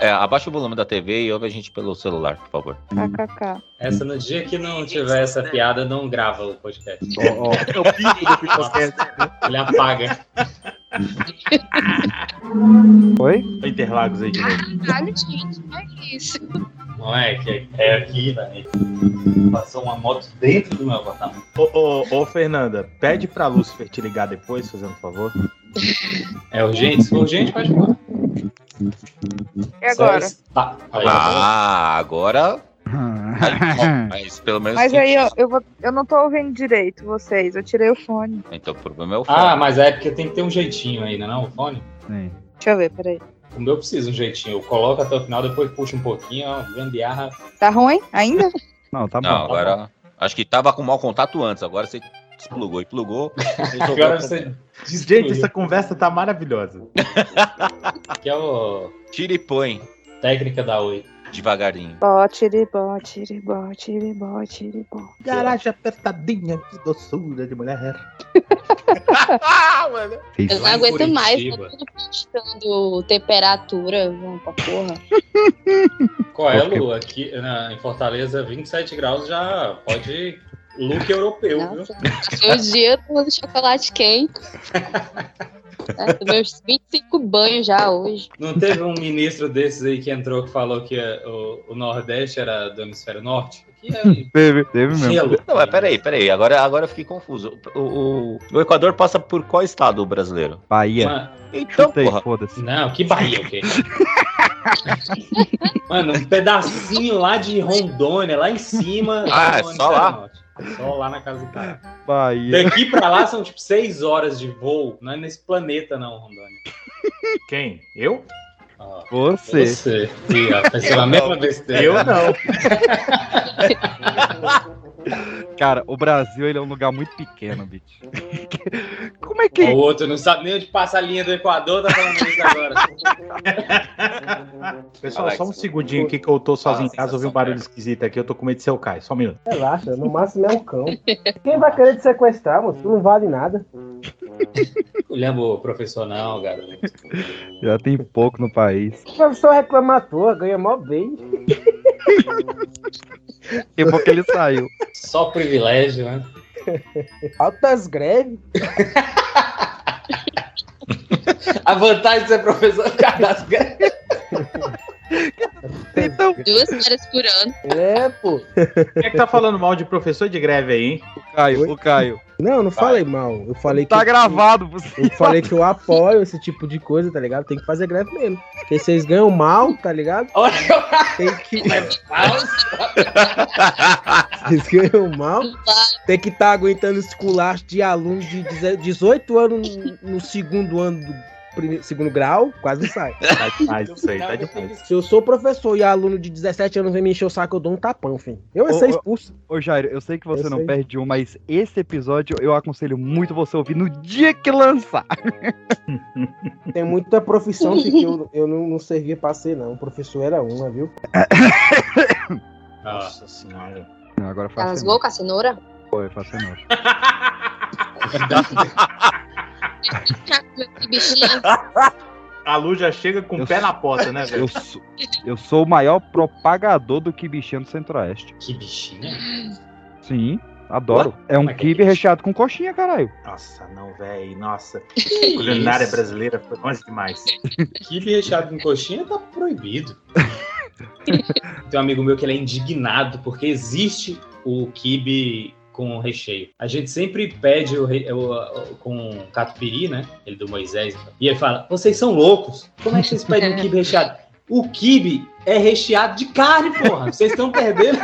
É, abaixa o volume da TV e ouve a gente pelo celular, por favor. KKK. Essa no dia que não tiver essa piada, não grava o podcast. Ó, é o pico do Pipocast. Ele apaga. Oi? Interlagos aí de novo. Caralho, gente, não é isso. Não é que é aqui, velho. Passou uma moto dentro do meu apartamento. Ô, ô, ô, Fernanda, pede pra Lúcifer te ligar depois, fazendo favor. É urgente? Se for urgente, pode falar. E agora? Tá. Aí, Ah, agora. Aí, mas pelo menos. Mas aí, ó, chance. eu, vou, eu não tô ouvindo direito vocês. Eu tirei o fone. Então o problema é o fone. Ah, mas é porque tem que ter um jeitinho aí, não é não? O fone? Sim. Deixa eu ver, peraí. O meu precisa um jeitinho. Eu coloco até o final, depois puxo um pouquinho, ó, gambiarra. Tá ruim ainda? Não, tá Não, bom. agora. Acho que tava com mau contato antes, agora você desplugou e plugou. Agora você. Gente, essa conversa tá maravilhosa. que é o Tira e põe técnica da Oi. devagarinho. Bó, tiribó, tiribó, tiribó, tiribó. Garagem apertadinha, que doçura de mulher. Ah, mano. Eu não aguento mais, tá Curitiba. tudo postando temperatura, vamos pra porra. Qual é, Lu? Aqui na, em Fortaleza, 27 graus já pode look europeu, viu? Nossa, seu dia todo chocolate quente. É, tomei uns 25 banhos já hoje. Não teve um ministro desses aí que entrou que falou que eh, o, o Nordeste era do hemisfério norte? É Teve, teve gelo. Não, mas peraí, peraí. Agora, agora eu fiquei confuso. O, o, o Equador passa por qual estado brasileiro? Bahia. Mano, Então, Chutei, porra. foda-se. não, que Bahia, o quê? Mano, um pedacinho lá de Rondônia, lá em cima. Ah, é só hemisfério lá? norte. Só lá na casa do cara. Bahia. Daqui pra lá são tipo seis horas de voo. Não é nesse planeta, não, Rondônia. Quem? Eu? Você. Você. Ih, ó, mesma besteira. Eu não. Cara, o Brasil ele é um lugar muito pequeno, bicho. Como é que. O outro não sabe nem onde passa a linha do Equador, tá falando isso agora. Pessoal, Alex, só um segundinho aqui que eu tô sozinho em casa, ouvi um barulho cara. esquisito aqui, eu tô com medo de ser o Caio. Só um minuto. Relaxa, no máximo é um cão. Quem vai querer te sequestrar, moço? Tu não vale nada. Olhando o professor, não, garoto. Já tem pouco no país. O professor reclama à toa, ganha mó bem. Que bom que ele saiu. Só privilégio, né? Altas greves. A vantagem de ser professor é das greves. Então, Duas férias por ano. É, pô. quem é que tá falando mal de professor de greve aí, hein? O Caio, o Caio. Não, não falei mal. Eu falei que. Tá gravado, você. Eu falei que eu apoio esse tipo de coisa, tá ligado? Tem que fazer greve mesmo. Porque vocês ganham mal, tá ligado? Olha, Tem que. falso. Vocês ganham mal. Tem que estar aguentando esse culacho de aluno de 18 anos no- no segundo ano do primeiro, segundo grau, quase não sai. Tá demais isso aí, tá demais. Se eu sou professor e aluno de 17 anos vem me encher o saco, eu dou um tapão, filho. Eu ia ser expulso. Ô, Jairo, eu sei que você Eu não sei. perde um, mas esse episódio eu aconselho muito você ouvir no dia que lançar. Tem muita profissão que eu, eu não, não servia pra ser, não. O professor era uma, viu? Nossa. Senhora. Agora faça Rasgou com a cenoura? Foi, faça novo. A Lu já chega com o pé sou- na porta, né, velho? Eu sou, eu sou o maior propagador do quibe no Centro-Oeste. Que bichinho. Sim, adoro. É um é que é quibe isso? recheado com coxinha, caralho. Nossa, não, velho. Nossa. Culinária Isso. brasileira foi longe demais. Kibe recheado com coxinha tá proibido. Tem um amigo meu que ele é indignado porque existe o kibe com recheio. A gente sempre pede o, re- o- o- com catupiry, né? Ele do Moisés. E ele fala: vocês são loucos. Como é que vocês pedem um kibe recheado? O kibe é recheado de carne, porra. Vocês estão perdendo.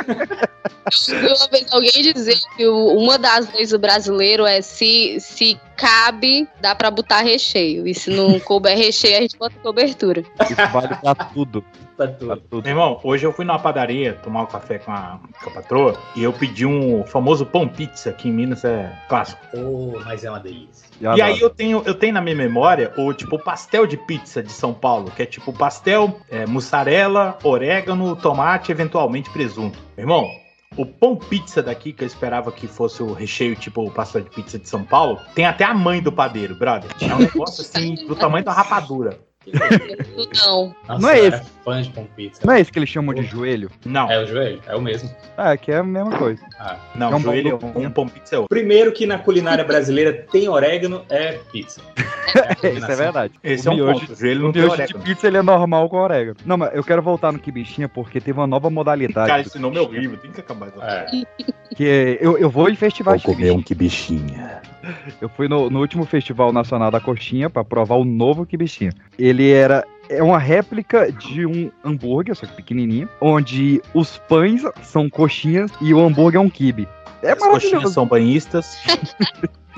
Eu vi uma vez alguém dizer que uma das leis do brasileiro é se, se cabe, dá pra botar recheio. E se não couber recheio, a gente bota cobertura. Isso vale pra tudo. Tá Pra tudo. tudo. Meu irmão, hoje eu fui numa padaria tomar um café com a, com a patroa e eu pedi um famoso pão pizza, que em Minas é clássico. Oh, mas é uma delícia. E adoro. aí eu tenho, eu tenho na minha memória o tipo pastel de pizza de São Paulo, que é tipo pastel, é, mussarela, orégano, tomate, eventualmente presunto. Irmão, o pão pizza daqui, que eu esperava que fosse o recheio tipo o pastel de pizza de São Paulo, tem até a mãe do padeiro, brother. É um negócio assim do tamanho da rapadura. Tudão. Nossa, Não é esse. fã de pizza. Não é esse que eles chamam de joelho? Não, É o joelho, é o mesmo. Ah, que é a mesma coisa. Ah. não, é um joelho, pão um pão pizza é outro. Primeiro que na culinária brasileira tem orégano, é pizza. É Isso é verdade. Esse o é um miojo, ponto. O joelho o não tem miojo de orégano. pizza ele é normal com orégano. Não, mas eu quero voltar no Kibichinha porque teve uma nova modalidade. Cara, esse nome é horrível, tem que acabar. É. Que eu, eu vou em festivais de Kibichinha. que bichinha. Eu fui no, no último Festival Nacional da Coxinha pra provar o novo Kibichinha. Ele era é uma réplica de um hambúrguer, só que pequenininho, onde os pães são coxinhas e o hambúrguer é um kibe. É As coxinhas maravilhoso. são banhistas.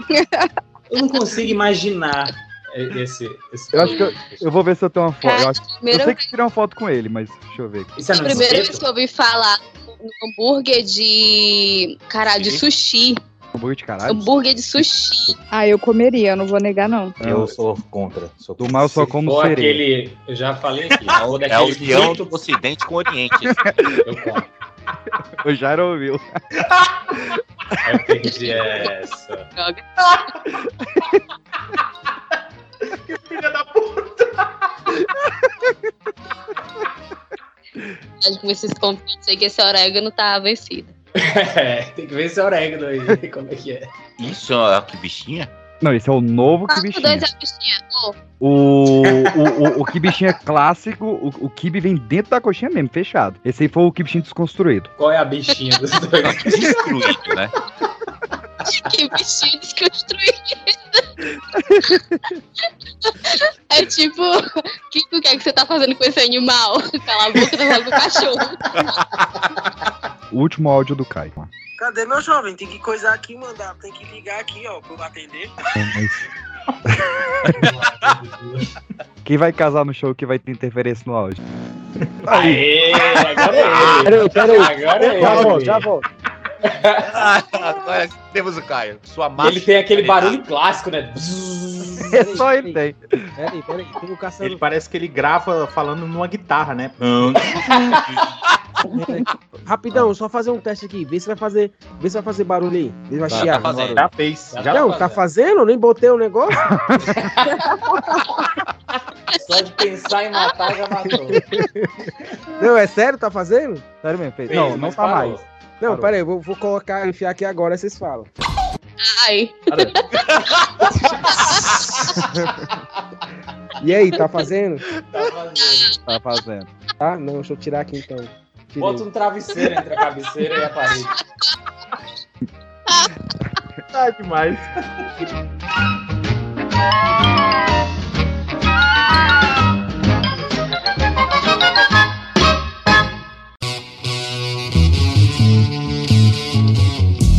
Eu não consigo imaginar esse. esse Eu acho que Eu vou ver se eu tenho uma foto. Eu, acho, eu sei que tirei uma foto com ele, mas deixa eu ver aqui. Isso é A primeira vez que eu ouvi falar no hambúrguer de. Caralho, de sushi. Hambúrguer de caralho. Hambúrguer de sushi. Ah, eu comeria, eu não vou negar, não. Eu sou contra. Sou Do mal eu só como for sereia. aquele. Eu já falei aqui. É ou o, é daquele o leão do Ocidente com o Oriente. Eu como. O Jairo ouviu. Eu perdi essa. Droga. Filha da puta. Com esses confites aí que esse orégano tá vencido. É, tem que ver esse orégano aí, como é que é. Isso é que bichinha? Não, esse é o novo o Kibichinha. dois é a bichinha. O, o, o, o Kibichinha clássico, o, o Kibe vem dentro da coxinha mesmo, fechado. Esse aí foi o Kibichinha desconstruído. Qual é a bichinha dos dois? Destruído, né? que bichinho desconstruído. é tipo, o que, que, é que você tá fazendo com esse animal? Cala a boca, tá falando com o cachorro. O último áudio do Caio. Cadê meu jovem? Tem que coisar aqui e mandar. Tem que ligar aqui, ó, pra eu atender. Quem vai casar no show que vai ter interferência no áudio? Aê, agora é ele. Peraí, peraí. Agora é Já ele. volto, já volto. Ah, Agora temos o Caio. Sua ele tem aquele barulho clássico, né? É só ele tem. Peraí, peraí. Tem o caçando. Ele parece que ele grava falando numa guitarra, né? Rapidão, só fazer um teste aqui. Vê se vai fazer. Vê se vai fazer barulho aí. Vê se vai chiar. tá. Já fez. Já Não, tá fazendo? Nem botei o negócio. Só de pensar em matar, já matou. Não, é sério? Tá fazendo? Sério mesmo, fez. Fez, Não, não tá parou. mais. Não, peraí, vou, vou colocar, enfiar aqui agora, vocês falam. Ai, E aí, tá fazendo? Tá fazendo. Tá fazendo. Tá? Não, deixa eu tirar aqui então. Tirei. Bota um travesseiro entre a cabeceira e a parede. tá demais.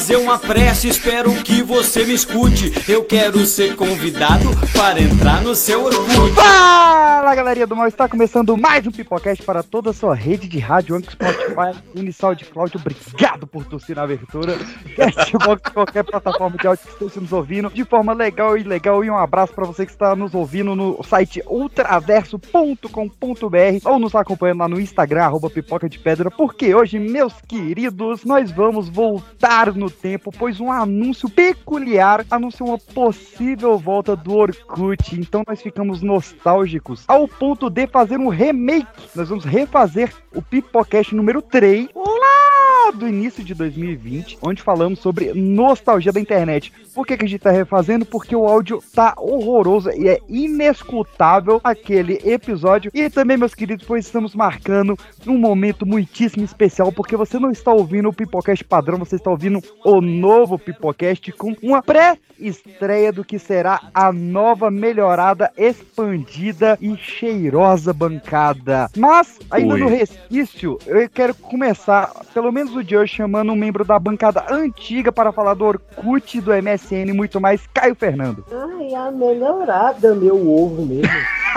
Fazer uma prece, espero que você me escute. Eu quero ser convidado para entrar no seu orgulho. Fala galerinha do mal, está começando mais um Pipocast para toda a sua rede de rádio, Anchor, Spotify, Unisal de Cloud. Obrigado por torcer na abertura. Castbox, qualquer plataforma de áudio que esteja nos ouvindo de forma legal e legal. E um abraço para você que está nos ouvindo no site ultraverso.com.br ou nos acompanhando lá no Instagram, arroba pipoca de pedra, porque hoje, meus queridos, nós vamos voltar no tempo, pois um anúncio peculiar anunciou uma possível volta do Orkut. Então nós ficamos nostálgicos ao ponto de fazer um remake. Nós vamos refazer o Pipocast número 3 lá do início de 2020, onde falamos sobre nostalgia da internet. Por que, que a gente tá refazendo? Porque o áudio tá horroroso e é inescutável aquele episódio. E também, meus queridos, pois estamos marcando um momento muitíssimo especial, porque você não está ouvindo o Pipocast padrão, você está ouvindo o novo Pipocast com uma pré-estreia do que será a nova, melhorada, expandida e cheirosa bancada. Mas, ainda Ui. no resquício, eu quero começar, pelo menos o de hoje, chamando um membro da bancada antiga para falar do Orkut, do MSN e muito mais, Caio Fernando. Ai, a melhorada, meu ovo mesmo.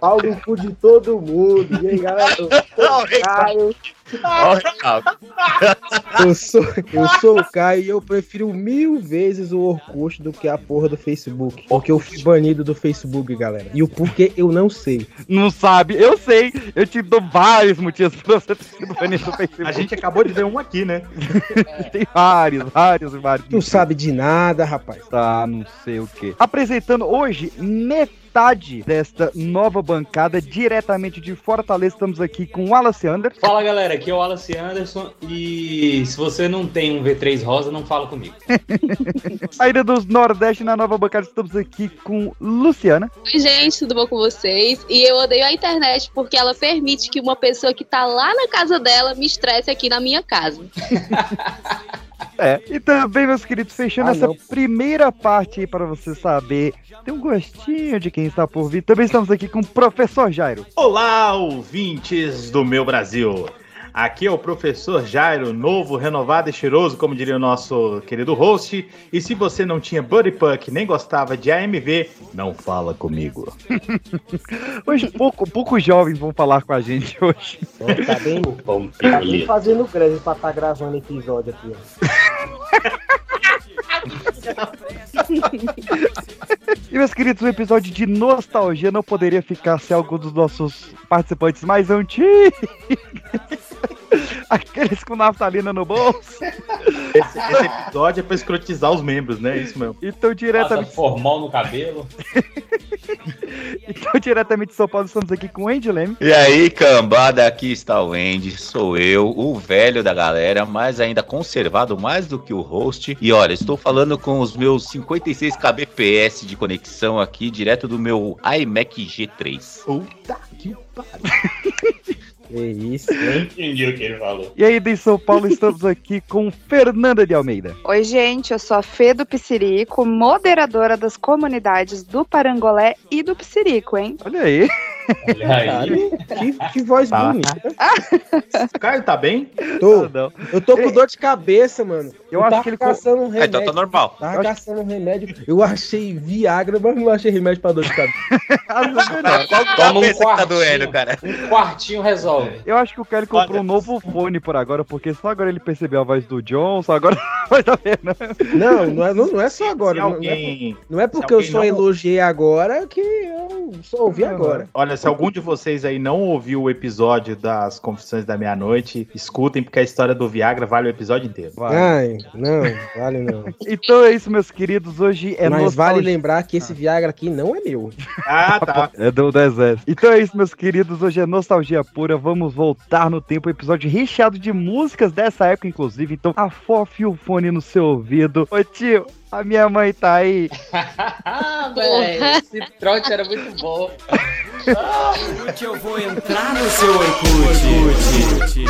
Pau no cu de todo mundo. E aí, galera? Eu sou o Caio. Eu sou, eu sou o Caio e eu prefiro mil vezes o Orkut do que a porra do Facebook. Porque eu fui banido do Facebook, galera. E o porquê eu não sei. Não sabe? Eu sei. Eu te dou vários motivos pra você ter sido banido do Facebook. A gente acabou de ver um aqui, né? Tem vários, vários, vários. Não sabe de nada, rapaz. Tá, não sei o que. Apresentando hoje metade desta nova bancada, diretamente de Fortaleza, estamos aqui com o Wallace Anderson. Fala galera, aqui é o Wallace Anderson e se você não tem um V3 rosa, não fala comigo. Saída dos Nordeste na nova bancada, estamos aqui com Luciana. Oi, gente, tudo bom com vocês? E eu odeio a internet porque ela permite que uma pessoa que tá lá na casa dela me estresse aqui na minha casa. É. E também, meus queridos, fechando Ah, essa não. primeira parte aí para você saber, tem um gostinho de quem está por vir. Também estamos aqui com o professor Jairo. Olá, ouvintes do meu Brasil. Aqui é o professor Jairo, novo, renovado e cheiroso, como diria o nosso querido host. E se você não tinha Buddy Puck nem gostava de AMV, não fala comigo. Hoje, pouco, poucos jovens vão falar com a gente hoje. Tá bem, tá bem fazendo greve pra estar gravando episódio aqui, ó. E, meus queridos, o episódio de nostalgia não poderia ficar sem algum dos nossos participantes mais antigos. Aqueles com naftalina no bolso. Esse, esse episódio é pra escrotizar os membros, né? Isso mesmo. Então, Passa diretamente, formal no cabelo. então, diretamente de São Paulo, estamos aqui com o Andy Leme. E aí, cambada, aqui está o Andy, sou eu, o velho da galera, mas ainda conservado mais do que o host. E olha, estou falando com os meus 56 kbps de conexão aqui, direto do meu iMac G3. Puta que pariu. Que isso, hein? Entendi o que ele falou. E aí, de São Paulo, estamos aqui com Fernanda de Almeida. Oi, gente, eu sou a Fê do Psirico, moderadora das comunidades do Parangolé e do Psirico, hein? Olha aí. Olha aí. Que, que voz Tá. bonita. O Caio tá bem? Tô, Não. eu tô com dor de cabeça, mano. Eu acho tava que ele- caçando um Ah, remédio. então tá normal. Tava Eu acho- caçando um remédio. Eu achei Viagra, mas não achei remédio pra dor de cabeça. Qual Toma um tá quartinho. doendo, cara? Um quartinho resolve. Eu acho que o Kelly comprou um novo fone por agora, porque só agora ele percebeu a voz do John, só agora vai tá vendo. Não, não é, não, não é só agora. Não, não é, alguém... não é porque eu só não- elogiei agora que eu só ouvi agora. Olha, se algum de vocês aí não ouviu o episódio das Confissões da Meia-Noite, escutem, porque a história do Viagra vale o episódio inteiro. Ai, não, vale não. Então é isso, meus queridos. Hoje é Mas nostalgia. vale lembrar que esse Viagra aqui não é meu. Ah, tá. É do, do exército. Então é isso, meus queridos. Hoje é nostalgia pura. Vamos voltar no tempo. Episódio recheado de músicas dessa época, inclusive. Então, afofe o fone no seu ouvido. Ô tio, a minha mãe tá aí. Ah, velho, esse trote era muito bom. Orkut, eu vou entrar no seu Orkut.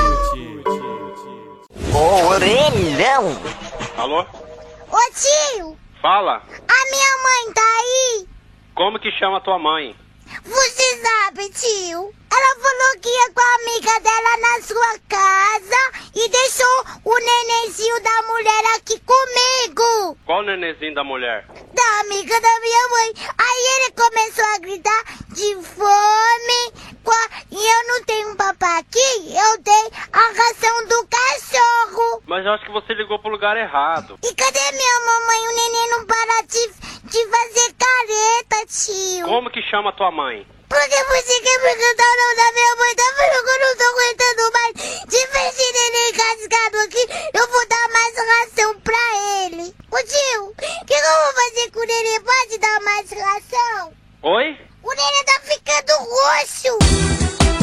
Orelhão. Alô? Ô tio, Fala. a minha mãe tá aí? Como que chama tua mãe? Você sabe, tio? Ela falou que ia com a amiga dela na sua casa e deixou o nenenzinho da mulher aqui comigo. Qual nenenzinho da mulher? Da amiga da minha mãe. Aí ele começou a gritar de fome. E eu não tenho papá aqui, eu dei a ração do cachorro. Mas eu acho que você ligou pro lugar errado. E cadê minha mamãe? O neném não para de, de fazer careta, tio. Como que chama tua mãe? Porque você quer perguntar o nome da minha mãe, tá vendo que eu não tô aguentando mais de ver esse neném cascado aqui? Eu vou dar mais ração pra ele. Ô tio, o que eu vou fazer com o neném? Pode dar mais ração? Oi? O neném tá ficando roxo.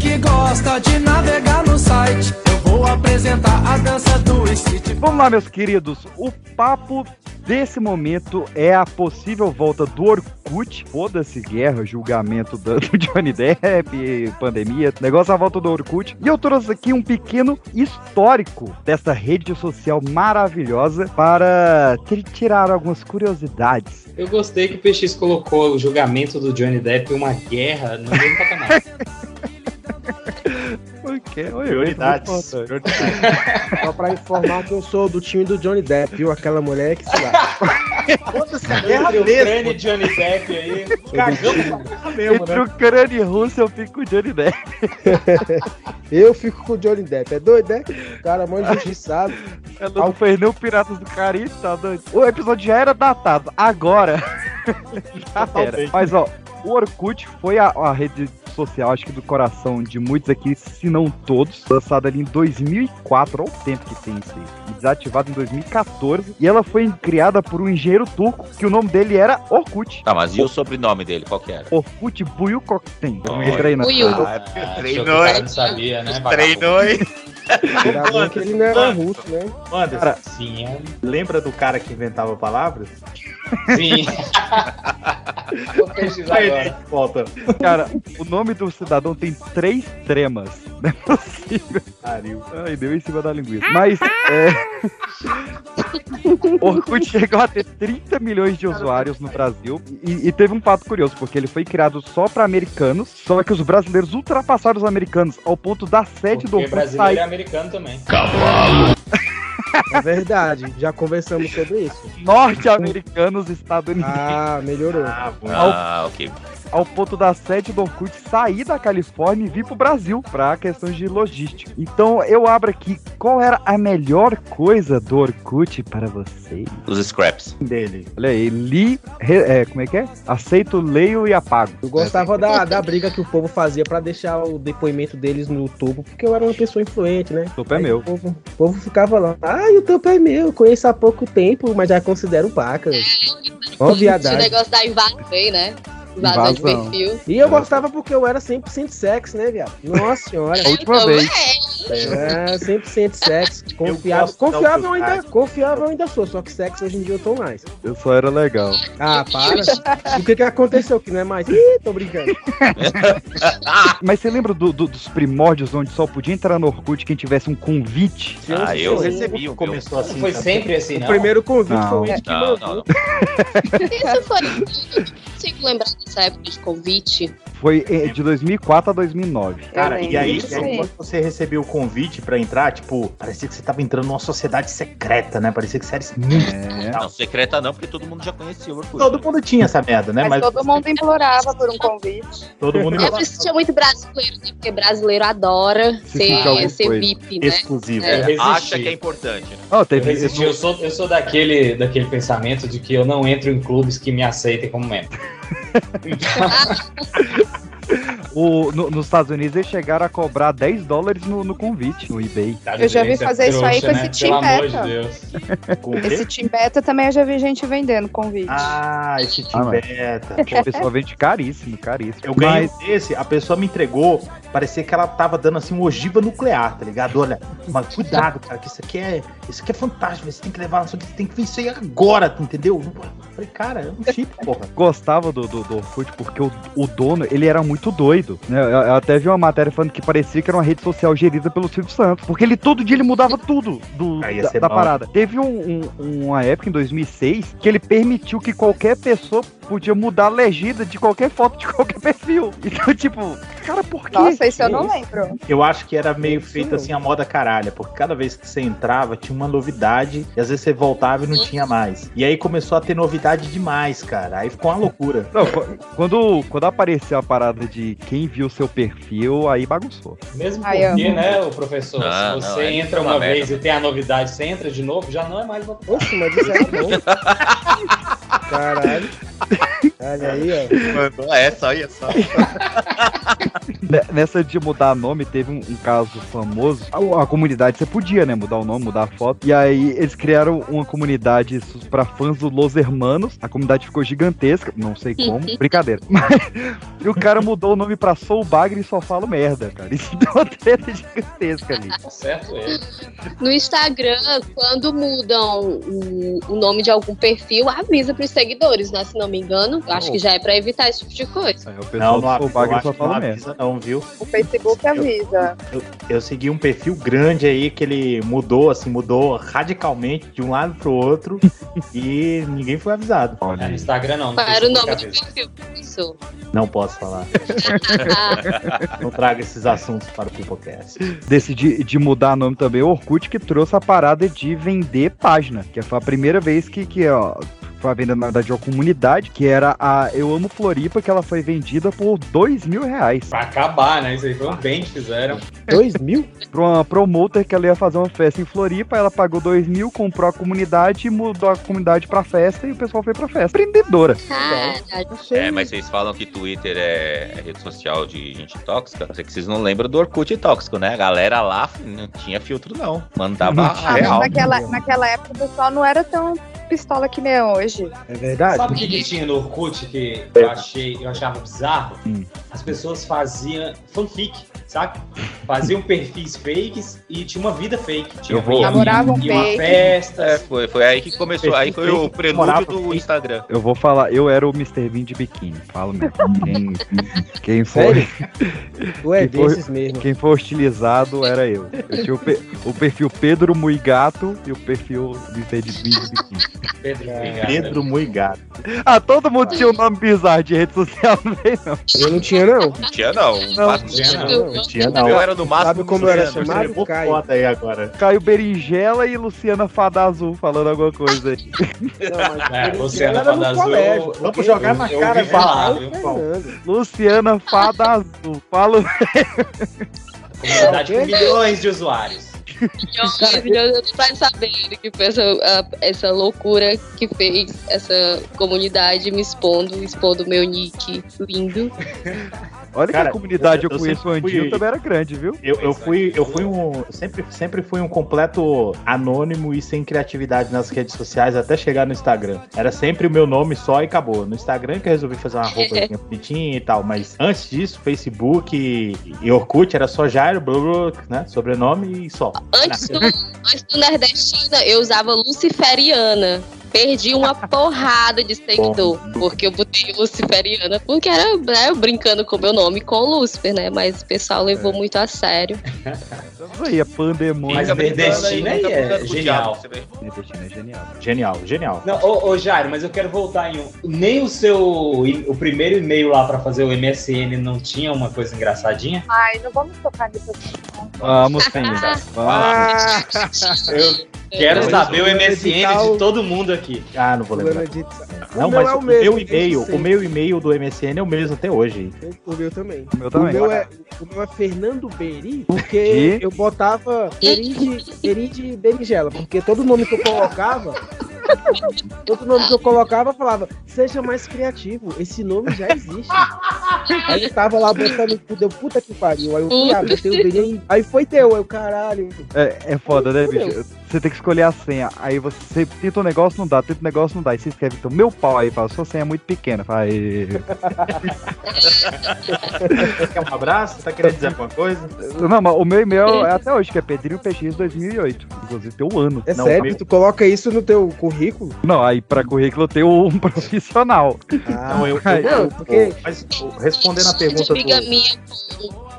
Que gosta de navegar no site, eu vou apresentar a dança do Street Vamos lá, meus queridos. O papo desse momento é a possível volta do Orkut. Foda-se guerra, julgamento do Johnny Depp, pandemia, negócio a volta do Orkut. E eu trouxe aqui um pequeno histórico dessa rede social maravilhosa para ti- tirar algumas curiosidades. Eu gostei que o PX colocou o julgamento do Johnny Depp uma guerra no mesmo patamar. Por quê? Oi, Prioridades. importante. Só pra informar que eu sou do time do Johnny Depp, viu? Aquela mulher que se lá. Foda-se a guerra Entre o e. Johnny Depp aí. Cagamos mesmo, Entre né? o Crânio e Russo, eu fico com o Johnny Depp. Eu fico com o Johnny Depp. É doido, né? O cara mó injustiçado. Ela não fez nem o Piratas do Caribe, tá doido? O episódio já era datado. Agora. já era. Mas, ó, o Orkut foi a, a rede social, acho que do coração de muitos aqui, se não todos, lançada ali em 2004, olha o tempo que tem isso aí. E desativada em 2014. E ela foi criada por um engenheiro turco, que o nome dele era Orkut. Tá, mas e o sobrenome dele? Qual que era? Orkut Buyukokten. Buiu. Ah, que treinou, hein? não sabia, né? Treinou, hein? Ainda que ele não era russo, né? Anderson, Cara, Sim, é. lembra do cara que inventava palavras? Sim. Vou pesquisar agora. Volta. Cara, o nome do cidadão tem três tremas. Não é possível. Pariu. Ai, deu em cima da linguiça. Mas, é. Orkut chegou a ter 30 milhões de usuários no Brasil. E, e teve um fato curioso, porque ele foi criado só para americanos. Só que os brasileiros ultrapassaram os americanos ao ponto da sede do Porque Orkut brasileiro é sair. americano também. É verdade. Já conversamos sobre isso. Norte-americanos estadunidenses. Ah, melhorou. Ah, bom. Ah, ok. ao ponto da sede do Orkut sair da Califórnia e vir pro Brasil para questões de logística. Então eu abro aqui qual era a melhor coisa do Orkut para vocês. Os scraps. Dele. Olha aí, li, re- é, como é que é? Aceito, leio e apago. Eu gostava da, da briga que o povo fazia pra deixar o depoimento deles no topo, porque eu era uma pessoa influente, né? O topo é Aí meu. O povo, o povo ficava lá, ai, o topo é meu, conheço há pouco tempo, mas já considero pacas. Ó, O viadagem. negócio da invasão né? Invasão de perfil. E eu gostava porque eu era 100% sexo, né, viado? Nossa senhora. A última Então, vez. É, 100% sexo. Confiável. eu ainda, confiável eu ainda sou, só que sexo hoje em dia eu tô mais. Eu só era legal. Ah, para. o que que aconteceu que não é mais? Ih, tô brincando. Mas você lembra do- do- dos primórdios onde só podia entrar no Orkut quem tivesse um convite? Ah, eu Sim. recebi o meu. Começou assim. Foi sempre assim, O não? primeiro convite Não. foi o Ed que Não, mandou. não, não. Isso foi. Eu não consigo lembrar dessa época de convite. Foi eh, de 2004 a 2009. Cara, Eu e aí, e aí, disso quando você recebeu o convite pra entrar, tipo, parecia que você tava entrando numa sociedade secreta, né? Parecia que você era muito. É. Não, secreta não, porque todo mundo já conhecia o Orkut. Todo mundo tinha essa merda, né? Mas, todo mundo implorava por um convite. todo mundo É isso que tinha muito brasileiro, né? Porque brasileiro adora Se ser, ser. VIP, né? exclusivo. É. Eu resisti. Acha que é importante, né? Eu teve, resisti. Eu sou, eu sou daquele, daquele pensamento de que eu não entro em clubes que me aceitem como membro. o, no- nos Estados Unidos eles chegaram a cobrar 10 dólares no, no convite, no eBay. Tá Eu já vi é fazer isso aí com trouxa, esse né? Team Pelo amor Beta. Esse Team Beta também eu já vi gente vendendo convite. Ah, esse Ah, time mas- beta. O pessoal vende caríssimo, caríssimo. Eu ganhei Mas desse, a pessoa me entregou, parecia que ela tava dando assim uma ogiva nuclear, tá ligado? Olha, mas cuidado, cara, que isso aqui é, isso aqui é fantástico, você tem que levar, você tem que aí agora, entendeu? Eu falei, cara, é um chip, porra. gostava do, do, do Orkut porque o, o dono, ele era muito doido, né? Eu, eu até vi uma matéria falando que parecia que era uma rede social gerida pelo Silvio Santos, porque ele todo dia ele mudava tudo do, da, da parada. Teve um- um- uma época, em 2006, que ele permitiu que qualquer pessoa podia mudar a legenda de qualquer foto, de qualquer perfil. Então, tipo, cara, por quê? Nossa, isso eu não Isso. lembro. Eu acho que era meio Isso feito não. assim a moda caralha, porque cada vez que você entrava tinha uma novidade e às vezes você voltava e não tinha mais. E aí começou a ter novidade demais, cara. Aí ficou uma loucura. Não, qu- quando, quando apareceu a parada de quem viu seu perfil, aí bagunçou. Mesmo porque, né, o professor, Não, se não, você é entra uma uma merda. vez e tem a novidade, você entra de novo, já não é mais uma Oxe, mas isso é bom. Caralho. Olha aí, ó. Mandou essa, olha só. Ne- Nessa de mudar nome, teve um, um caso famoso. A, a comunidade, você podia, né? Mudar o nome, mudar a foto. E aí eles criaram uma comunidade para fãs do Los Hermanos. A comunidade ficou gigantesca, não sei como. Brincadeira. Mas e o cara mudou o nome pra Soul Bagre e só falo merda, cara. Isso deu uma treta gigantesca ali. Tá certo ele. No Instagram, quando mudam o, o nome de algum perfil, avisa pros seguidores, né? Se não me engano. É, acho que já é pra evitar esse tipo de coisa. o pessoal Não, não, Fogg eu só fala não avisa não, viu? O Facebook avisa. Eu, eu segui um perfil grande aí que ele mudou, assim, mudou radicalmente de um lado pro outro e ninguém foi avisado. É, no Instagram não. Qual era o nome do perfil, professor? Não posso falar. não traga esses assuntos para o Pipocast. Decidi de mudar nome também, o Orkut que trouxe a parada de vender página, que foi a primeira vez que, que ó, foi a venda, na verdade, de uma comunidade, que era a Eu Amo Floripa, que ela foi vendida por dois mil reais. Pra acabar, né? Isso aí foi um bem que fizeram. Dois mil? Pra uma promoter que ela ia fazer uma festa em Floripa, ela pagou dois mil, comprou a comunidade e mudou a comunidade pra festa e o pessoal foi pra festa. Empreendedora. É, mas vocês falam que Twitter é é rede social de gente tóxica. Eu sei que vocês não lembram do Orkut tóxico, né? A galera lá não tinha filtro, não. Mandava Ah, mas real. naquela, naquela época o pessoal não era tão pistola que nem é hoje. É verdade? Sabe o que, que tinha no Orkut que eu achei, eu achava bizarro? Hum. As pessoas faziam fanfic, sabe? Faziam perfis fakes e tinha uma vida fake. Tinha Eu vou- Namoravam ia uma fake. festa. É, foi, foi aí que começou. Aí foi o prelúdio do Instagram. Eu vou falar, eu era o Mr. Bean de biquíni. Falo mesmo. Quem, quem for. Sério? Tu é quem for- desses mesmo. Quem for hostilizado era eu. Eu tinha o, pe- o perfil Pedro Muigato e o perfil Mr. Bean de biquíni. Pedro, obrigado. Pedro Muigato. Ah, todo mundo tinha um nome bizarro de rede social, não veio não. Eu não tinha, não. Não tinha, não. Não, não tinha, não. não. Não tinha, não. meu era no máximo. Sabe como eu era chamado? Levou Caio. foto aí agora. Caio Berinjela e Luciana Fada Azul falando alguma coisa aí. Não, mas É, Luciana Fada Azul, colégio, eu- Vamos jogar na eu cara ouvi falar, viu? Luciana Fada Azul. Falo. Comunidade com milhões de usuários. Eu eu tô pra saber que foi essa, a- essa loucura que fez essa comunidade me expondo, expondo meu nick lindo. Olha Cara, que a comunidade eu, eu- eu conheço o sempre fui- também era grande, viu? Eu, eu fui, eu fui um. Sempre, sempre fui um completo anônimo e sem criatividade nas redes sociais até chegar no Instagram. Era sempre o meu nome só e acabou. No Instagram que eu resolvi fazer uma roupa bonitinha e tal. Mas antes disso, Facebook e, e Orkut era só Jairo, blá, blá, né? Sobrenome e só. Antes do, antes do Nordestina, eu usava Luciferiana. Perdi uma porrada de seguidor, porque eu botei Luciferiana, porque era né, eu brincando com meu nome com o Lúcifer, né? Mas o pessoal levou muito a sério. Isso aí, é pandemônio. Mas brincando Nordestina aí é o genial. Nordestina é genial. Genial, genial. Não, ô, ô Jairo, mas eu quero voltar em um. Nem o seu. O primeiro e-mail lá pra fazer o MSN não tinha uma coisa engraçadinha? Ai, não vamos tocar nisso não. Vamos. Vamos. Ah, Eu quero saber o MSN de todo mundo aqui. Ah, não vou lembrar. fulano de tal. Não, o meu mas é o o mesmo. meu e-mail, o meu e-mail do MSN é o mesmo até hoje. O meu também. O meu O também. meu, é, o meu é Fernando Beri, porque De? eu botava Beri de, Beri de berinjela, porque todo nome que eu colocava, todo nome que eu colocava falava, seja mais criativo, esse nome já existe. Aí eu tava lá botando tudo, eu puta que pariu, aí eu fui, ah, botei o Beri, aí, foi teu, aí o caralho. É, é foda, né, Fudeu. bicho? Você tem que escolher a senha. Aí você tenta um negócio, não dá, tenta um negócio, não dá. Aí você escreve, então, meu pau aí, fala, sua senha é muito pequena. Fala, "Aí." Quer um abraço? Tá querendo dizer alguma coisa? Não, mas o meu e-mail é até hoje, que é Pedrinho PX 2008. Inclusive tem um ano. É Não, sério, meu- tu coloca isso no teu currículo? Não, aí pra currículo eu tenho um profissional. Ah, Não, eu, Ai, não, porque Mas respondendo a pergunta do. minha,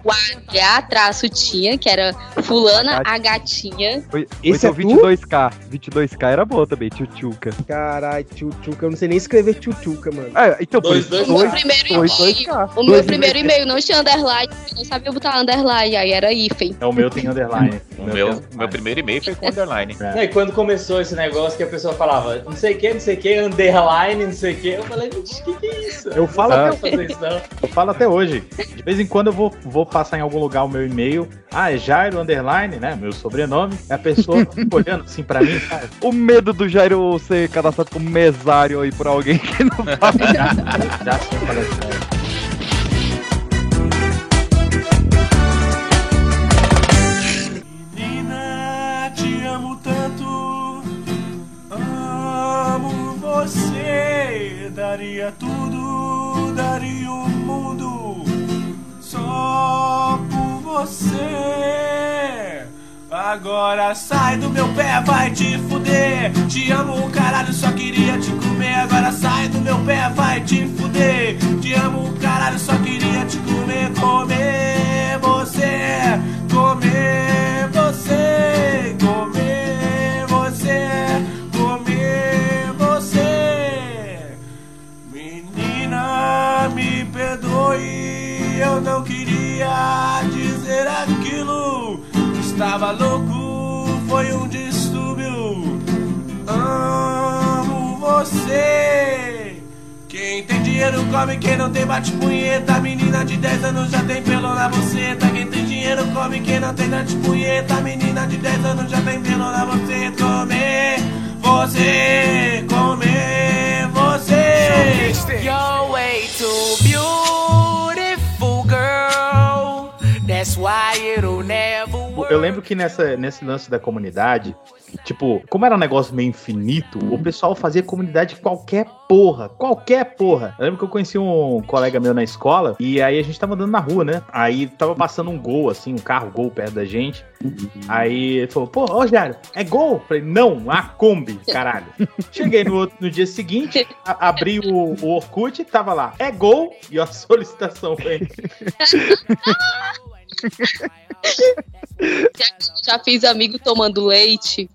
o H traço tinha, que era fulana a gatinha. Foi, Esse foi é tu? 22k. 22k era boa também, tchutchuca. caralho, tchutchuca, eu não sei nem escrever tchutchuca, mano. É, então, Dois, dois, O meu dois, primeiro dois, e-mail, dois, o meu Dois primeiro e-mail. e-mail não tinha underline, eu não sabia botar underline, aí era hífen. É o meu tem underline. O meu, meu primeiro e-mail foi com underline. Não, E quando começou esse negócio que a pessoa falava, não sei o que, não sei o que, underline, não sei o que, eu falei, gente, o que, que é isso? Eu falo, não até, isso, eu falo até hoje. De vez em quando eu vou, vou passar em algum lugar o meu e-mail. Ah, é Jairo Underline, né? Meu sobrenome. E a pessoa olhando assim pra mim, sabe? o medo do Jairo ser cadastrado como mesário aí por alguém que não sabe. Já, já é história. Menina, Daria tudo, daria o mundo só por você. Agora sai do meu pé, vai te fuder. Te amo, caralho, só queria te comer. Agora sai do meu pé, vai te fuder. Te amo, caralho, só queria te comer, comer você, comer você, eu não queria dizer aquilo. Estava louco, foi um distúrbio. Amo você. Quem tem dinheiro come, quem não tem bate punheta. Menina de 10 anos já tem pelo na buceta. Quem tem dinheiro come, quem não tem bate punheta. Menina de 10 anos já tem pelo na buceta. Comer você, comer você. You're way too beautiful, Eu lembro que nessa, nesse lance da comunidade, tipo, como era um negócio meio infinito, o pessoal fazia comunidade de qualquer porra, qualquer porra. Eu lembro que eu conheci um colega meu na escola e aí a gente tava andando na rua, né? Aí tava passando um gol, assim, um carro gol perto da gente. Aí ele falou, pô, ô Jário, é gol? Eu falei, não, a Kombi, caralho. Cheguei no, outro- no dia seguinte, a- abri o, o Orkut, tava lá, é gol, e a solicitação foi. Já, já fiz amigo tomando leite.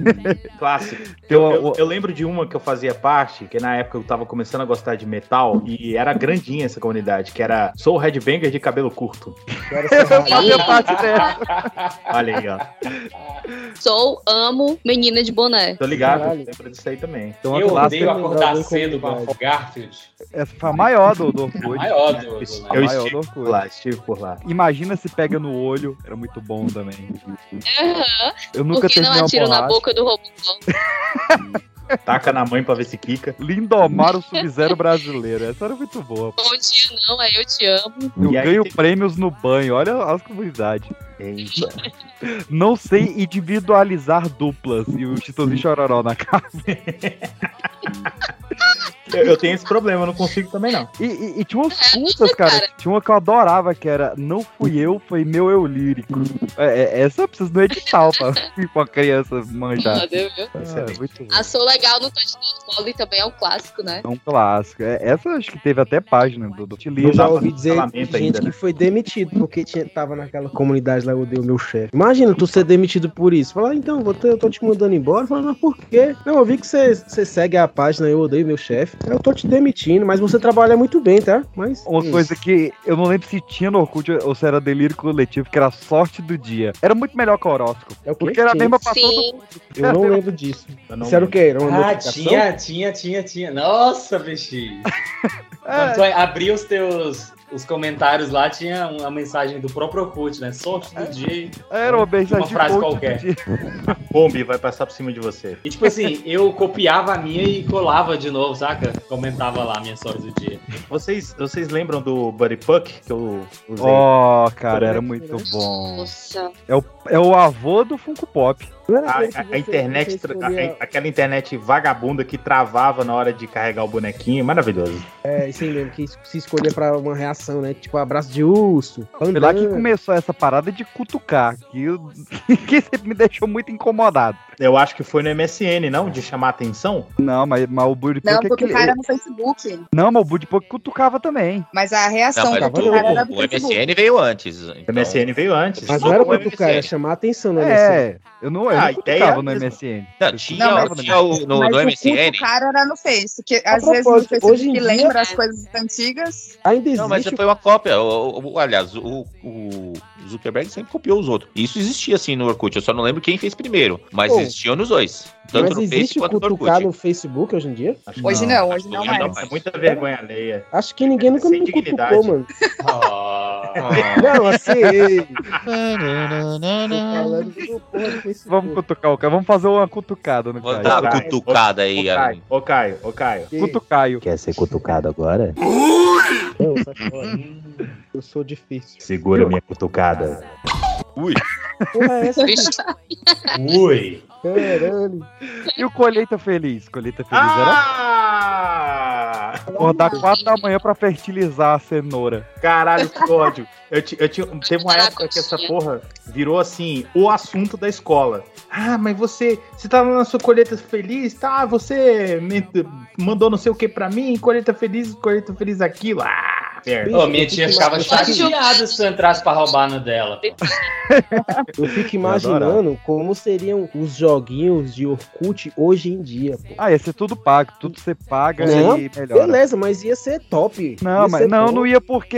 Clássico. Eu, eu- eu lembro de uma que eu fazia parte, que na época eu tava começando a gostar de metal, e era grandinha essa comunidade, que era Sou Headbanger de cabelo curto. Eu fazia parte dela. Olha aí, ó. Sou, amo menina de boné. Tô ligado, Caralho. lembro disso aí também. Então, Eu odeio acordar cedo com a Garfield. Essa foi a maior do, do Orkut. A maior do- do- A Eu maior estive do por lá, estive por lá. Imagina se pega no olho, era muito bom também. Aham. Eu nunca Por que não terminei uma atiro na porrada. Boca do robô? Taca na mãe pra ver se quica. Lindomar o Sub-Zero brasileiro. Essa era muito boa. Bom dia, não, aí eu te amo. Eu E ganho prêmios no banho. Olha as comunidades. Eita. Não sei individualizar duplas. E o Chitãozinho Chororó na cara. Eu, eu tenho esse problema, eu não consigo também, não. E, e- e tinha umas putas, cara. Tinha uma que eu adorava, que era Não fui eu, foi meu eu lírico. É, é- essa eu preciso do edital pra, pra criança manjar. Viu? É, muito bom. A Sou Legal no Touchdown Volley também é um clássico, né? É um clássico. É, essa acho que teve até página do, do Eu já ouvi dizer de gente ainda, que né? foi demitido porque tinha, tava naquela comunidade lá, eu odeio meu chefe. Imagina tu ser demitido por isso. Falar, então, vou ter- eu tô te mandando embora. Fala, mas por quê? Não, eu vi que você você segue a página, eu odeio meu chefe. Eu tô te demitindo, mas você trabalha muito bem, tá? Mas. Uma isso. coisa que eu não lembro se tinha no Orkut ou se era delírio coletivo, que era a sorte do dia. Era muito melhor que o horóscopo. É o? Porque era a mesma pra todo Sim. mundo. Eu não lembro disso. Não Isso era o quê? Era uma Ah, tinha, tinha, tinha, tinha. Nossa, bicho. Quando tu abria os teus os comentários lá, tinha uma mensagem do próprio Orkut, né? Sorte do dia. Era uma mensagem Uma frase qualquer. Kombi vai passar por cima de você. E tipo assim, eu copiava a minha e colava de novo, saca? Comentava lá a minha sorte do dia. Vocês, vocês lembram do Buddy Puck que eu usei? Ó, cara, era muito bom. Nossa. É o, é o avô do Funko Pop. A, a- a internet, a- aquela internet vagabunda que travava na hora de carregar o bonequinho, maravilhoso. É, isso aí mesmo, que se escolher pra uma reação, né? Tipo, abraço de urso. Foi lá que começou essa parada de cutucar, que, eu- que sempre me deixou muito incomodado. Eu acho que foi no MSN, não? De chamar atenção? Não, mas, mas o Buddy Não, é porque o aquele- cara era no Facebook. Não, mas o Buddy Puck cutucava também. Mas a reação Não, mas do o, cara era do o. MSN veio antes. O então- MSN veio antes. Mas não era o cara, MSN. era chamar a atenção, né? É, eu não, eu Ah, não a ideia cutucava é no. MSN. Não, tinha, Não, mas- tinha o, no, Mas no o MSN. culto cara era no Face, que às vezes no Facebook hoje dia- lembra as coisas antigas. Ainda existe. Não, mas foi uma cópia. O, o- aliás, o, o Zuckerberg sempre copiou os outros. Isso existia assim no Orkut. Eu só não lembro quem fez primeiro. Mas Pô, existiam nos dois. Tanto mas no existe o quanto no cutucar Orkut. no Facebook hoje em dia? Acho Hoje não, hoje não Hoje não mais. mais. É muita vergonha alheia. Acho que ninguém nunca Sem me dignidade. cutucou, mano. Ah, Não, assim, Facebook. Vamos cutucar o cara, vamos fazer uma cutucada no Vou Caio. dar uma Caio. cutucada Ô, aí. Caio, ô Caio, ô Caio. Cutucaio. Quer ser cutucado agora? Fora. Eu sou difícil. Segura minha cutucada. Ui. Porra, é essa? Ui. Caralho. E o Colheita Feliz? Colheita Feliz era Ah! Acordar 4 da manhã pra fertilizar a cenoura. Caralho, que ódio. Eu, ti- eu tinha, teve uma época que essa porra virou assim, o assunto da escola. Ah, mas você, você tava na sua colheita feliz, tá? Você me- mandou não sei o que pra mim, colheita feliz, colheita feliz aquilo. Ah, merda. Ô, minha tia ficava chateada se tu entrasse pra roubar no dela. Eu fico imaginando como seriam os joguinhos de Orkut hoje em dia, pô. Ah, ia ser tudo pago, tudo você paga Não, e melhora. beleza, mas ia ser top. Não, Ia mas não, bom. não ia porque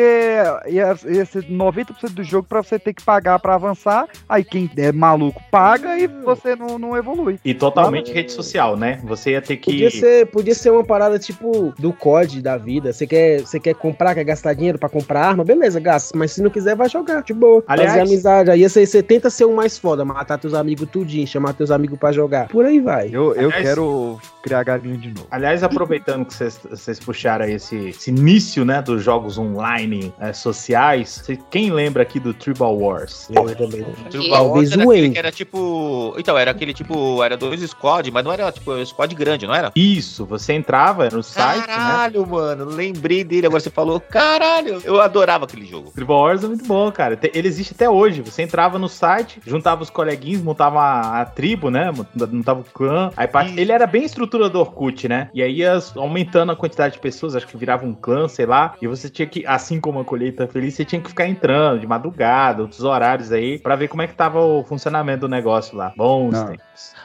ia, ia ser 90% do jogo pra você ter que pagar pra avançar. Aí quem é maluco paga e você não, não evolui. E totalmente rede social, né? Você ia ter que. Podia ser, podia ser uma parada tipo do COD da vida. Você quer, você quer comprar, quer gastar dinheiro pra comprar arma? Beleza, gasta. Mas se não quiser, vai jogar, de boa. Aliás- Fazer amizade. Aí você, você tenta ser o mais foda, matar teus amigos tudinho, chamar teus amigos pra jogar. Por aí vai. Eu, eu Aliás- quero criar galinha de novo. Aliás, aproveitando que vocês- puxaram aí esse, esse início, né, dos jogos online eh, sociais, cê- quem lembra aqui do Tribal Wars? Eu também. Tribal Wars era aquele era tipo. Então, era aquele tipo. Era dois squad, mas não era tipo um squad grande, não era? Isso, você entrava no site, né? Caralho, mano, lembrei dele. Agora você falou, caralho, eu adorava aquele jogo. Tribal Wars é muito bom, cara. Ele existe até hoje. Você entrava no site, juntava os coleguinhas, montava a, a tribo, né? Montava o clã. Aí, Ele era bem estrutura do Orkut, né? E aí ia aumentando a quantidade de pessoas, acho que virava um clã, sei lá. E você tinha que, assim como a colheita feliz, você tinha que ficar entrando de madrugada, outros horários aí, pra ver como é que tava o funcionamento do negócio lá. Bons Não.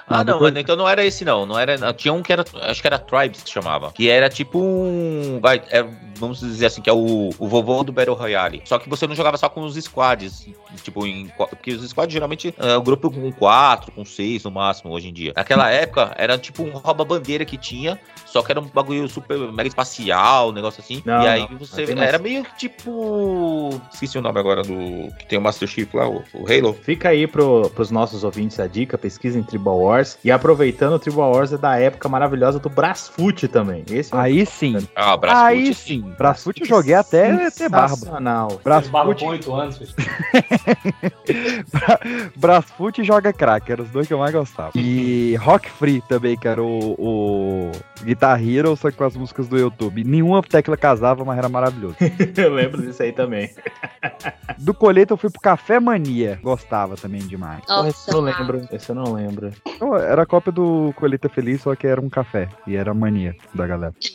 Ah, não, depois- então não era esse, não. Não era. Tinha um que era. Acho que era Tribes que chamava. Que era tipo um. Vai, é, vamos dizer assim, que é o, o vovô do Battle Royale. Só que você não jogava só com os squads. Tipo, em. Porque os squads geralmente é o grupo com quatro, com seis no máximo hoje em dia. Naquela época era tipo um rouba-bandeira que tinha. Só que era um bagulho super mega espacial, um negócio assim. Não, e aí não, você. não. Era meio que tipo. Esqueci o nome agora do. Que tem o Master Chief lá, o, o Halo. Fica aí pro, pros nossos ouvintes a dica, pesquisem Tribal Wars. E aproveitando, o Tribal Wars é da época maravilhosa do Brasfoot também. Esse é Aí sim. Ah, Aí sim. Brasfoot eu joguei até ter barba. Sensacional. Barba Brasfoot, com 8 anos, filho. Brasfoot Joga Crack, eram os dois que eu mais gostava. E Rock Free também, que era o, o Guitar Hero, só que com as músicas do YouTube. Nenhuma tecla casava, mas era maravilhoso. Eu lembro disso aí também. Do colheita eu fui pro Café Mania, gostava também demais. Esse eu não Nossa, lembro. Esse eu não lembro. Era a cópia do Colheita Feliz, só que era um café. E era a mania da galera.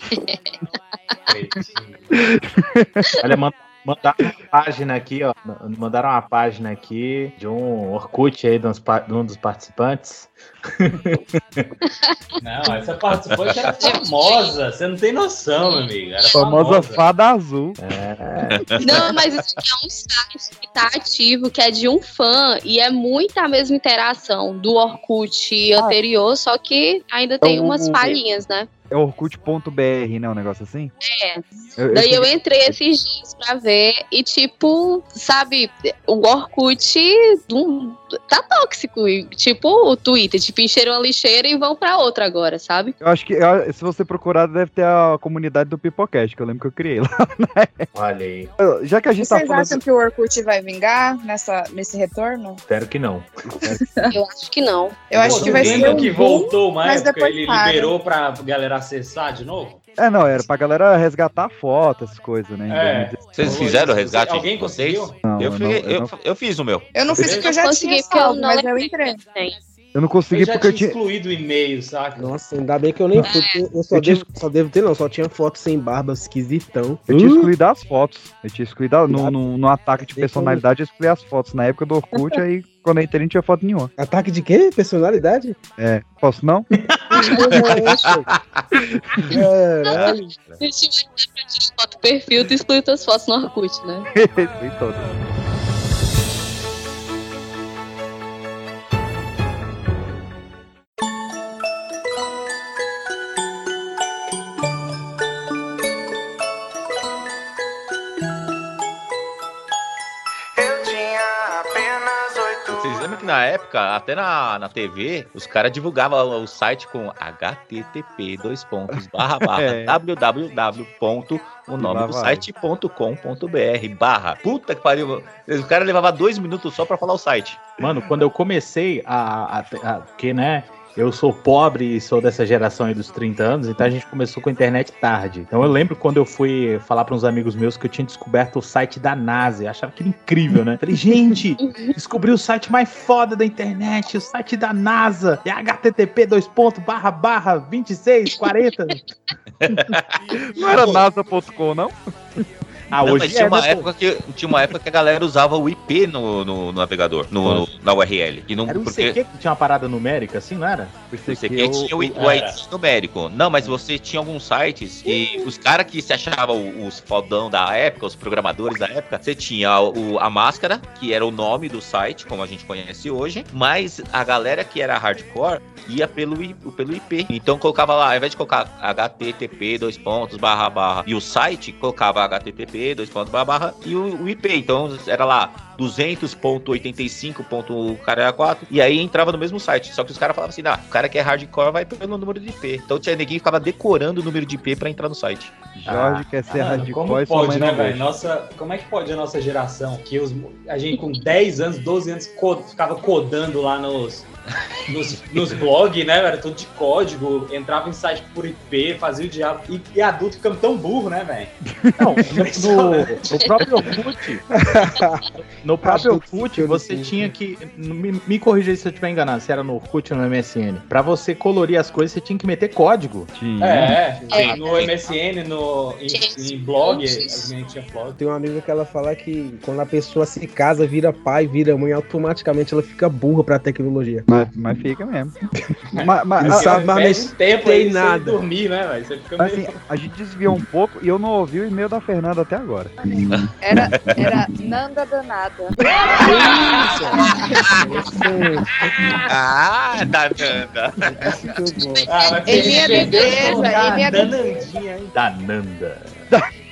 Olha, man- mandaram uma página aqui, ó. Mandaram uma página aqui de um Orkut aí de um dos participantes. Não, essa participante era famosa. Você não tem noção, meu amigo. Era Famosa famosa. fada azul. É. Não, mas isso aqui é um site que tá ativo, que é de um fã, e é muito a mesma interação do Orkut anterior, só que ainda tem o- umas falhinhas, né? É Orkut.br, né? Um negócio assim? É. Eu, Daí eu entrei esses dias pra ver e, tipo, sabe, o Orkut tá tóxico. Tipo o Twitter, tipo, encheram a lixeira e vão pra outra agora, sabe? Eu acho que eu- se você procurar, deve ter a comunidade do Pipocast, que eu lembro que eu criei lá. Olha aí. Já que a gente tá Vocês falando. acham que o Orkut vai vingar nessa, nesse retorno? Espero que não. Eu acho que não. Eu acho Pô, que vai ser lembra um que voltou uma mas época, depois ele para. liberou pra galera acessar de novo? É, não, era pra galera resgatar foto, essas coisas, né? É. 2016. Vocês fizeram o resgate Alguém vocês? conseguiu? Não, eu, eu fi- não- eu, eu não- eu fiz o meu. Eu não fiz Eu porque eu não já consegui tinha eu salvo, mas eu entrei. Eu não consegui Eu já porque eu tinha tinha. excluído o e-mail, saca? Nossa, ainda bem que eu nem fui. porque Eu só, Eu tinha- devo, só devo ter, não. Só tinha foto sem barba, esquisitão. Eu tinha Uh, excluído as fotos. Eu tinha excluído a- no, no, no ataque de personalidade, eu excluí as fotos. Na época do Orkut, aí quando eu entrei não tinha foto nenhuma. Ataque de quê? Personalidade? É, posso não? Caralho. Se tiver de foto perfil, tu exclui tuas fotos no Orkut, né? Nem todas. Na época, até na, na TV, os caras divulgavam o site com http dois pontos barra barra É. www. O nome do site.com.br barra. Puta que pariu. O cara levava dois minutos só pra falar o site. Mano, quando eu comecei a. a, a- que, né? Eu sou pobre e sou dessa geração aí dos 30 anos, então a gente começou com a internet tarde. Então eu lembro quando eu fui falar para uns amigos meus que eu tinha descoberto o site da NASA. Eu achava aquilo incrível, né? Falei, gente, descobri o site mais foda da internet, o site da NASA. É http dois pontos barra barra 2640. Não era nasa.com, não? Ah, Não, hoje tinha é, uma, né, pô? época que, tinha uma época que a galera usava o IP no, no, no navegador, no, no- na URL. E não, Era o porque ICQ que tinha uma parada numérica, assim, não era? o ICQ tinha o, o. ID numérico. Não, mas você tinha alguns sites e os caras que se achavam os fodão da época, os programadores da época, você tinha o, a máscara, que era o nome do site, como a gente conhece hoje, mas a galera que era hardcore ia pelo, pelo IP. Então colocava lá, ao invés de colocar http dois pontos barra barra e o site colocava http dois pontos barra barra e o, o IP. Então era lá 200.85.4 e aí entrava no mesmo site. Só que os caras falavam assim, ah, o cara que é hardcore vai pelo número de IP. Então tinha que ficava decorando o número de IP pra entrar no site. Jorge quer ser Mano, hardcore como pode, mãe né, velho? Nossa, como é que pode a nossa geração, que os, a gente com 10 anos, 12 anos, co- ficava codando lá nos, nos, nos blogs, né, velho? Tudo de código, entrava em site por IP, fazia o diabo. E, e adulto ficando tão burro, né, velho? Não, no, no próprio Orkut. No próprio Orkut, você tinha que. Me, me corrija aí se eu estiver enganado, se era no Orkut ou no MSN. Pra você colorir as coisas, você tinha que meter código. É, É. no MSN, no, em, em blog, a gente tinha blog. Tem uma amiga que ela fala que quando a pessoa se casa, vira pai, vira mãe, automaticamente ela fica burra pra tecnologia. Mas, mas fica mesmo. mas, mas- sabe, mas tempo tem aí sem nada. dormir, né, velho? Você fica mas, meio... assim, a gente desviou um pouco e eu não ouvi o e-mail da Fernanda até agora. Era, era Nanda Danada. Ah, Dananda. Ah, mas defesa, colocar em minha danandinha, hein? Da Nanda. Foi minha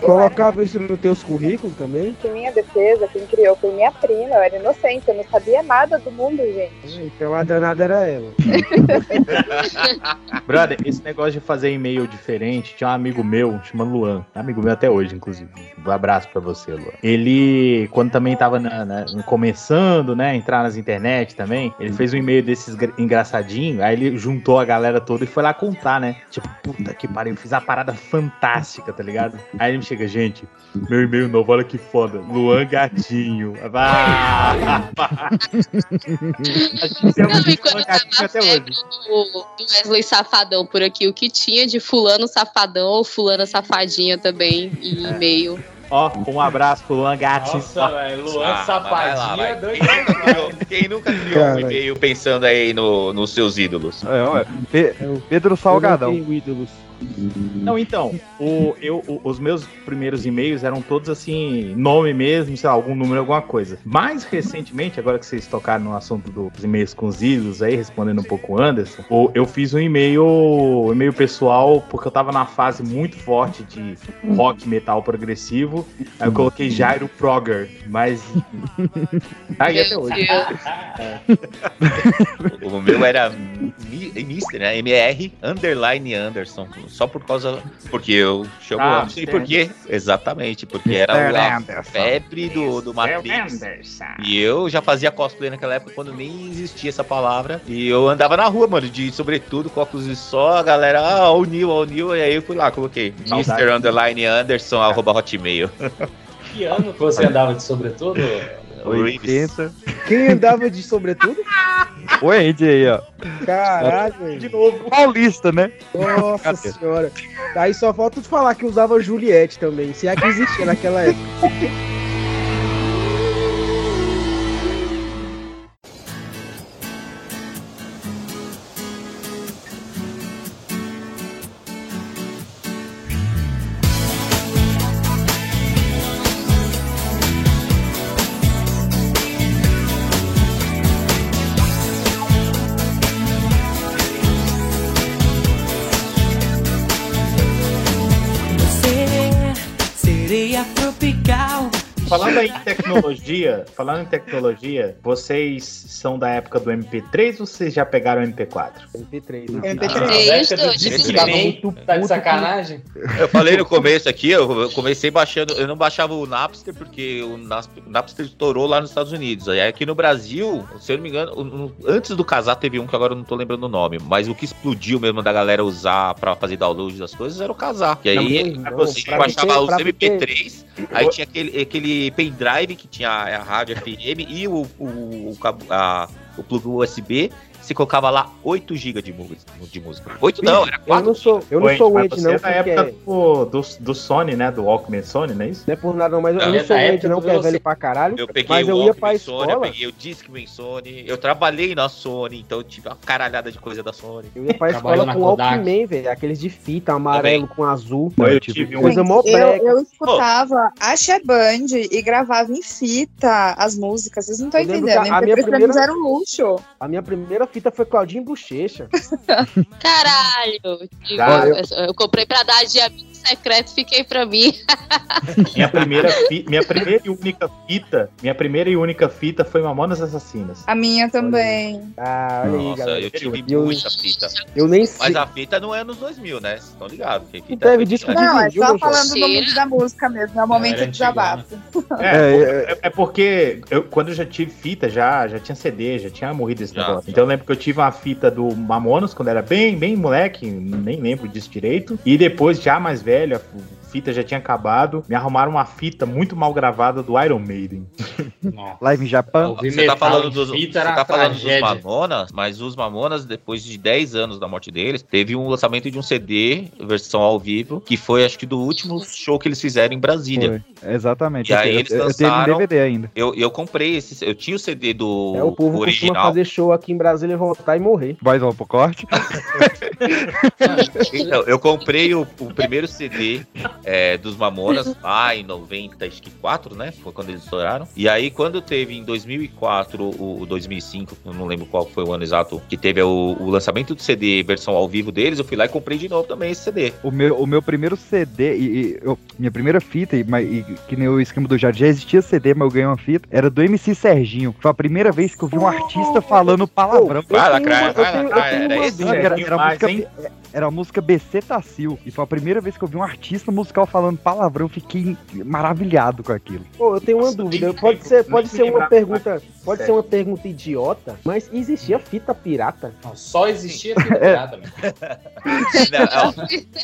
Colocava isso nos teus currículos também? Em minha defesa, quem criou foi minha prima. Eu era inocente, eu não sabia nada do mundo, gente. Então a danada era ela. Brother, esse negócio de fazer e-mail diferente, tinha um amigo meu, chama Luan, amigo meu até hoje, inclusive. Um abraço pra você, Luan. Ele, quando também tava na- na- começando, né, entrar nas internet também, ele fez um e-mail desses gra- engraçadinho, aí ele juntou a galera toda e foi lá contar, né? Tipo, puta que pariu, fiz a parada fantástica, tá ligado? Aí ele me chega, gente, meu e-mail novo, olha que foda, Luan Gatinho. Ah, a gente tem Não, um e quando até hoje. O do Wesley Safadão por aqui, o que tinha de fulano safadão ou fulana safadinha também em e-mail. Ó, um abraço pro Luan Gatinho. Nossa, velho, Luan Ah, é doido. Quem nunca criou, um e-mail pensando aí no, nos seus ídolos? É, olha, Pe- Pedro Salgadão. Eu não tenho ídolos. Não, então, o, eu, o- os meus primeiros e-mails eram todos assim, nome mesmo, sei lá, algum número, alguma coisa. Mais recentemente, agora que vocês tocaram no assunto dos e-mails com os ídolos aí, respondendo um pouco o Anderson, o- eu fiz um e-mail, um e-mail pessoal, porque eu tava na fase muito forte de rock metal progressivo. Aí eu coloquei Jairo Progger, mas. Tá aí até hoje. O meu era Mi- Mister, né? MR underline Anderson. Só por causa. Porque eu chamo Ah, não sei sim. por quê. Exatamente, porque era a Anderson. febre do, do Matrix. E eu já fazia cosplay naquela época quando nem existia essa palavra. E eu andava na rua, mano, de sobretudo, com óculos de sol, a galera, ah, o Neil, ó, o Neil. E aí eu fui lá, coloquei. Mr. Underline Anderson, arroba hotmail. Que ano que você andava de sobretudo? O Reeves. 80. Quem andava de sobretudo? O Andy aí, ó. Caralho, velho. De novo. Paulista, né? Nossa Cadê? senhora. Aí só falta tu falar que usava Juliette também, se é que existia naquela época. Você, sereia tropical, falando em tecnologia, falando em tecnologia, vocês são da época do MP3 ou vocês já pegaram o MP4? MP3. MP3. Na época do Isso, Discman, tá de sacanagem? Eu falei no começo aqui, eu comecei baixando, eu não baixava o Napster porque o Nas- o Napster estourou lá nos Estados Unidos. Aí aqui no Brasil, se eu não me engano, antes do casar teve um que agora eu não tô lembrando o nome, mas o que explodiu mesmo da galera usar pra fazer download das coisas era o casar. E aí Não, você pra baixava os pra MP3, aí tinha aquele, aquele pendrive que tinha a rádio FM e o, o, o, a- o plug USB. Você colocava lá 8 GB de música. De música. 8 não, era Eu 4 não sou, eu não Oi, sou o Ed, você não, é da porque época do, do, do Sony, né? Do Walkman Sony, não é isso? não é por nada, não, mas eu Não, não é sou o Ed, não, que é velho pra caralho. Eu peguei Mas o eu ia pra Sony, eu escola. peguei o Discman Sony, eu trabalhei na Sony, então eu tive uma caralhada de coisa da Sony. Eu ia pra escola na com Kodak. Walkman, velho. Aqueles de fita, amarelo com azul. Eu tipo, tive um. Coisa mó eu, eu escutava a Band e gravava em fita as músicas. Vocês não estão Eu entendendo. a- minha MP3 pra mim primeira- era um luxo. A minha primeira fita foi Claudinho Bochecha. Caralho. Tipo, Cara, eu... eu comprei pra dar de amigo secreto, fiquei pra mim. Minha primeira, fi- minha primeira e única fita, minha primeira e única fita foi Mamonas Assassinas. A minha também. Ah, olha aí, Nossa, galera. eu tive Eu- muita fita. Eu nem sei. Mas a fita não é nos 2000, né? Vocês estão ligados? que fita Teve é disco Não, é só falando do momento da música mesmo. É o momento de desabafo. É, É, é, é porque eu, quando eu já tive fita, já, já tinha CD, já tinha morrido esse Já, negócio. já. Então eu lembro que eu tive uma fita do Mamonas quando era bem, bem moleque, nem lembro disso direito. E depois, já mais velho, a fita já tinha acabado, me arrumaram uma fita muito mal gravada do Iron Maiden. Nossa. Live em Japão. Você tá metal falando dos, fita você tá falando dos. Mamonas, mas os Mamonas, depois de 10 anos da morte deles, teve um lançamento de um CD, versão ao vivo, que foi, acho que, do último show que eles fizeram em Brasília. Foi, Exatamente. E Eu aí eles eu, eu tenho um lançaram- DVD ainda. Eu, eu comprei esse, eu tinha o CD do É, o povo costuma original. fazer show aqui em Brasília e voltar e morrer. Mais um pro corte. Então, eu comprei o, o primeiro CD é, dos Mamonas lá em 94, né? Foi quando eles estouraram. E aí, quando teve em 2004 o, o 2005, eu não lembro qual foi o ano exato, que teve o, o lançamento do CD versão ao vivo deles, eu fui lá e comprei de novo também esse CD. O meu, o meu primeiro CD, e, e eu- minha primeira fita, e, e que nem o esquema do Jardim, já existia CD, mas eu ganhei uma fita, era do MC Serginho. Foi a primeira vez que eu vi um artista falando palavrão. Vai uma- eu vai tenho- eu lacrar, tenho era uma esse? dúvida. Era, era, a mais, música, hein? era a música BC Tacil. E foi a primeira vez que eu vi um artista musical falando palavrão. Eu fiquei maravilhado com aquilo. Pô, eu tenho uma Nossa, dúvida. Pode ser, pode ser uma pergunta, pode Sério. ser uma pergunta idiota, mas existia fita pirata? Não, só existia fita pirata, velho. Não, ó,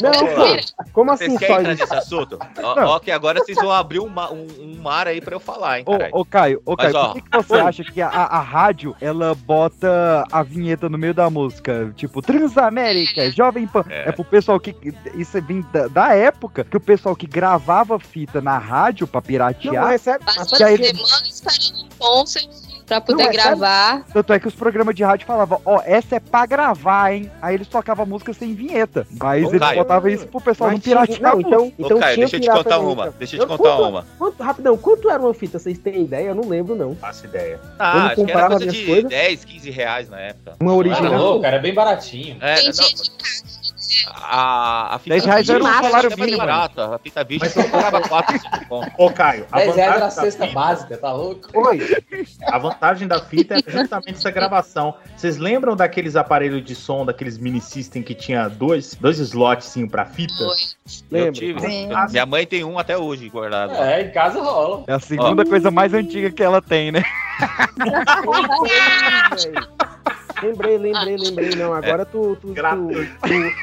Não, pô. Como assim vocês só querem entrar nesse assunto? Ó, ó que agora vocês vão abrir um, um- um mar aí pra eu falar, hein, caralho. Ô, ô Caio, ô, Mas, Caio, ó, por que, que você acha que a, a rádio, ela bota a vinheta no meio da música? Tipo, Transamérica, Jovem Pan. É. É, pro pessoal que. Isso é vem da, da época que o pessoal que gravava fita na rádio pra Não, piratear. mas é sério, mas Passou semana esperando um concert pra poder Não, é sério? gravar. Tanto é que os programas de rádio falavam, ó, essa é pra gravar, hein? Aí eles tocavam a música sem vinheta. Mas Ô, eles Caio. botavam isso pro pessoal não mas piratear. não, então, Ô, então Caio, tinha deixa eu te contar uma. então. Deixa eu te Eu- contar quanto- uma. Quanto, rapidão, quanto era uma fita? Vocês têm ideia? Eu não lembro, não. Faço ideia. Ah, Vamos acho que era comparar coisa de coisas? 10, 15 reais na época. Uma original. louco, era bem baratinho. É, Tem não, gente a, a fita 10 reais era um salário mínimo, barata. A fita vídeo você pagava 4, 5 pontos. Ô, Caio, a 10 reais era cesta fita, básica, tá louco? Oi, a vantagem da fita é justamente essa gravação. Vocês lembram daqueles aparelhos de som, daqueles mini system que tinha dois, dois slots pra fita? Foi. Eu tive. Sim. Minha mãe tem um até hoje guardado. É, em casa rola. É a segunda coisa mais antiga que ela tem, né? Lembrei, lembrei, lembrei. Não, agora tu, tu, tu,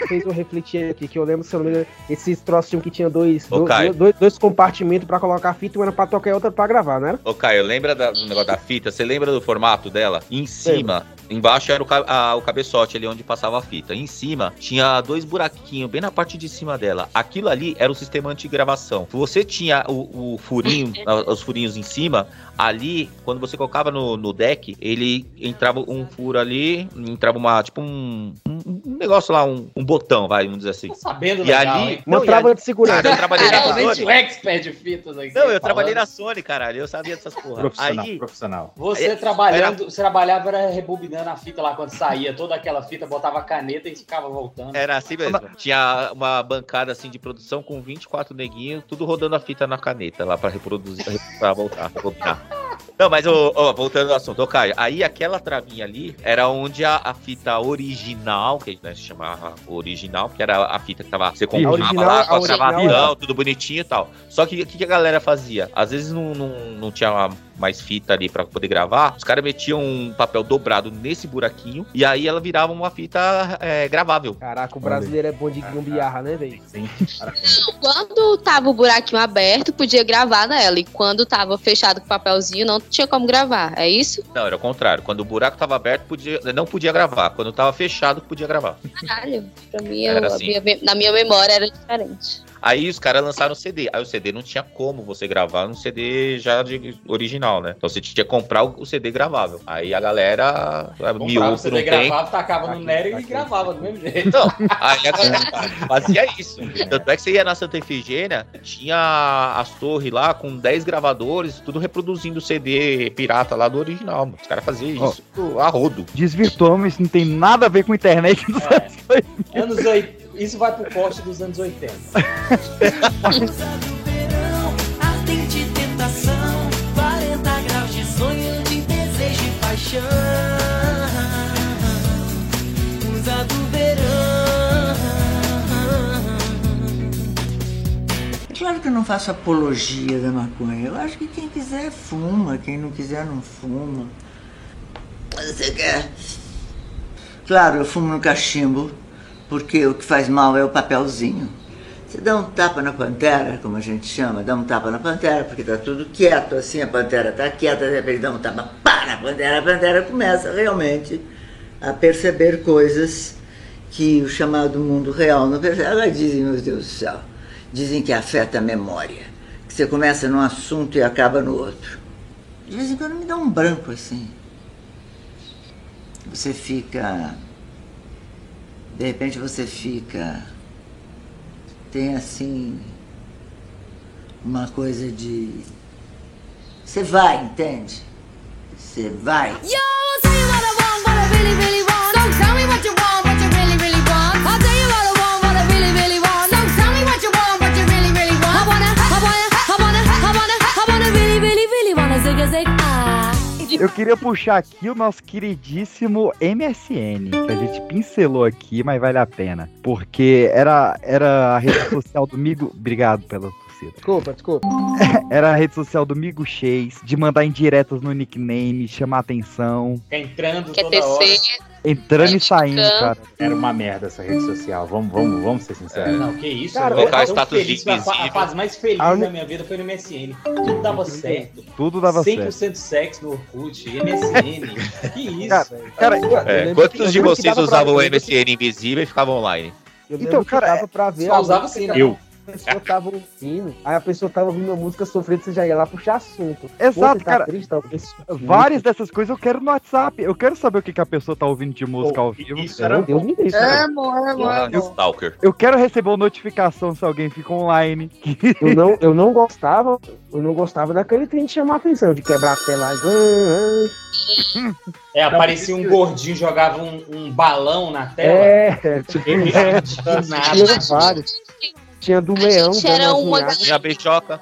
tu fez eu refletir aqui, que eu lembro, se eu não me engano, esses trocinhos que tinha dois, do- dois, dois compartimentos pra colocar a fita, uma era pra tocar e outra pra gravar, né? Ô, Caio, lembra da- do negócio da fita? Você lembra do formato dela? Em cima, embaixo era o, a- o cabeçote ali onde passava a fita. Em cima tinha dois buraquinhos bem na parte de cima dela. Aquilo ali era o sistema antigravação. Você tinha o, o furinho, os furinhos em cima. Ali, quando você colocava no, no deck, ele entrava um furo ali, entrava uma, tipo um, um- um negócio lá, um, um botão, vai, vamos dizer assim. Sabendo E legal, ali- hein? Uma Não, trava de segurança. Cara, eu trabalhei na Sony. o expert de fitas aqui. Não, eu falando. trabalhei na Sony, caralho. Eu sabia dessas porra. Profissional, Aí, profissional. Você Aí, trabalhando, você trabalhava era rebobinando a fita lá quando saía, toda aquela fita, botava a caneta e ficava voltando. Era assim mesmo. Tinha uma bancada assim de produção com 24 neguinhos, tudo rodando a fita na caneta lá pra reproduzir, pra voltar, pra rebobinar. Não, mas ô, ô, voltando ao assunto, ô, Caio, aí aquela travinha ali era onde a, a fita original, que né, se chamava original, que era a fita que tava, você comprava original- lá a com a era- tudo bonitinho e tal. Só que o que, que a galera fazia? Às vezes não, não, não tinha mais fita ali pra poder gravar, os caras metiam um papel dobrado nesse buraquinho e aí ela virava uma fita é, gravável. Caraca, o brasileiro é bom de gambiarra, né, velho? Sim. Quando tava o buraquinho aberto, podia gravar nela. E quando tava fechado com papelzinho, não tinha como gravar. É isso? Não, era o contrário. Quando o buraco tava aberto, podia, não podia gravar. Quando tava fechado, podia gravar. Caralho. Pra mim, eu- assim. minha- na minha memória era diferente. Aí os caras lançaram o CD. Aí o CD não tinha como você gravar no CD já de original, né? Então você tinha que comprar o CD gravável. Aí a galera o não CD, tem. gravava, tacava no Nero e gravava do mesmo jeito. Então, aí a galera fazia isso. Tanto é que você ia na Santa Efigênia, tinha as torres lá com 10 gravadores, tudo reproduzindo o CD pirata lá do original. mano. Os caras faziam isso a rodo. Desvirtuamos, isso não tem nada a ver com internet. É. Anos 80. Isso vai pro corte dos anos 80. Ardente tentação, 40 graus de sonho, de desejo e paixão. Usa do verão. Claro que eu não faço apologia da maconha. Eu acho que quem quiser fuma, quem não quiser não fuma. Você quer? Claro, eu fumo no cachimbo, porque o que faz mal é o papelzinho. Você dá um tapa na pantera, como a gente chama, dá um tapa na pantera, porque tá tudo quieto, assim, a pantera tá quieta, de repente dá um tapa, pá, na pantera, a pantera começa realmente a perceber coisas que o chamado mundo real não percebe. Agora dizem, meu Deus do céu, dizem que afeta a memória, que você começa num assunto e acaba no outro. De vez em quando me dá um branco assim. Você fica. De repente você fica. Tem assim. Uma coisa de. Você vai, entende? Você vai. Yo, tell you what I want, what I really, really want. Tell me what you want, Eu queria puxar aqui o nosso queridíssimo MSN, que a gente pincelou aqui, mas vale a pena. Porque era, era a rede social do Migo. Obrigado pela torcida. Desculpa, desculpa. Era a rede social do Migo Chase, de mandar indiretas no nickname, chamar atenção. Fica entrando Quer toda hora. Entrando e saindo, cara. Era uma merda essa rede social. Vamos, vamos, vamos ser sinceros. Não, que isso. Cara, eu colocar status feliz, a, fa- a fase mais feliz Ah, da minha vida foi no MSN. Tudo dava certo. Tudo dava certo. 100% sexo no Orkut, MSN. que isso, Cara. Cara, Eu É, que- quantos eu de que vocês usavam o eu lembro que- MSN invisível e ficavam online? Eu Então, lembro que cara, dava pra ver Só a usava assim, que né? Eu. A pessoa tava ouvindo, aí a pessoa tava ouvindo a música sofrendo, você já ia lá puxar assunto. Exato, tá cara. Triste, tá? Isso- Várias dessas coisas eu quero no WhatsApp. Eu quero saber o que, que a pessoa tá ouvindo de música Pô, ao vivo. isso era Meu Deus me livre. É, amor, amor, Ah, amor. Stalker. Eu quero receber uma notificação se alguém fica online. Eu não, eu não gostava, eu não gostava daquele trem de chamar atenção, de quebrar a tela. É, aparecia um gordinho, jogava um, um balão na tela. É, tipo, Ele é, tinha tinha. Tinha do A leão, gente era uma Minha beijoca.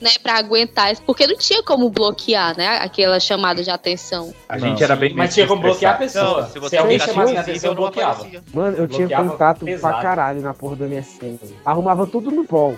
né, pra aguentar isso, porque não tinha como bloquear, né, aquela chamada de atenção. A Não. gente era bem Mas tinha como bloquear a pessoa. Não, se se, você alguém ficasse chamasse a invisível, atenção, eu bloqueava. Mano, eu tinha Bloqueava contato pesado. pra caralho na porra do MSN. velho. Arrumava tudo no pol.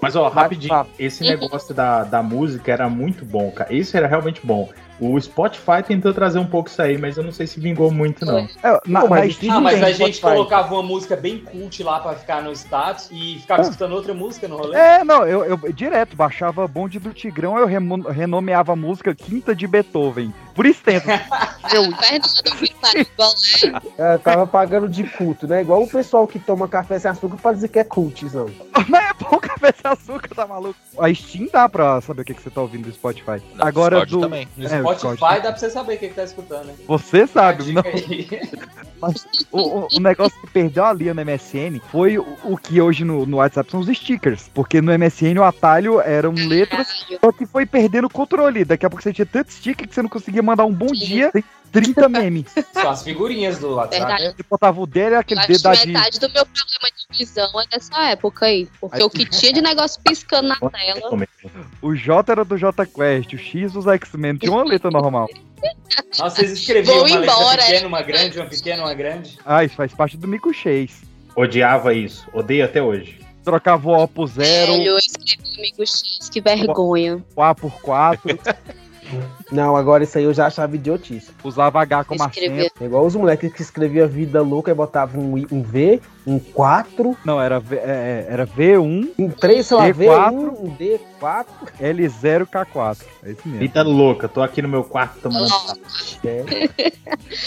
Mas, ó, rapidinho, esse negócio da, da música era muito bom, cara. Isso era realmente bom. O Spotify tentou trazer um pouco isso aí, mas eu não sei se vingou muito, não. É, na, Pô, mas isso Ah, mas a gente Spotify. colocava uma música bem cult lá pra ficar no status e ficava Ah. escutando outra música no rolê. É, não, eu, eu direto baixava Bonde do Tigrão, eu remo- renomeava a música Quinta de Beethoven. Por extenso. eu, Fernando Vitória Bolé, É, tava pagando de culto, né? Igual o pessoal que toma café sem açúcar pra dizer que é cultizão. não é bom café sem açúcar, tá maluco? A Steam dá pra saber o que, que você tá ouvindo do Spotify. No Agora Discord do. também. É, Spotify Discord. dá pra você saber o que, tá escutando, né? Você sabe, não. Mas o, o- o negócio que perdeu a linha no MSN foi o, o que hoje no, no WhatsApp são os stickers. Porque no MSN o atalho eram letras, só que foi perdendo o controle. Daqui a pouco você tinha tanto sticker que você não conseguia mandar um bom dia sem 30 memes. Só as figurinhas do WhatsApp. Você botava o dele e aquele Eu dedo acho da metade do meu problema de visão é dessa época aí. Porque o que tinha de negócio piscando na tela. O J era do J Quest, o X dos X-Men, tinha uma letra normal. Nossa, vocês escreviam Vou uma embora. letra pequena, uma grande, uma pequena, uma grande. Ah, isso faz parte do Mico Chase. Odiava isso. Odeio até hoje. Trocava o O por zero, Velho, eu escrevi amigo X, que vergonha. o A por 4, Não, agora isso aí eu já achava idiotice. usava H como Escrever. acento. É igual os moleques que escreviam vida louca e botavam um, um V, um 4, Não, era, V- é, era V1, um 3, sei lá, D4. V1, um D4. L0K4. É isso mesmo. Vida louca, tô aqui no meu quarto tomando. É.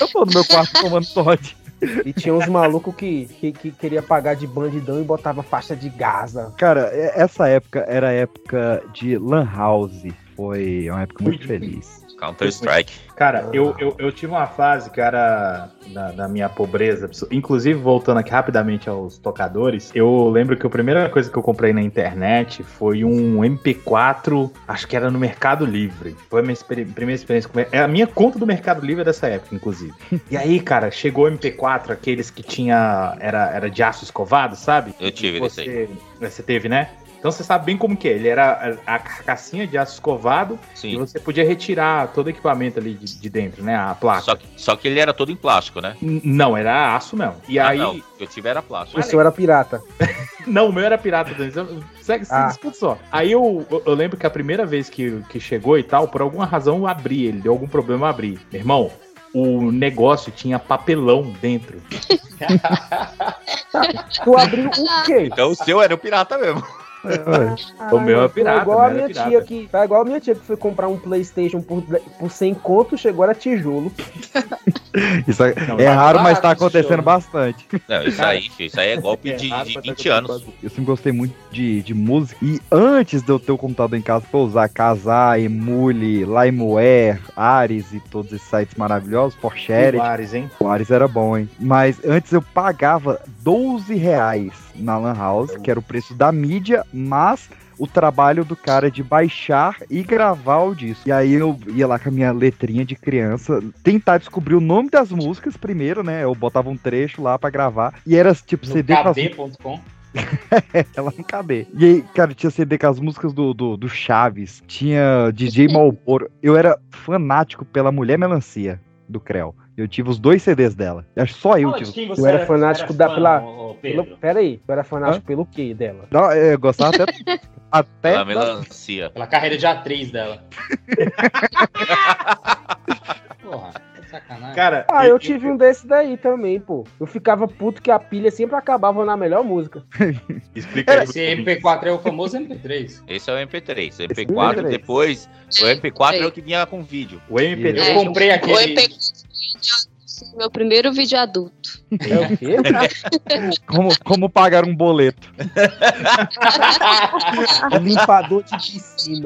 Eu tô no meu quarto tomando Todd. E tinha uns malucos que, que, que queria pagar de bandidão e botava faixa de Gaza. Cara, e- essa época era a época de Lan House. Foi uma época muito feliz. Counter-Strike. Cara, eu, eu, eu tive uma fase que era da, da minha pobreza. Inclusive, voltando aqui rapidamente aos tocadores, eu lembro que a primeira coisa que eu comprei na internet foi um MP4, acho que era no Mercado Livre. Foi a minha experi- primeira experiência com. É a minha conta do Mercado Livre é dessa época, inclusive. E aí, cara, chegou o MP4, aqueles que tinha. Era, era de aço escovado, sabe? Eu tive aí. Você, você teve, né? Então você sabe bem como que é. Ele era a carcassinha de aço escovado e Sim. você podia retirar todo o equipamento ali de, de dentro, né? A placa. Só que, só que ele era todo em plástico, né? N- Não, era aço mesmo. E Ah, aí. não, eu tive era plástico. O seu era pirata. Não, o meu era pirata. Eu- Segue, Ah. escuta só. Aí eu, eu, eu lembro que a primeira vez que, que chegou e tal, por alguma razão eu abri ele, deu algum problema eu abri. Meu irmão, o negócio tinha papelão dentro. Tu abriu o quê? Então o seu era o pirata mesmo. O meu é Foi pirata. igual o a minha pirata. tia que. Tá igual a minha tia que foi comprar um Playstation por, por 100 conto, chegou era tijolo. Isso é, Não, é tá raro, mas tá acontecendo bastante. Não, isso aí, isso aí é golpe É de, raro, de mas tá 20 anos. Eu sempre gostei muito de, de música. E antes de eu ter o computador em casa pra usar Casar, Emule, Limeware, Ares e todos esses sites maravilhosos, Porchere, Soares, hein? o Ares era bom, hein? Mas antes eu pagava 12 reais na Lan House, que era o preço da mídia, mas o trabalho do cara de baixar e gravar o disco. E aí eu ia lá com a minha letrinha de criança, tentar descobrir o nome das músicas primeiro, né? Eu botava um trecho lá pra gravar. E era tipo No CD com as KD.com. ela não cadê? E aí, cara, tinha CD com as músicas do, do, do Chaves, tinha DJ Malboro. Eu era fanático pela Mulher Melancia do Creu. Eu tive os dois CDs dela. Acho que só eu tive. quem você Tu era fanático da- fã, pela- ô, Pelo, pera aí, tu era fanático pelo quê dela? Não, eu gostava até. até Pela da- melancia. Pela carreira de atriz dela. Porra, Sacanagem. Cara, ah, eu, eu tive eu... um desse daí também, pô. Eu ficava puto que a pilha sempre acabava na melhor música. Explica aí. Esse MP4 é o famoso MP3. Esse é o MP3. O MP4 MP3. É depois. O MP4 Sei. é o que vinha com vídeo. O MP3. Eu comprei aquele. O MP4 meu primeiro vídeo adulto. É o quê? como, como pagar um boleto. Limpador de piscina.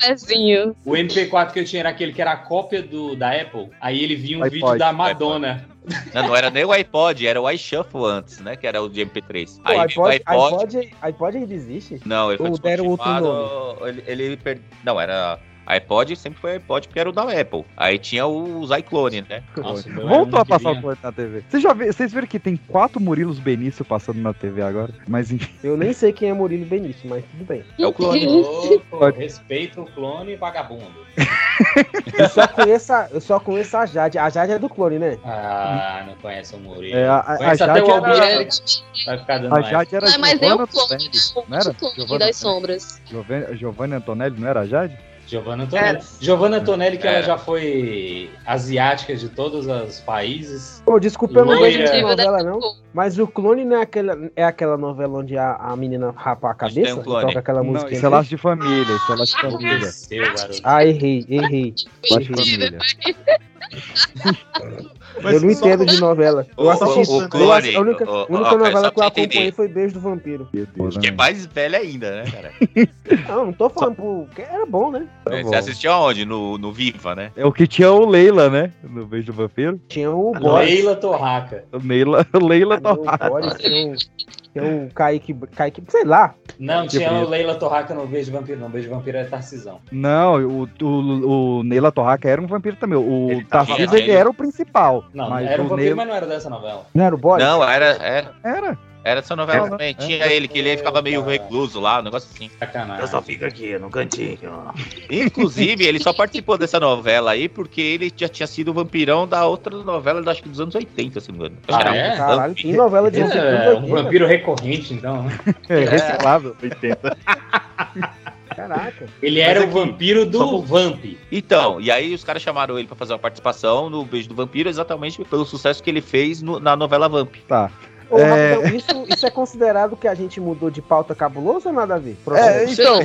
Pezinho. O MP4 que eu tinha era aquele que era a cópia do, da Apple. Aí ele vinha um iPod, vídeo da Madonna. Não, não, era nem o iPod, era o iShuffle antes, né? Que era o de MP3. Pô, Aí, iPod, iPod, iPod, iPod ainda existe? Não, ele foi Ou deram outro nome. Ele, ele per... Não, era iPod sempre foi iPod porque era o da Apple. Aí tinha os iClone, né? Nossa, Voltou a passar o clone na TV. Vocês já vi- vocês viram que tem quatro Murilos Benício passando na TV agora? Mas enfim. Eu nem sei quem é Murilo Benício, mas tudo bem. É o clone. Pô, Pode. respeita o clone vagabundo. Eu só conheço a, eu só conheço a Jade. A Jade é do clone, né? Ah, não conhece o Murilo. É, a- a- conhece a até Jade o era- Albieri. Vai ficar dando A mais. Jade era Ah, mas é Giovanna o clone, Antonelli, né? não era? O clone das sombras. Giovanni Antonelli, não era a Jade? Giovanna Antonelli. Giovanna Antonelli, que É. ela já foi asiática de todos os países. Pô, desculpa, eu não vejo essa novela, não. Mas o clone não é aquela, é aquela novela onde a, a menina rapa a cabeça um e toca aquela Não, música. isso é laço de família, isso é laço de família. Ah, errei, errei. Laço de Mentira. Família. eu não entendo de novela. Eu assisti. ô, eu Clone, assisti- a única, ô, ô, a única ó, cara, novela só que eu acompanhei entender. foi Beijo do Vampiro. Que é mais velho ainda, né, cara? Não, não tô falando que Era bom, né? É, Você assistiu aonde? No, no Viva, né? É o que tinha o Leila, né? No Beijo do Vampiro. Tinha o A Boris. Leila Torraca. O Leila, o Leila Tinha o Torraca. Boris, tinha o, tinha o Kaique, Kaique, sei lá. Não, tinha o. Leila Torraca no Beijo Vampiro. Não, Beijo Vampiro é Tarcisão. Não, o, o, o Neila Torraca era um vampiro também. O Ele Tarcísio, ele era o principal. Não, mas era um o vampiro, Neila... mas não era dessa novela. Não era o Boris? Não, era. Era, Era. Era essa novela Era. também. É. Tinha ele, que ele ficava meio recluso lá, um negócio assim. Sacanagem. Eu só fico aqui no cantinho. Inclusive, ele só participou dessa novela aí porque ele já tinha sido o vampirão da outra novela, acho que dos anos 80, se não me engano. Ah, era é? um Caralho, tem novela de anos É, 80. um vampiro recorrente, então. né? É, reciclável. 80. Caraca. Ele era Mas o aqui, vampiro só do vou- Vamp. Então, e aí os caras chamaram ele pra fazer uma participação no Beijo do Vampiro, exatamente pelo sucesso que ele fez no- na novela Vamp. Tá. Ô, É. rapidão, isso, isso é considerado que a gente mudou de pauta cabuloso ou nada a ver? É, então.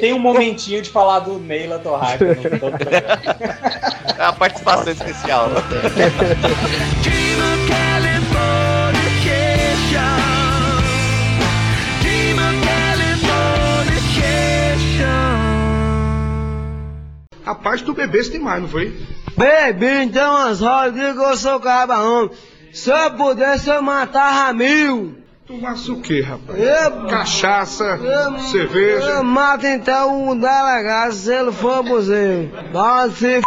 Tem um momentinho de falar do Neila Torraca. É uma participação especial. né? Rapaz, tu bebeste demais, não foi? Bebi então as rodas, digo eu sou cabarão. Se eu pudesse, eu matava mil. Tu massa o quê, rapaz? Eu- Cachaça, Eu- cerveja. Eu mato então o delegado se ele for buzeiro. Vai se f...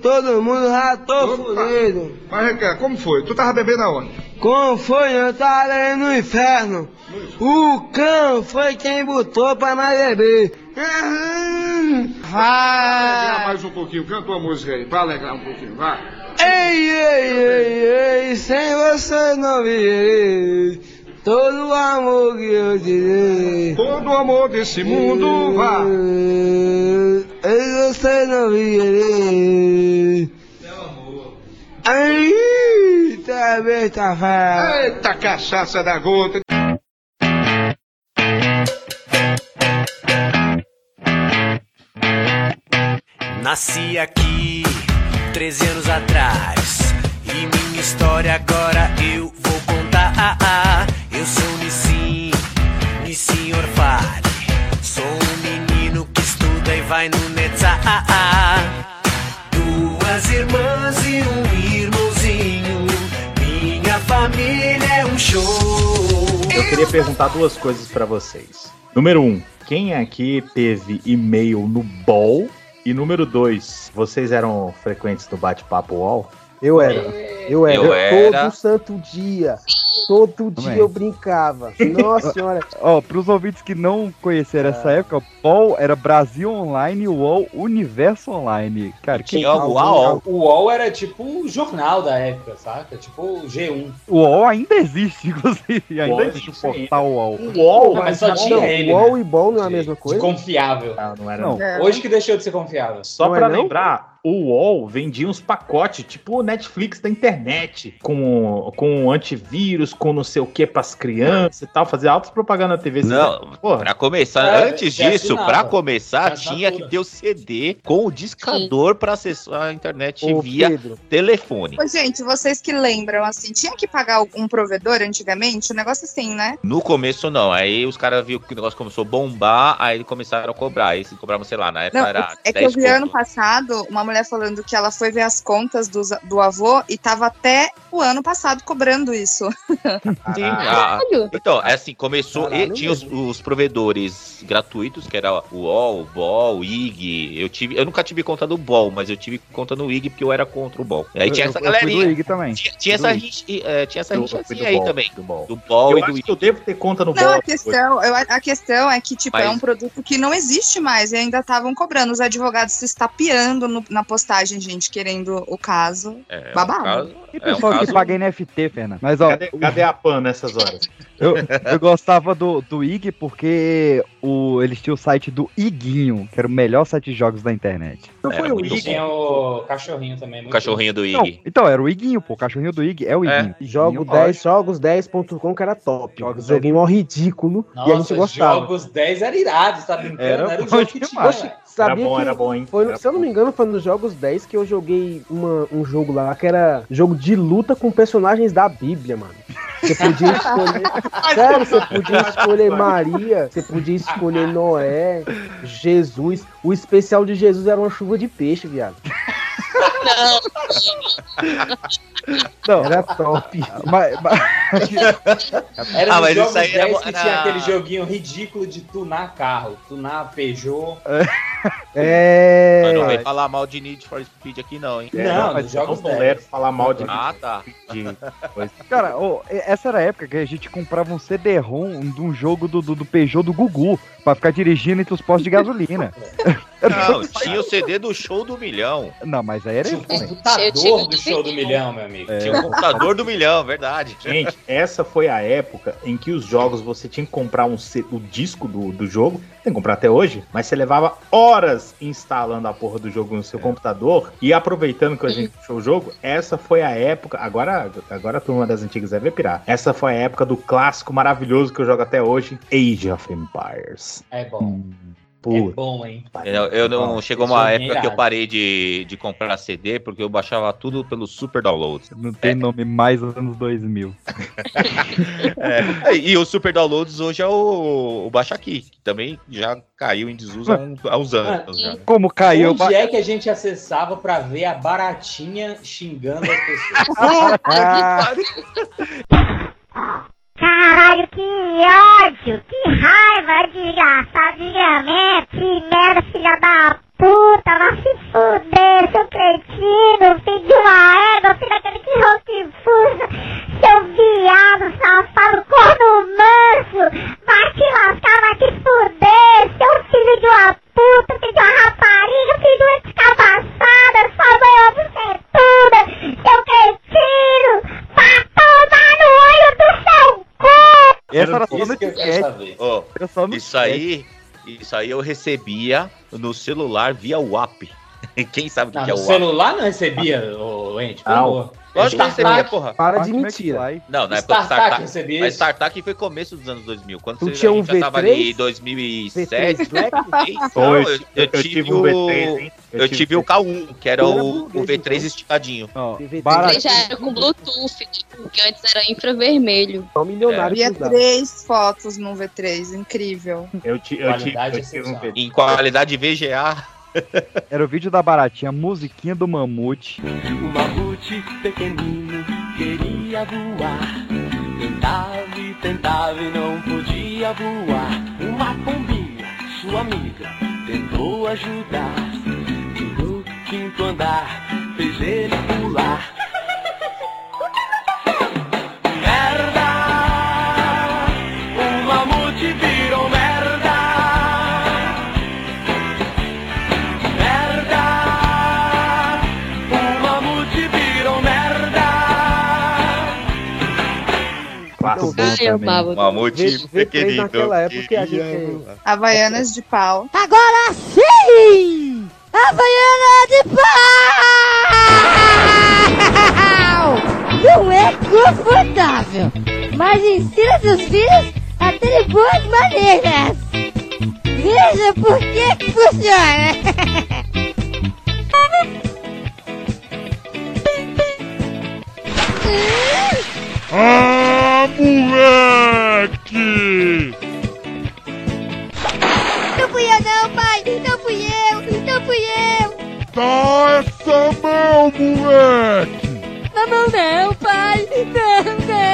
todo mundo, já tô fudido. Mas, como foi? Tu tava bebendo aonde? Como foi? Eu tava ali no inferno. O cão foi quem botou pra nós beber. Alegrar Vai. mais um pouquinho, canta uma música aí, pra alegrar um pouquinho, vai. Ei, ei, ei, ei, sem você não virei. Todo o amor que eu te dei. Todo o amor desse mundo, vá. Ei, você não virei. Ai, tá bem, tá velho. Eita cachaça da gota. Nasci aqui 13 anos atrás e minha história agora eu vou contar. Eu sou Nissim, Nissim Orfari. Sou um menino que estuda e vai no Netzah. Duas irmãs e um irmãozinho. Minha família é um show. Eu queria perguntar duas coisas pra vocês. Número um, quem aqui teve e-mail no BOL? E número dois, vocês eram frequentes do bate-papo UOL? Eu era. Eu era. Eu era. Todo santo dia. Todo dia Também. eu brincava. Nossa senhora. Ó, pros ouvintes que não conheceram essa época, POL era Brasil Online e UOL Universo Online. Cara, que Tinha o UOL. O UOL era tipo o jornal da época, saca? Tipo o G1. o UOL ainda existe, inclusive. Ainda existe o portal UOL. O UOL, Não, mas só Não, tinha ele. UOL né? e BOL não é a De- mesma de coisa? Confiável. Não, não era. Não. É. Hoje que deixou de ser confiável. Só Não é pra não? lembrar, o UOL vendia uns pacotes, tipo o Netflix da internet, com, com antivírus, com não sei o que pras crianças e tal, fazia altas propaganda na TV. Não, Porra. pra começar, É, antes disso, assinava. pra começar, tinha que ter o CD com o discador pra acessar a internet Ô, via Pedro, telefone. Ô, gente, vocês que lembram, assim, tinha que pagar um provedor antigamente? Um negócio assim, né? No começo, não. Aí os caras viram que o negócio começou a bombar, aí começaram a cobrar. Aí se cobravam, sei lá, na época Não, era é que 10 eu vi ano passado uma mulher falando que ela foi ver as contas do, do avô e tava até o ano passado cobrando isso. Sim, a- Caralho. Então, é assim, começou. E Caralho tinha os, os provedores gratuitos, que era o UOL, o BOL, o IG. Eu, tive, eu nunca tive conta do BOL, mas eu tive conta no IG porque eu era contra o BOL. E aí tinha Eu- essa eu galerinha. IG também. Tinha, essa, IG. rincha, eh, tinha essa do aí BOL, também. do BOL. Do BOL Eu e do acho IG. que eu devo ter conta no Não, BOL. a questão, eu- a questão é que, tipo, é um produto que não existe mais e ainda estavam cobrando. Os advogados se estapeando no- na postagem, gente, querendo o caso. É, Babado. um caso- E é um pessoal que caso- paga NFT, Fernando. Mas, ó, Cadê, cadê a PAN nessas horas? eu, eu gostava do, do IG porque o, eles tinham o site do Iguinho, que era o melhor site de jogos da internet. não Era foi o IG. Tinha o cachorrinho também. O muito cachorrinho do Não, IG. então, era o Iguinho, pô. O cachorrinho do IG é o É. Iguinho. Jogo Iguinho, 10, jogos10.com que era top. Jogos Joguinho mó ridículo bom. e a gente Nossa, gostava. jogos 10 era irado, tá brincando? Era Era, o bom jogo que tinha. Sabia era bom, que era bom, hein? foi Era se eu não me engano, foi no Jogos 10 que eu joguei uma- um jogo lá que era jogo de luta com personagens da Bíblia, mano. Você podia escolher. Sério, você podia escolher Maria, você podia escolher Noé, Jesus. O especial de Jesus era uma chuva de peixe, viado. Não, Era top. Mas, mas- Era Ah, mas isso aí era 10 bo- que era- tinha aquele joguinho ridículo de tunar carro. Tunar Peugeot. É. Mas não vem falar mal de Need for Speed aqui não, hein? Não, mas nos jogos não 10. falar mal de Ah, tá. Cara, ô, essa era a época que a gente comprava um CD-ROM de um jogo do, do, do Peugeot do Gugu pra ficar dirigindo entre os postos de gasolina. Não, tinha o CD do show do milhão. Não, mas aí era Tinha um também. computador do show do milhão, meu amigo. É. Tinha o computador do milhão, verdade. Gente, essa foi a época em que os jogos você tinha que comprar um o disco do, do jogo, tem que comprar até hoje, mas você levava horas instalando a porra do jogo no seu computador e aproveitando que a gente puxou o jogo, essa foi a época, agora, agora a turma das antigas deve pirar, essa foi a época do clássico maravilhoso que eu jogo até hoje, Age of Empires. É bom. É Puta. bom, hein? Eu, eu não Bom, chegou uma é época que eu parei de, de comprar CD porque eu baixava tudo pelo Super Download. Não tem nome mais anos 2000. É, e o Super Downloads hoje é o, o Baixa Aqui, que também já caiu em desuso há, um- há uns anos. Já. Como caiu? Onde é que a gente acessava pra ver a baratinha xingando as pessoas? Caralho, que ódio, que raiva, desgraçado, desgramento, que merda, filha da puta, vai se fuder, seu cretino, filho de uma égua, filho daquele que roquifuso, seu viado, safado, corno manso, vai te lascar, vai te fuder, seu filho de uma puta, filho de uma rapariga, filho de uma descabaçada, sua mãe bucetuda, seu cretino, vai tomar no olho do seu! Essa era só Isso no que eu quero disquete. saber. Ó, Era só no isso aí, isso aí eu recebia no celular via WAP. Quem sabe o que, Não, que é o WAP? celular não recebia, ô, Ente, por Não. favor. Lógico que recebia, porra. Para de é que mentira. Não, na época do Startup recebia Mas. Startup foi começo dos anos 2000. Quando Tu você, tinha um já tava V3? ali em 2007. V3 Black? Não, Foi, eu, eu tive o, V3, hein? eu tive o K1, que era o, o burguês, V3 então. esticadinho. Ó, TV3. barato. Ele já era com Bluetooth, né? porque antes era infravermelho. Só milionário Via que usava. três fotos no V3, incrível. Eu, ti- eu, tive, Qualidade eu tive um excepcional. Em qualidade VGA. Era o vídeo da baratinha, musiquinha do mamute. O mamute pequenino queria voar. Tentava e tentava e não podia voar. Uma pombinha, sua amiga, tentou ajudar. No quinto andar, fez ele pular. Clássico. Bom eu também. Mamute V- V3 pequenino. naquela época a gente-. Havaianas de pau. Agora sim! Havaiana de pau! Não é confortável, mas ensina seus filhos a terem boas maneiras. Veja por que que funciona. Ah, moleque! Não fui eu não, pai! Não fui eu! Não fui eu! Dá essa mão, moleque! Não, não, não, pai! Não, não!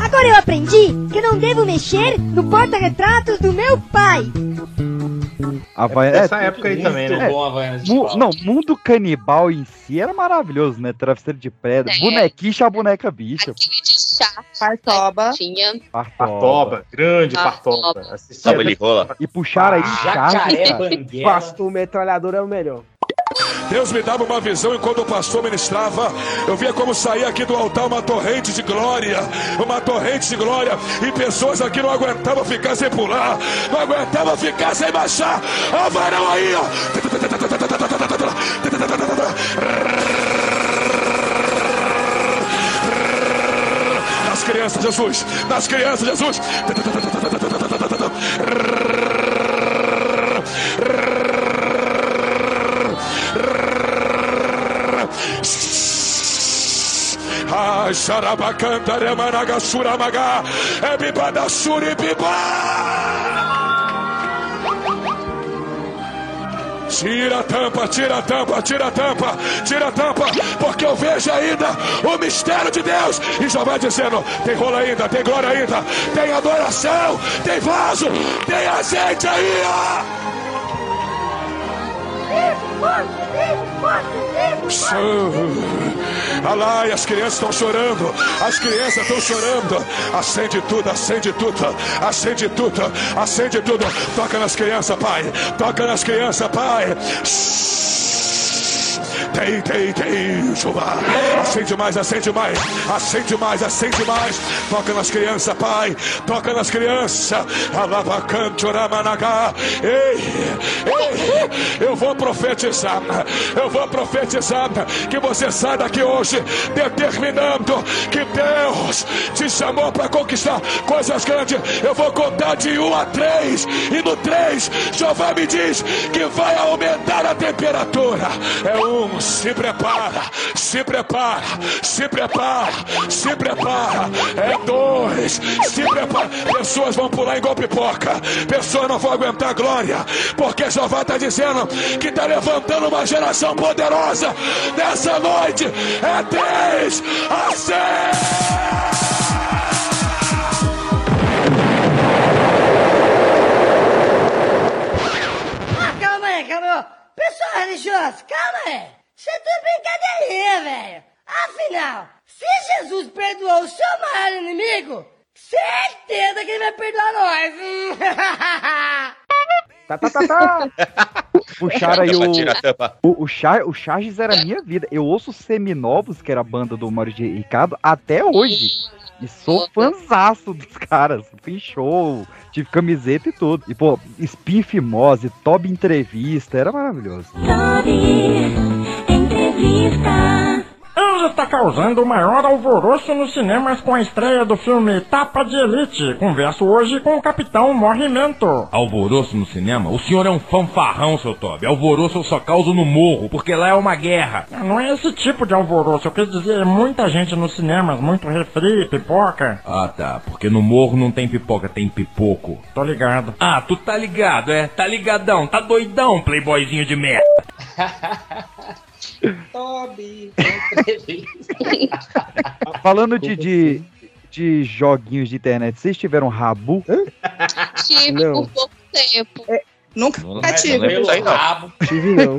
Agora eu aprendi que não devo mexer no porta-retratos do meu pai! Havaia... Essa é, época aí também, né? bom Havaianas de mu- pau. não, mundo canibal em si era maravilhoso, né? Travesseiro de pedra, É. bonequicha a boneca bicha. Aquele de chá Partoba. tinha. Partoba, grande Partoba. Partoba. Assistia Sabe ele rola? E puxaram aí Jacaré charge. Banguela. Pastor metralhador é o melhor. Deus me dava uma visão e quando o pastor ministrava, eu via como saía aqui do altar uma torrente de glória, uma torrente de glória, e pessoas aqui não aguentavam ficar sem pular, não aguentavam ficar sem baixar. Ah, varão aí, ó. Nas crianças, Jesus, nas crianças, Jesus. Ai, xarabacanta, remanaga, suramaga. É bibada, suribibá. Tira a tampa, tira a tampa, tira a tampa, tira a tampa, porque eu vejo ainda o mistério de Deus. E já vai dizendo: tem rolo ainda, tem glória ainda, tem adoração, tem vaso, tem azeite aí, ó. Olha lá, e as crianças estão chorando, as crianças estão chorando. Acende tudo, acende tudo, acende tudo, acende tudo. Toca nas crianças, pai, toca nas crianças, pai. Tem, tem, tem, chuva. Acende mais, acende mais, acende mais, acende mais. Toca nas crianças, pai. Toca nas crianças. Alabacante, oramanagá. Ei, ei, eu vou profetizar. Eu vou profetizar que você sai daqui hoje determinando que Deus te chamou para conquistar coisas grandes. Eu vou contar de um a três. E no três, Jeová me diz que vai aumentar a temperatura. É um, se prepara, se prepara, se prepara, se prepara. É dois, se prepara. Pessoas vão pular igual pipoca. Pessoas não vão aguentar glória. Porque Jeová está dizendo que está levantando uma geração poderosa nessa noite. É três a seis. Ah. Pessoal religioso, calma aí. Isso é tudo brincadeirinha, velho. Afinal, se Jesus perdoou o seu maior inimigo, certeza que ele vai perdoar nós. Tá, tá, tá, tá. Puxaram aí o. O, o, Char, o Charges era a minha vida. Eu ouço Seminovos, que era a banda do Mário de Ricardo, até hoje. E sou fanzaço dos caras. Em show, tive camiseta e tudo. E, pô, Spin Fimose, Toby Entrevista, era maravilhoso. Ele está causando o maior alvoroço nos cinemas com a estreia do filme Tapa de Elite. Converso hoje com o Capitão Morrimento. Alvoroço no cinema? O senhor é um fanfarrão, seu Toby. Alvoroço eu só causo no morro, porque lá é uma guerra. Não é esse tipo de alvoroço. Eu quis dizer, é muita gente nos cinemas, muito refri, pipoca. Ah, tá. Porque no morro não tem pipoca, tem pipoco. Tô ligado. Ah, tu tá ligado, é? Tá ligadão, tá doidão, playboyzinho de merda. Toby. Falando de, de, de joguinhos de internet, vocês tiveram Rabu? Tive Não. por pouco tempo. Nunca Não, tive. não disso aí, não. Tive não.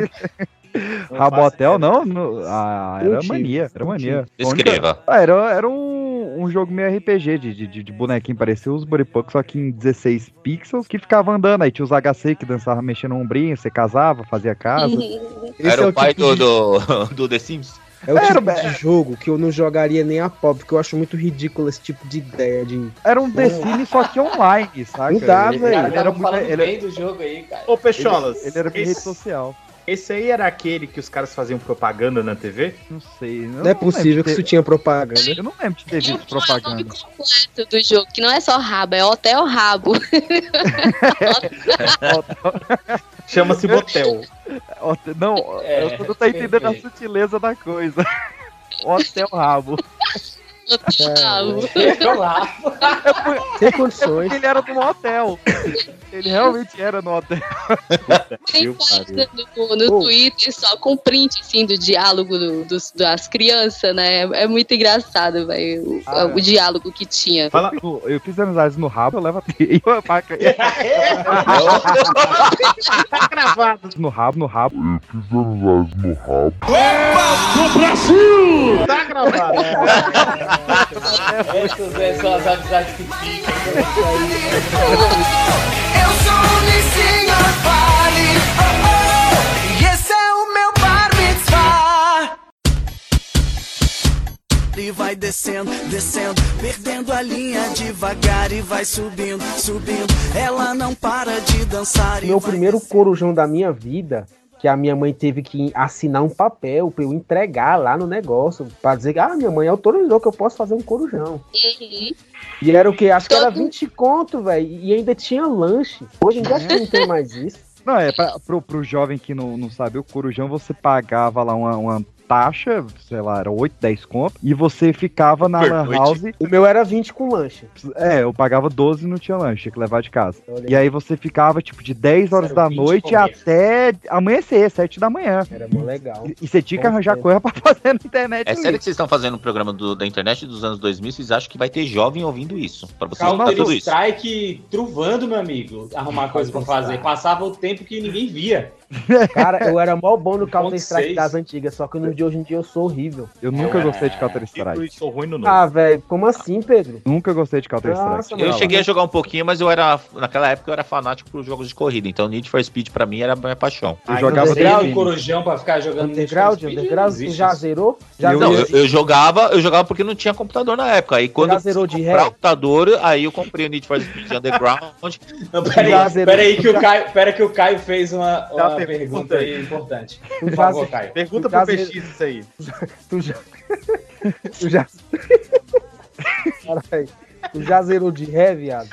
Rabotel não? não ah, Não era mania, era não mania. Descreva. Ah, era, era um, um jogo meio RPG de, de, de- bonequinho, parecia os Buripuck, só que em 16 pixels, que ficava andando, aí tinha os HC que dançava mexendo no ombrinho, você casava, fazia casa. Esse Era é o pai tipo do, de- do, do The Sims? É o Era, tipo de jogo que eu não jogaria nem a pau, porque eu acho muito ridículo esse tipo de ideia de. Era um The Sims, só que online, saca? Não dá, Ele- velho. Ele, Cara, era muito. Ele, bem do jogo aí, cara. Ô, Peixolas, ele, ele era de esse, rede social. Esse aí era aquele que os caras faziam propaganda na TV? Não sei. Não é possível que isso tinha propaganda. Eu não lembro de ter visto é o propaganda. completo do jogo? Que não é só rabo, é Hotel Rabo. Chama-se Motel. Hotel- Não, É, você não tá entendendo a entendi. sutileza da coisa. Hotel Rabo. Rabo. Eu. Sem É porque ele era num hotel. Ele realmente era no hotel. Tem página no, no Oh. Twitter só com print assim do diálogo do- dos, das crianças, né? É muito engraçado, velho. O, Ah, o diálogo que tinha. Fala, No- Eu fiz amizades no rabo, eu levo e a faca. tá gravado. No rabo, no rabo. Tá gravado. Essas são as amizades que ficam. Eu sou o oh, oh, e esse é o meu bar mitzvah. E vai descendo, descendo, perdendo a linha devagar e vai subindo, subindo. Ela não para de dançar. e Meu primeiro corujão da minha vida, que a minha mãe teve que assinar um papel pra eu entregar lá no negócio, pra dizer que ah, minha mãe autorizou que eu posso fazer um corujão. Uhum. E era o que? Acho que era Todo- 20 conto, velho. E ainda tinha lanche. Hoje em dia acho que não tem mais isso. Não, é pra, pro, pro jovem que não, não sabe, o corujão você pagava lá uma, uma taxa, sei lá, era 8, 10 conto, e você ficava na Lan. House. O meu era 20 com lanche. É, eu pagava 12 e não tinha lanche, tinha que levar de casa. E aí você ficava, tipo, de 10 horas da 20 noite até amanhecer, 7 da manhã. Era mó legal. E você tinha que arranjar tempo. coisa pra fazer na internet. É sério que vocês estão fazendo um programa do- da internet dos anos 2000? Vocês acham que vai ter jovem ouvindo isso? Pra vocês Counter tudo isso? Strike truvando, meu amigo. Arrumar coisa pra fazer. Passava o tempo que ninguém via. Cara, eu era mó bom no Counter Strike seis. das antigas, só que no de hoje em dia eu sou horrível. Eu nunca gostei de Counter Strike. Eu sou ruim no Ah, velho, como assim, Pedro? Nunca gostei de Counter Strike. Nossa, Eu mano. cheguei a jogar um pouquinho, mas eu era. Naquela época eu era fanático por jogos de corrida. Então Need for Speed pra mim era a minha paixão. Eu Ai, jogava Underground, corujão pra ficar jogando Underground, Need for Speed, Underground, existe já zerou? Já não, eu, eu jogava, eu jogava porque não tinha computador na época. Aí quando já eu zerou de ré? o computador, aí eu comprei o Need for Speed Underground. Não, peraí, peraí que o Caio, pera que o Caio fez uma, uma uma pergunta aí. importante. Tu Por favor? Caio. Pergunta pro PX isso aí. Tu já. tu já. Caralho. Tu já zerou de ré, viado?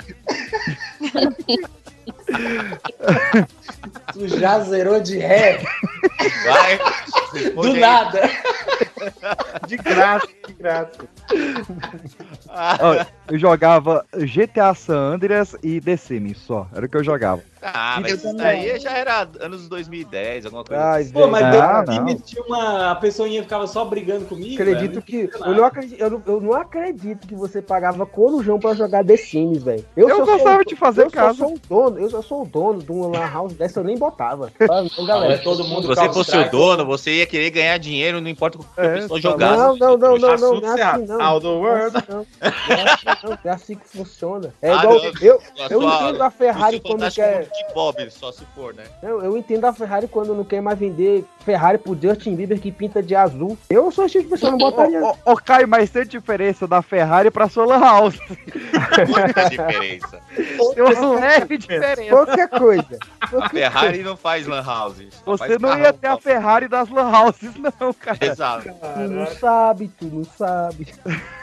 Tu já zerou de ré? Vai, Do nada. De graça, de graça. Ó, eu jogava GTA San Andreas e The Sims só. Era o que eu jogava. Ah, mas isso daí já era anos 2010, alguma coisa Ai, assim. Pô, mas Ah, não. tinha uma. A pessoinha ficava só brigando comigo. Acredito velho. que. Eu não acredito, eu, não, eu não acredito que você pagava corujão pra jogar The Sims, velho. Eu só gostava sou- de fazer eu casa. Sou o dono, eu só sou o dono de uma lan house dessa, eu nem botava. Ah, então, galera. todo Se mundo você Counter fosse o dono, você ia querer ganhar dinheiro, não importa o que É, pessoa tá jogasse. Não, não, não, não, não, não é assim não. How the Não é world. assim não. Não é assim não, é assim que funciona. É Ah, igual, não. eu, eu sua- entendo a Ferrari quando quer... Bob, só se for, né? Não, eu entendo a Ferrari quando não quer mais vender Ferrari pro Justin Bieber que pinta de azul. Eu sou esse tipo de pessoa, não botaria... Ô, ô, ô, Caio, mas tem diferença da Ferrari pra sua Lan House. Muita diferença. Tem uma leve diferença. Qualquer coisa. A Ferrari não faz lan house. Você não ia ter a. Ferrari das Lan Houses, não, cara. Exato. Tu não sabe, tu não sabe.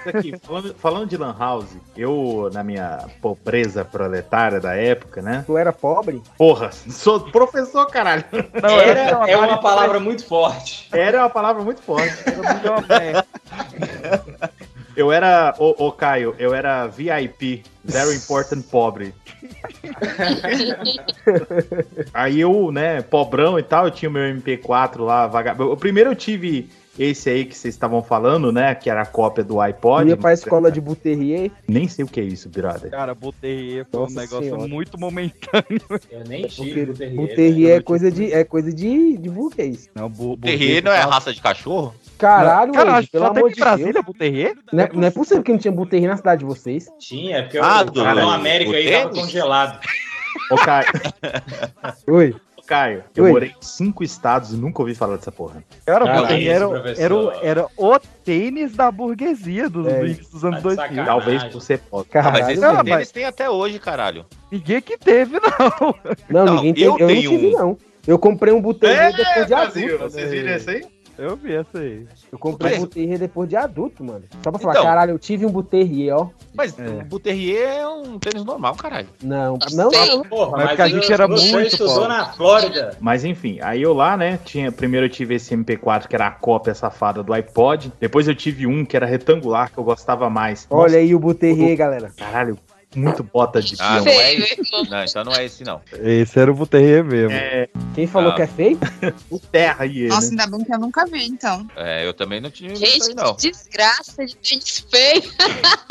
Aqui, falando, falando de Lan House, eu, na minha pobreza proletária da época, né? Tu era pobre? Porra, sou professor, caralho. Não, Era, essa é uma palavra muito forte. Era uma palavra muito forte. Era uma. Eu era, ô, ô Caio, eu era VIP, Very Important Pobre. Aí eu, né, pobrão e tal, eu tinha o meu MP4 lá, vagabundo. Primeiro eu tive esse aí que vocês estavam falando, né, que era a cópia do iPod. ia pra escola de Buterrier? Nem sei o que é isso, brother. Cara, Buterrier foi um Nossa negócio Senhora. muito momentâneo. Eu nem tive o Terrier. Buterrier é coisa de, é coisa de, de burguês. Não, bu, Terrier não é raça de cachorro? Caralho, Cara, Ed, pelo amor de Brasília, Deus. Buterrier? Não é, não é possível que não tinha Buterrier na cidade de vocês. Tinha, é porque Ah, o Capitão América o aí tava congelado. Ô Caio, Oi. Caio, eu Oi. morei em cinco estados e nunca ouvi falar dessa porra. Era, professor. era, o- era o tênis da burguesia dos, É. dos anos Tá de 2000. sacanagem. Talvez por ser pobre. Ah, mas Caralho, esse não, tênis mas- tem até hoje, caralho. Ninguém que teve, não. Não, Não, ninguém tem. eu Eu, não tenho tive, um. não. Eu comprei um Buterrier depois de adulto. vocês viram essa aí? Eu vi essa aí. Eu comprei um Mas- Buterrier depois de adulto, mano. Só pra falar, Então. caralho, eu tive um Buterrier, ó. Mas É. o Buterrier é um tênis normal, caralho. Não, não, não. Porra, Mas porque a gente era muito pobre. na Flórida. Mas enfim, aí eu lá, né, tinha, primeiro eu tive esse MP4 que era a cópia safada do iPod, depois eu tive um que era retangular que eu gostava mais. Olha aí o Buterrier, galera. Nossa, caralho, muito bota de Ah, não é esse. Não, então não é esse, não. Esse era o Buterrier mesmo. É, Quem falou Ah. que é feio? o terra aí, Nossa, né? ainda bem que eu nunca vi, então. É, eu também não tinha aí, Gente, não. que desgraça de tênis feio.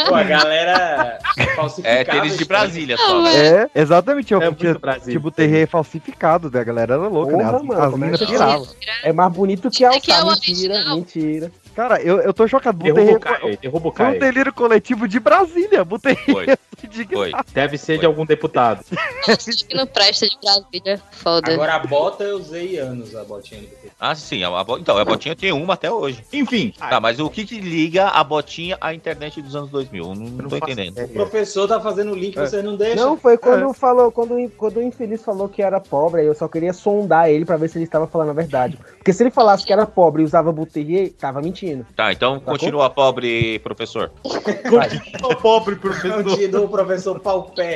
Pô, a galera falsificava. É tênis de Brasília só, né? É, exatamente. Eu É tinha, muito Brasil. tinha Buterrier falsificado, né? A galera era louca, Porra, né? As, mano, as como é minas que- piravam. É mais bonito que a É que é Alçar. o Mentira, original. mentira. Cara, eu, eu tô chocado. Derruba o Buterrier Caio, derruba o foi um delírio coletivo de Brasília. Buterrier. Foi, indignado. foi. Deve ser de algum deputado. Acho que não presta de Brasília. Foda. Agora a bota eu usei anos, a botinha do PT. Ah, sim. A, a, então, a botinha tem uma até hoje. Enfim, Tá, mas o que que liga a botinha à internet dos anos 2000? Não, não não tô entendendo. ideia. O professor tá fazendo o link, É. vocês não deixam. Não, foi quando falou, quando, quando o infeliz falou que era pobre, aí eu só queria sondar ele pra ver se ele estava falando a verdade. Porque se ele falasse que era pobre e usava Buterrier, tava mentindo. Tá, então tá continua com? pobre, professor. continua pobre, professor. Continua o professor.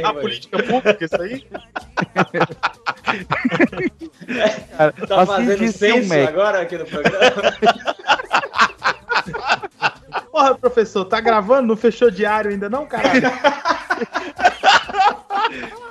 A política pública, isso aí? Cara, tá fazendo senso agora aqui no programa? Porra, professor, tá gravando? Não fechou diário ainda não, caralho?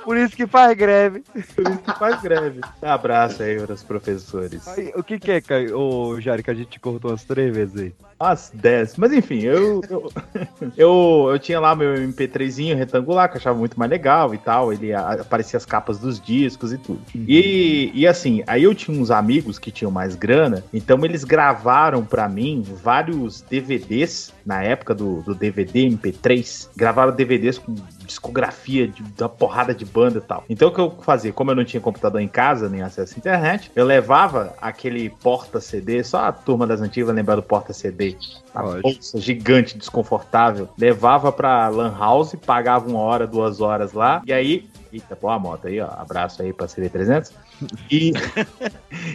Por isso que faz greve. Por isso que faz greve. Abraço aí para os professores. Aí, o que, que é, Caio? Ô, Jari, que a gente cortou umas três vezes aí? Umas 10. Mas enfim, eu, eu, eu, eu tinha lá meu MP3zinho retangular, que eu achava muito mais legal e tal. Ele aparecia as capas dos discos e tudo. E, e assim, aí eu tinha uns amigos que tinham mais grana, então eles gravaram pra mim vários DVDs na época do, do DVD MP3. Gravaram DVDs com discografia de uma porrada de banda e tal. Então o que eu fazia? Como eu não tinha computador em casa, nem acesso à internet, eu levava aquele porta-CD, só a turma das antigas lembrar do porta-CD. A bolsa gigante, desconfortável. Levava pra Lan House, pagava uma hora, duas horas lá, e aí. Eita, pô, a moto aí, ó. Abraço aí pra CV300. E,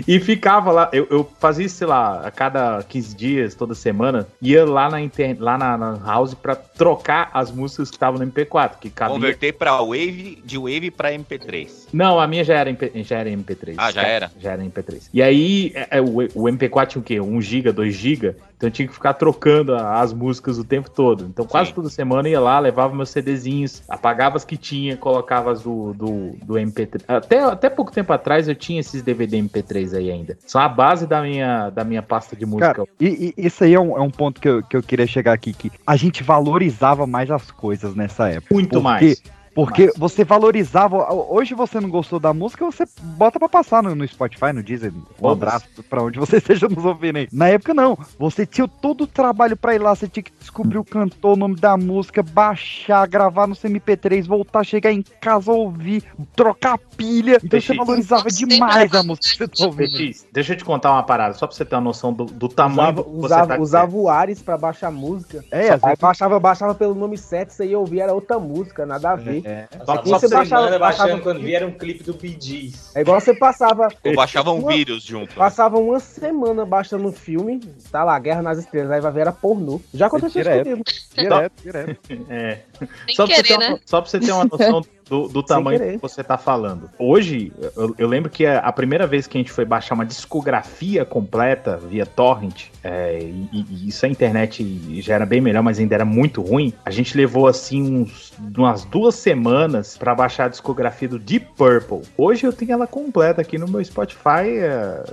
e ficava lá. Eu, eu fazia isso, sei lá, a cada 15 dias, toda semana, ia lá na, inter, lá na, na House pra trocar as músicas que estavam no MP4, que cabia. Converter pra Wave, de Wave pra MP3. Não, a minha já era, MP, já era MP3. Ah, já era? Já era MP3. E aí, é, é, o, o MP4 tinha o quê? 1 GB, 2 GB? Então eu tinha que ficar trocando as músicas o tempo todo. Então quase toda semana eu ia lá, levava meus CDzinhos, apagava as que tinha, colocava as do, do, do MP3. Até, até pouco tempo atrás eu tinha esses DVD MP3 aí ainda. São a base da minha, da minha pasta de música. Cara, e, e isso aí é um, é um ponto que eu, que eu queria chegar aqui, que a gente valorizava mais as coisas nessa época. Muito Porque- mais. Porque você valorizava. Hoje você não gostou da música, você bota pra passar no, no Spotify, no Deezer. Um abraço pra onde você esteja nos ouvindo aí. Na época, não. Você tinha todo o trabalho pra ir lá, você tinha que descobrir o cantor, o nome da música, baixar, gravar no seu MP3, voltar, chegar em casa, ouvir, trocar pilha. Então Deixa você valorizava demais a música que você tá ouvindo. Deixa, deixa eu te contar uma parada, só pra você ter uma noção do, do tamanho Usava, usava, tá usava o Ares pra baixar música. É, Só- aí baixava, baixava pelo nome certo, você ia ouvir, era outra música, nada a ver. É. Só Aqui só você semana baixava, baixando baixava quando vier um clipe do Gees. É igual você passava. Ou baixava um uma- vírus junto. Passava uma semana baixando um filme, tá lá, Guerra nas Estrelas, aí vai ver era pornô. Já aconteceu isso Direto. comigo. Direto, direto. É. Só pra, você querer, ter uma, né? só pra você ter uma noção do, do tamanho querer. que você tá falando. Hoje, eu, eu lembro que a, primeira vez que a gente foi baixar uma discografia completa via torrent, é, e, e isso a internet já era bem melhor, mas ainda era muito ruim. A gente levou assim uns, umas duas semanas pra baixar a discografia do Deep Purple. Hoje eu tenho ela completa aqui no meu Spotify. é,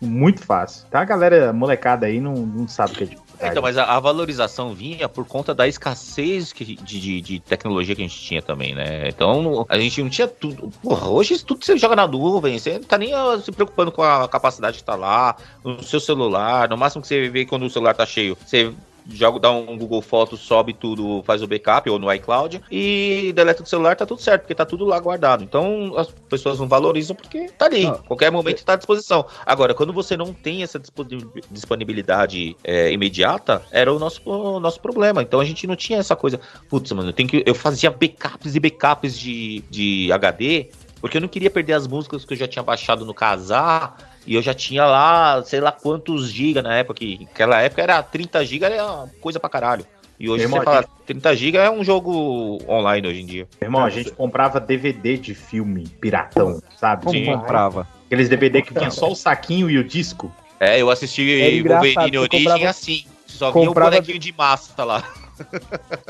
muito fácil. Tá? A galera molecada aí não, não sabe o que é dificuldade. Então, mas a, a valorização vinha por conta da escassez que- de, de- de tecnologia que a gente tinha também, né? Então, a gente não tinha tudo. Porra, hoje tudo você joga na nuvem, você não tá nem se preocupando com a capacidade que tá lá, no seu celular. No máximo que você vê quando o celular tá cheio, você joga, dá um Google Fotos, sobe tudo, faz o backup ou no iCloud e deleta do celular, tá tudo certo, porque tá tudo lá guardado. Então, as pessoas não valorizam porque tá ali, Ah. qualquer momento tá à disposição. Agora, quando você não tem essa disponi- disponibilidade é, imediata, era o nosso, o nosso problema. Então a gente não tinha essa coisa, putz, mano, eu, tenho que, eu fazia backups e backups de, de HD, porque eu não queria perder as músicas que eu já tinha baixado no casar. E eu já tinha lá, sei lá quantos gigas na época, que naquela época era 30 gigas, era coisa pra caralho. E hoje Irmão, você fala, 30 gigas é um jogo online hoje em dia. Irmão, a gente comprava DVD de filme piratão, sabe? Sim. comprava? Aqueles DVD que vinha só o saquinho e o disco. É, eu assisti engraçado, Wolverine Origem comprava- assim. Só vinha comprava- o bonequinho de massa lá.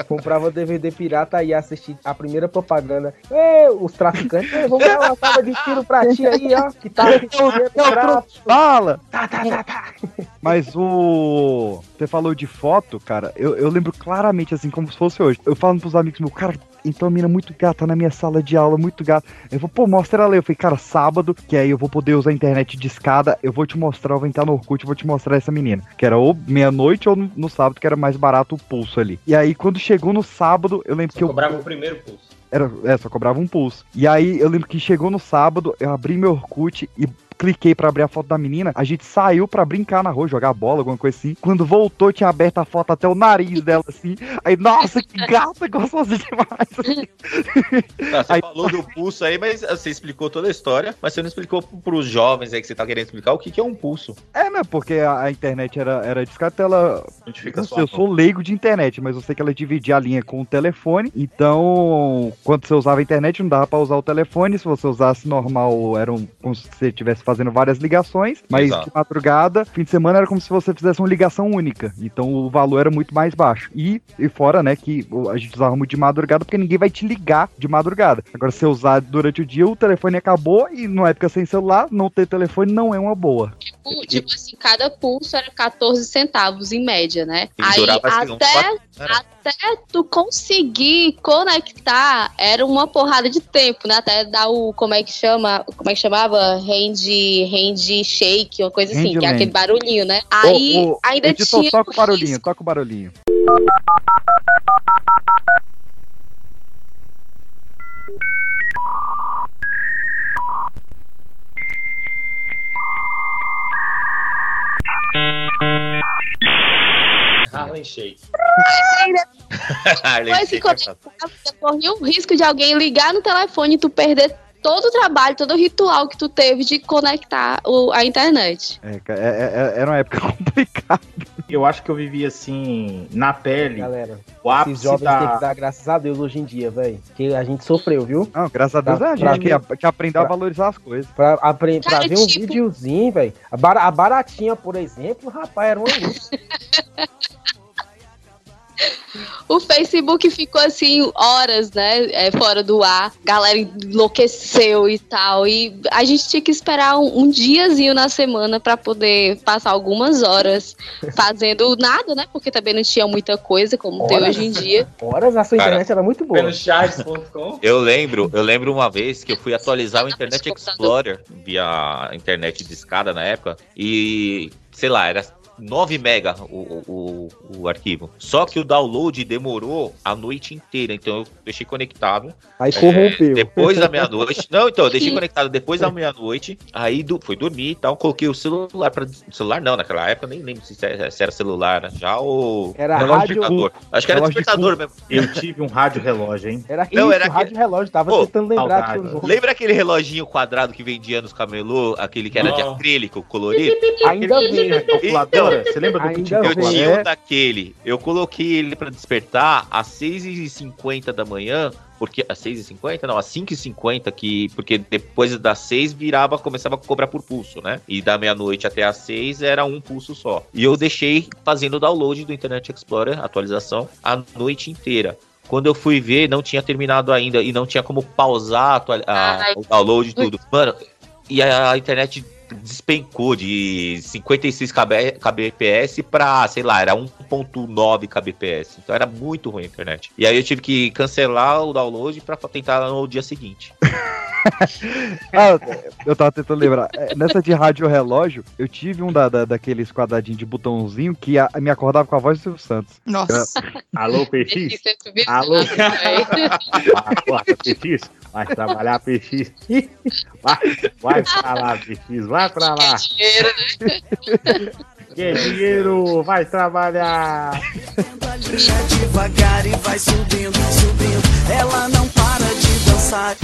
Comprava DVD pirata e assistir a primeira propaganda. Ei, os traficantes, "Ei, vamos dar uma salva de tiro pra ti aí, ó. Que tá Fala! Tá, tá, tá, tá. Mas o. Você falou de foto, cara. Eu, eu lembro claramente, assim, como se fosse hoje. Eu falando pros amigos meus, cara, então a mina muito gata na minha sala de aula, muito gata. Eu vou, pô, mostra ela aí. Eu falei, cara, sábado, que aí eu vou poder usar a internet de escada. Eu vou te mostrar, eu vou entrar no Orkut, eu vou te mostrar essa menina. Que era ou meia-noite ou no, no sábado, que era mais barato o pulso ali. E aí, quando chegou no sábado, eu lembro que eu. Cobrava o primeiro pulso. Era, é, só cobrava um pulso. E aí eu lembro que chegou no sábado, eu abri meu Orkut e cliquei pra abrir a foto da menina. A gente saiu pra brincar na rua, jogar bola, alguma coisa assim. Quando voltou, tinha aberto a foto até o nariz dela, assim. Aí, nossa, que gata gostosa demais. Tá, você Aí- falou do pulso aí, mas você explicou toda a história, mas você não explicou pros jovens aí que você tá querendo explicar o que, que é um pulso. É, né? Porque a, a internet era, era discada, ela. Não sei, eu sou leigo de internet, mas eu sei que ela dividia a linha com o telefone. Então, quando você usava a internet, não dava pra usar o telefone. Se você usasse normal, era um, como se você estivesse fazendo várias ligações, mas Exato. de madrugada, fim de semana era como se você fizesse uma ligação única. Então o valor era muito mais baixo. E, e fora, né, que a gente usava muito de madrugada porque ninguém vai te ligar de madrugada. Agora, se você usar durante o dia, o telefone acabou e numa época sem celular, não ter telefone não é uma boa. Tipo, tipo assim, cada pulso era 14 centavos em média, né? E Aí até, era. até tu conseguir conectar era uma porrada de tempo, né? Até dar o, como é que chama? Como é que chamava? Hand, hand shake, uma coisa assim, que é aquele barulhinho, né? Aí Ô, ô, ainda editor, tinha. toca o barulhinho, toca o barulhinho. Harlem Shake. Harlem é corria o risco de alguém ligar no telefone e tu perder todo o trabalho, todo o ritual que tu teve de conectar o- a internet. É, ca- é- é- era uma época complicada. Eu acho que eu vivi assim, na pele, Galera, o esses ápice jovens têm que da. dar graças a Deus hoje em dia, velho. Que a gente sofreu, viu? Não, graças a Deus Pra- é a pra gente que, a- que aprendeu a pra- valorizar as coisas. Pra, apre- pra Cara, ver um tipo- videozinho, velho. A, bara- a baratinha, por exemplo, rapaz, era uma luz. O Facebook ficou assim, horas, né? é, fora do ar. Galera enlouqueceu e tal. E a gente tinha que esperar um, um diazinho na semana pra poder passar algumas horas fazendo nada, né? Porque também não tinha muita coisa como tem Horas? hoje em dia. Horas a sua Cara, internet era muito boa. Pelo charts.com. Eu lembro, eu lembro uma vez que eu fui atualizar o Internet Explorer via internet de escada na época e, sei lá, era 9 mega o, o, o, arquivo. Só que o download demorou a noite inteira, então eu deixei conectado. Aí é, corrompeu. depois da meia-noite. Não, então, eu deixei conectado depois da meia-noite. Aí du- fui dormir e tal. Coloquei o celular para Celular não, naquela época nem lembro se era, se era celular né? já ou. Era relógio rádio- despertador. Acho que era relógio de despertador mesmo. Eu tive um rádio relógio, hein? Era Não, isso, era rádio relógio. Tava Pô, tentando lembrar eu não- Lembra aquele reloginho quadrado que vendia nos camelô? Aquele que era de Não. acrílico, colorido? Ainda vem. A calculadora? Você lembra do tinha Eu tinha um daquele. Eu coloquei ele pra despertar às 6h50 da manhã. Porque às 6h50? Não, às 5h50, que, porque depois das 6 virava, começava a cobrar por pulso, né? E da meia-noite até às 6 era um pulso só. E eu deixei fazendo o download do Internet Explorer, atualização, a noite inteira. Quando eu fui ver, não tinha terminado ainda e não tinha como pausar a a- o download e tudo. Mano, e a internet despencou de 56 KB, kbps pra, sei lá, era 1.9 kbps. Então era muito ruim a internet. E aí eu tive que cancelar o download pra tentar no dia seguinte. Ah, eu tava tentando lembrar. É, Nessa de rádio relógio, eu tive um da, da- daqueles quadradinhos de botãozinho que a- me acordava com a voz do Silvio Santos. Nossa. Alô, PX? Viu? Alô? Ah, Acorda, PX. Vai trabalhar, PX. Vai, vai pra lá, PX. Vai pra lá. Dinheiro, né? Que dinheiro, vai trabalhar. devagar e vai subindo, subindo. Ela não para de dançar.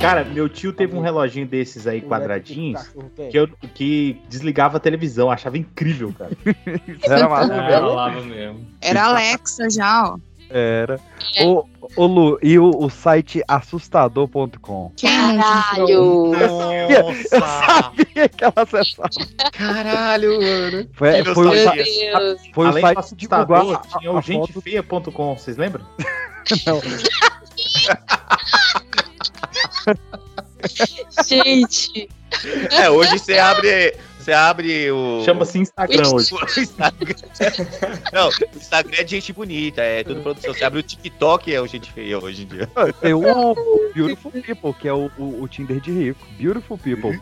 Cara, meu tio teve um reloginho desses aí, quadradinhos, que, eu, que desligava a televisão. Achava incrível, cara. Isso era massa É, mesmo. Era Alexa já, ó. Era. Ô, ô Lu, e o, o site assustador.com? Caralho! Eu sabia que ela acessava. Caralho, mano. Foi, foi, o, sa- Meu Deus. foi o Além do site que divulgou assustador, a, tinha a, o foto gentefeia.com, vocês lembram? Não. Gente, É, hoje você abre. Você abre o. Chama-se Instagram hoje. o Instagram. Não, Instagram é de gente bonita, é tudo produção. Você abre o TikTok, é o gente feia hoje em dia. Tem o Beautiful People, que é o, o, o Tinder de rico. Beautiful People.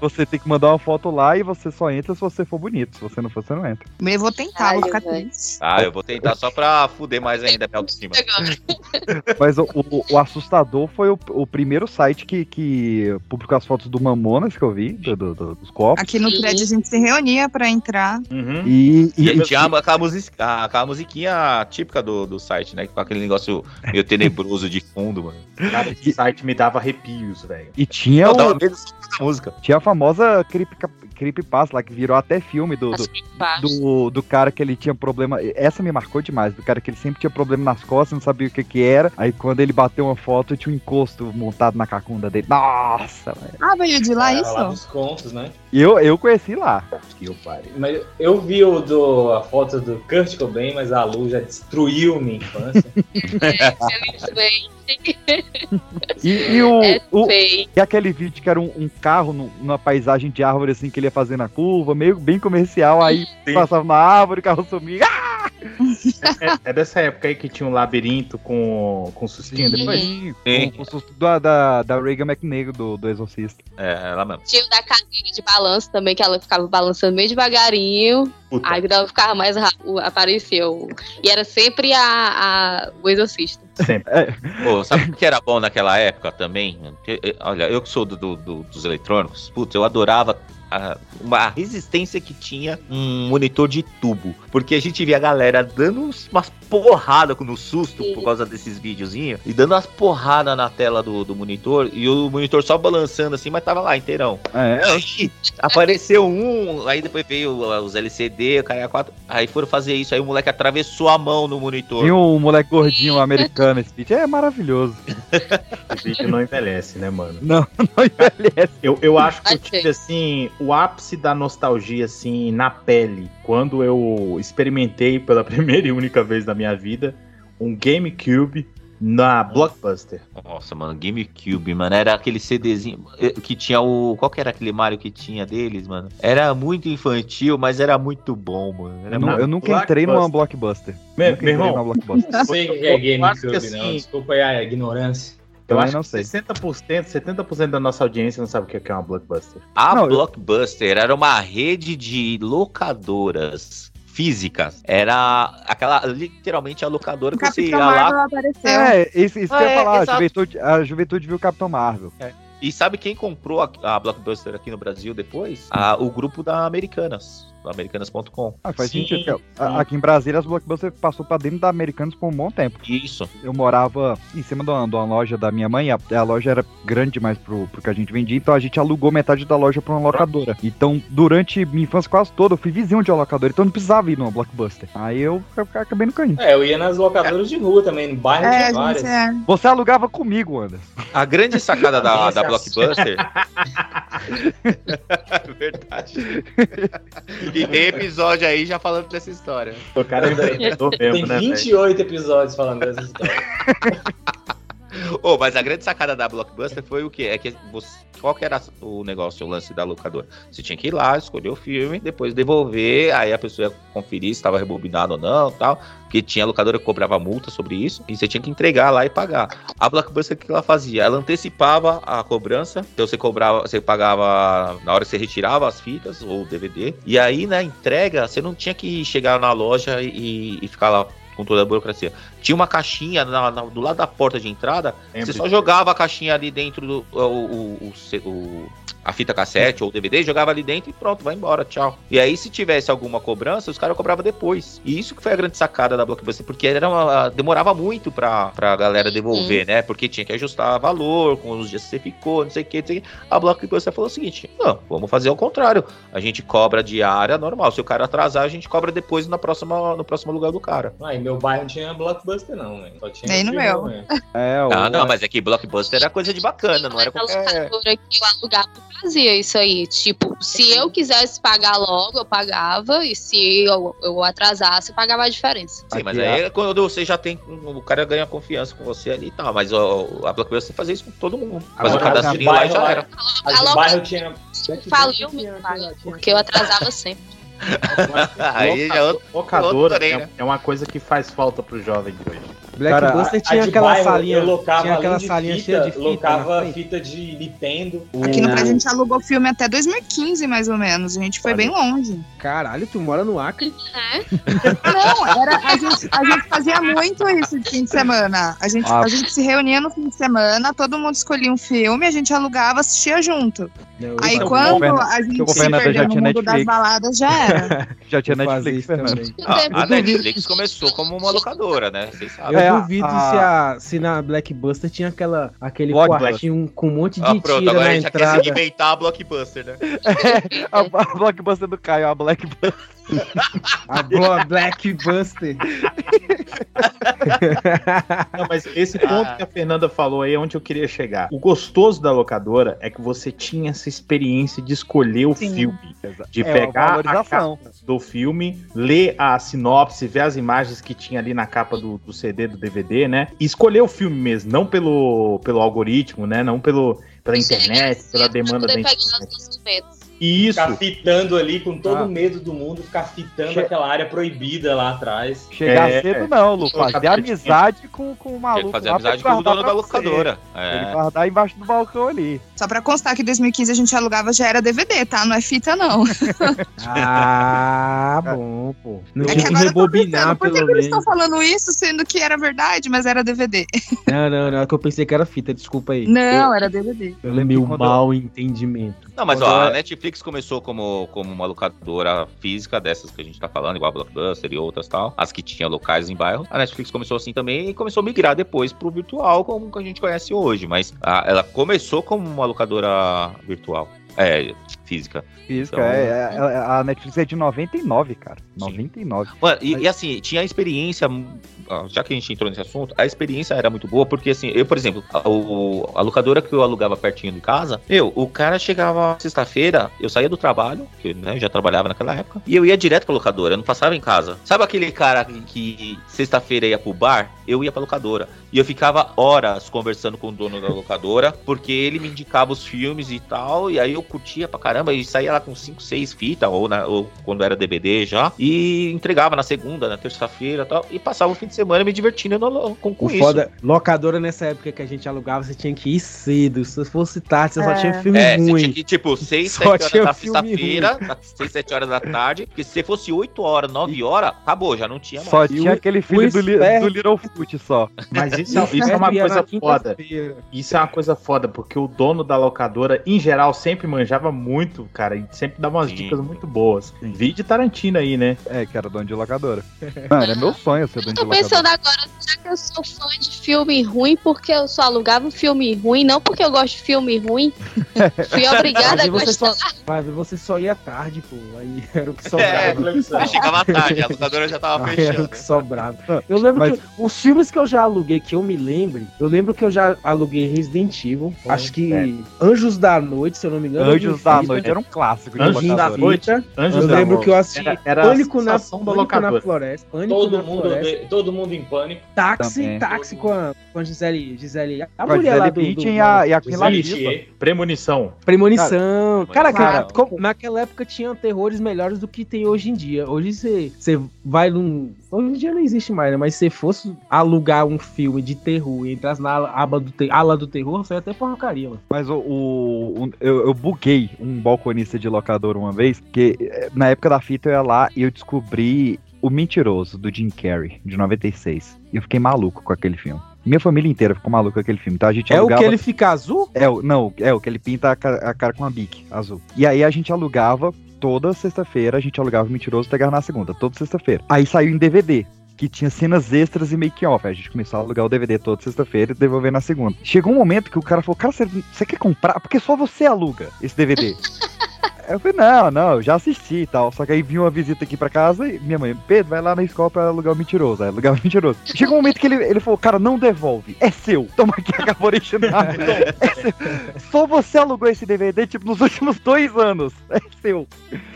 Você tem que mandar uma foto lá e você só entra se você for bonito. Se você não for, você não entra. Eu vou tentar, vou ficar triste. Ah, eu vou tentar só pra fuder mais ainda a minha autoestima. Mas o, o, o Assustador foi o, o primeiro site que, que publicou as fotos do Mamonas que eu vi, do- do- do- dos copos. Aqui no prédio a gente se reunia pra entrar. Uhum. E, E e, tinha aquela, music, aquela musiquinha típica do, do site, né? Com aquele negócio meio tenebroso de fundo, mano. Cara, esse site me dava arrepios, velho. e tinha, o, música. tinha a famosa creep, creepypasta lá, que virou até filme do, do, do, do cara que ele tinha problema. Essa me marcou demais, do cara que ele sempre tinha problema nas costas, não sabia o que que era. Aí quando ele bateu uma foto, tinha um encosto montado na cacunda dele. Nossa, velho. Ah, veio de lá isso? lá dos contos, né? Eu, eu conheci lá. Que eu parei. Mas eu vi o do, a foto do Kurt Cobain, mas a Lu já destruiu minha infância. E, e o, É o- e aquele vídeo que era um, um carro no- numa paisagem de árvore assim que ele ia fazendo a curva, meio bem comercial, aí Sim. passava na árvore, o carro sumia. Ah! É, é dessa época aí que tinha um labirinto com, com sustinho depois? Sim, com, com o susto da, da, da Reagan McNeil do, do Exorcista. É, ela mesmo. Tinha o da cadeira de balanço também, que ela ficava balançando meio devagarinho. Puta. Aí quando ela ficava mais rápido, apareceu. E era sempre a, a- o exorcista. Sempre. Pô, sabe o que era bom naquela época também? Eh, Olha, eu que sou do, do- do- dos eletrônicos, putz, eu adorava a, uma resistência que tinha um monitor de tubo. Porque a gente via a galera dando umas porradas no susto por causa desses videozinhos e dando umas porradas na tela do, do monitor e o monitor só balançando assim, mas tava lá inteirão. É. Aí apareceu um, aí depois veio os LCD, o cara 4. Aí foram fazer isso, aí o moleque atravessou a mão no monitor. Tinha um moleque gordinho americano, esse vídeo é maravilhoso. Esse vídeo não envelhece, né, mano? Não, não envelhece. Eu, eu acho que eu tive, assim, o ápice da nostalgia, assim, na pele, quando eu experimentei pela primeira e única vez na minha vida um GameCube na Blockbuster. Nossa, mano, GameCube, mano, era aquele CDzinho eh, que tinha o. Qual que era aquele Mario que tinha deles, mano? Era muito infantil, mas era muito bom, mano. Era muito- eu nunca entrei numa blockbuster. Meu, nunca meu entrei irmão, numa blockbuster. Não sei o que é GameCube, não. assim- Desculpa aí a ignorância. Eu Também acho não que sei. 60%, 70% da nossa audiência não sabe o que é uma Blockbuster. A Não, eu- Blockbuster era uma rede de locadoras físicas. Era aquela, literalmente a locadora O que você ia Capitão lá. Marvel apareceu. É, isso, isso que eu É, ia falar. A juventude, a juventude viu o Capitão Marvel. E sabe quem comprou a, a Blockbuster aqui no Brasil depois? A- o grupo da Americanas, americanas.com. Ah, faz Sim, sentido. Aqui em Brasília, as blockbusters passou pra dentro da Americanos por um bom tempo. Isso. Eu morava em cima de uma, de uma loja da minha mãe, a, a loja era grande demais pro, pro que a gente vendia, então a gente alugou metade da loja pra uma locadora. Então, durante minha infância quase toda, eu fui vizinho de uma locadora, então eu não precisava ir numa blockbuster. Aí eu, eu acabei no canho. É, eu ia nas locadoras de rua também, no bairro É, a várias. é. Você alugava comigo, Anderson. A grande sacada da, da Blockbuster. Verdade. E tem episódio aí já falando dessa história. O cara é empreendedor mesmo, Tem né, velho? 28 episódios falando dessa história. Ô, mas a grande sacada da Blockbuster foi o quê? É que você, qual que era o negócio, o lance da locadora? Você tinha que ir lá, escolher o filme, depois devolver, aí a pessoa ia conferir se estava rebobinado ou não, tal. Porque tinha locadora que cobrava multa sobre isso, e você tinha que entregar lá e pagar. A Blockbuster o que ela fazia? Ela antecipava a cobrança, então você cobrava, você pagava na hora que você retirava as fitas ou o DVD, e aí na entrega você não tinha que chegar na loja e, e ficar lá com toda a burocracia. Tinha uma caixinha na- na- do lado da porta de entrada, Lembro você só jogava a caixinha ali dentro do o, o- o- o- a fita cassete ou o DVD, jogava ali dentro e pronto, vai embora, tchau. E aí, se tivesse alguma cobrança, os caras cobravam depois. E isso que foi a grande sacada da Blockbuster, porque era uma- demorava muito pra, pra galera devolver, né? Porque tinha que ajustar valor, com os dias que você ficou, não sei o que, não sei o que. A Blockbuster falou o seguinte: não, vamos fazer ao contrário. A gente cobra diária normal. Se o cara atrasar, a gente cobra depois na próxima, no próximo lugar do cara. Ah, e meu bairro não tinha Blockbuster, não, velho. Só tinha Nem no meu. né? É, o- Ah, não, mas é que Blockbuster era coisa de bacana, não era a qualquer. que eu alugava fazia isso aí. Tipo, se eu quisesse pagar logo, eu pagava. E se eu, eu atrasasse, eu pagava a diferença. Sim, mas aí é quando você já tem. O cara ganha confiança com você ali e tal. Mas ó, a Blockbuster fazia isso com todo mundo. Faz o cadastrinho lá já era. A bairro tinha. Faliu meu pai, porque eu atrasava sempre. Aí já é outro. Locadora outro é, né? é uma coisa que faz falta pro jovem de hoje. Blockbuster A tinha aquela bairro, salinha, eu locava tinha aquela salinha fita, cheia de fita locava fita de Nintendo. Aqui no Brasil a gente alugou filme até 2015, mais ou menos. A gente foi bem longe. Caralho, tu mora no Acre? Não, era, a, gente, a gente fazia muito isso de fim de semana. A gente, Ah. a gente se reunia no fim de semana, todo mundo escolhia um filme, a gente alugava, assistia junto. Não, Aí eu- quando governo- a gente se perdeu no mundo das Netflix. baladas, já era. Já tinha eu Netflix, Fernando. também. Ah, a Netflix começou como uma locadora, né? Vocês sabem. É, É, a- duvido a- se, a, se na Blackbuster tinha aquela, aquele Blockbuster. quartinho com um monte de Ah, pronto, tira agora a na gente já quer entrada. segmentar a Blockbuster, né? a, a blockbuster do Caio, a Blackbuster. A Blo- Blackbuster. Não, mas esse ponto que a Fernanda falou aí é onde eu queria chegar. O gostoso da locadora é que você tinha essa experiência de escolher o filme. De É, pegar a capa do filme, ler a sinopse, ver as imagens que tinha ali na capa do, do CD, do DVD, né? E escolher o filme mesmo, não pelo, pelo algoritmo, né? Não pelo, pela internet, pela demanda da internet. Isso. Ficar fitando ali com todo Ah. o medo do mundo, ficar fitando Che- aquela área proibida lá atrás. Chegar É. cedo não, Lu. Fazer amizade com, com o maluco. fazer amizade com o dono da locadora. Ele É. guardar embaixo do balcão ali. Só pra constar que em 2015 a gente alugava já era DVD, tá? Não é fita, não. Ah, bom, pô. Não É que agora eu tô rebobinar, pensando, por que, que eles estão falando isso, sendo que era verdade, mas era DVD? Não, não, não. É que eu pensei que era fita, desculpa aí. Não, era DVD. Pelo meu quando- mau entendimento. Não, mas Quando ó, eu- a Netflix começou como, como uma locadora física dessas que a gente tá falando, igual a Blockbuster e outras tal, as que tinha locais em bairro. A Netflix começou assim também e começou a migrar depois pro virtual, como a gente conhece hoje. Mas a- ela começou como uma locadora virtual. É, física. Física, Então- é, é, A Netflix é de 99, cara. 99. Mano, e, e assim, tinha a experiência, ah, já que a gente entrou nesse assunto, a experiência era muito boa, porque assim, eu, por exemplo, a, o- a locadora que eu alugava pertinho de casa, eu, o cara chegava sexta-feira, eu saía do trabalho, que né, eu já trabalhava naquela época, e eu ia direto pra locadora, eu não passava em casa. Sabe aquele cara que, que sexta-feira ia pro bar? Eu ia pra locadora. E eu ficava horas conversando com o dono da locadora, porque ele me indicava os filmes e tal, e aí eu curtia pra caramba, e saía lá com 5, 6 fitas, ou, na- ou quando era DVD já, e entregava na segunda, na terça-feira e tal, e passava o fim de semana me divertindo no- com, com O isso. foda, locadora nessa época que a gente alugava, você tinha que ir cedo. Se fosse tarde, você só É. tinha filme É, você ruim. tinha que, tipo, 6, Só 7 horas da filme sexta-feira, 6, 7 horas da tarde, porque se fosse 8 horas, 9 horas, acabou, já não tinha mais. Só tinha aquele o filho do, li, do Little Foot só. Mas isso, é- isso é uma coisa foda. Isso é uma coisa foda, porque o dono da locadora, em geral, sempre manjava muito, cara, e sempre dava umas Sim. dicas muito boas. Vídeo Tarantino aí, né? É, que era dono de locadora. Mano, é meu sonho ser dono de Tô locadora. pensando agora, já que eu sou fã de filme ruim, porque eu só alugava um filme ruim, não porque eu gosto de filme ruim. Fui obrigada a gostar. só, mas você só ia tarde, pô. Aí era o que É, sobrava. eu chegava tarde, a locadora já tava Aí era o fechando. que sobrava. Eu lembro Mas- que os filmes que eu já aluguei, que eu me lembre, eu lembro que eu já aluguei Resident Evil. acho que é. Anjos da Noite, se eu não me engano. eu Anjos da fita. Noite era um clássico de Anjos da. Noite. Fita. Anjos eu da lembro que eu assisti Era- era a Pânico, na, Pânico na. Floresta. Pânico Todo na mundo, Floresta. de- todo mundo em pânico. Táxi, Também. táxi com a, com a Gisele, Gisele. A mulher lá Gisele do, do, Bündchen e a, e Gisele. Premonição. Premonição. Cara, Cara, cara, naquela época tinha terrores melhores do que tem hoje em dia. Hoje você você vai num. Hoje em dia não existe mais, né? Mas se fosse alugar um filme de terror e entrasse na aba do, te... ala do terror, você ia até porcaria, mano. Mas o, o- o- eu, eu buguei um balconista de locadora uma vez, que eh, na época da fita eu ia lá e eu descobri O Mentiroso, do Jim Carrey, de 96. E eu fiquei maluco com aquele filme. Minha família inteira ficou maluca com aquele filme, então a gente É o alugava... que ele fica azul? É, o- não, é o que ele pinta a cara, a cara com uma bique azul. E aí a gente alugava toda sexta-feira, a gente alugava o Mentiroso pegava na segunda, toda sexta-feira. Aí saiu em DVD. Que tinha cenas extras e make-off. A gente começou a alugar o DVD toda sexta-feira e devolver na segunda. Chegou um momento que o cara falou: Cara, você quer comprar? Porque só você aluga esse DVD. Eu falei, não, não, eu já assisti e tal. Só que aí vinha uma visita aqui pra casa e minha mãe, Pedro, vai lá na escola pra alugar o mentiroso. Aí alugava o mentiroso. Chegou um momento que ele, ele falou, cara, não devolve. É seu. Toma aqui a capa original. É seu. Só você alugou esse DVD, tipo, nos últimos dois anos. É seu.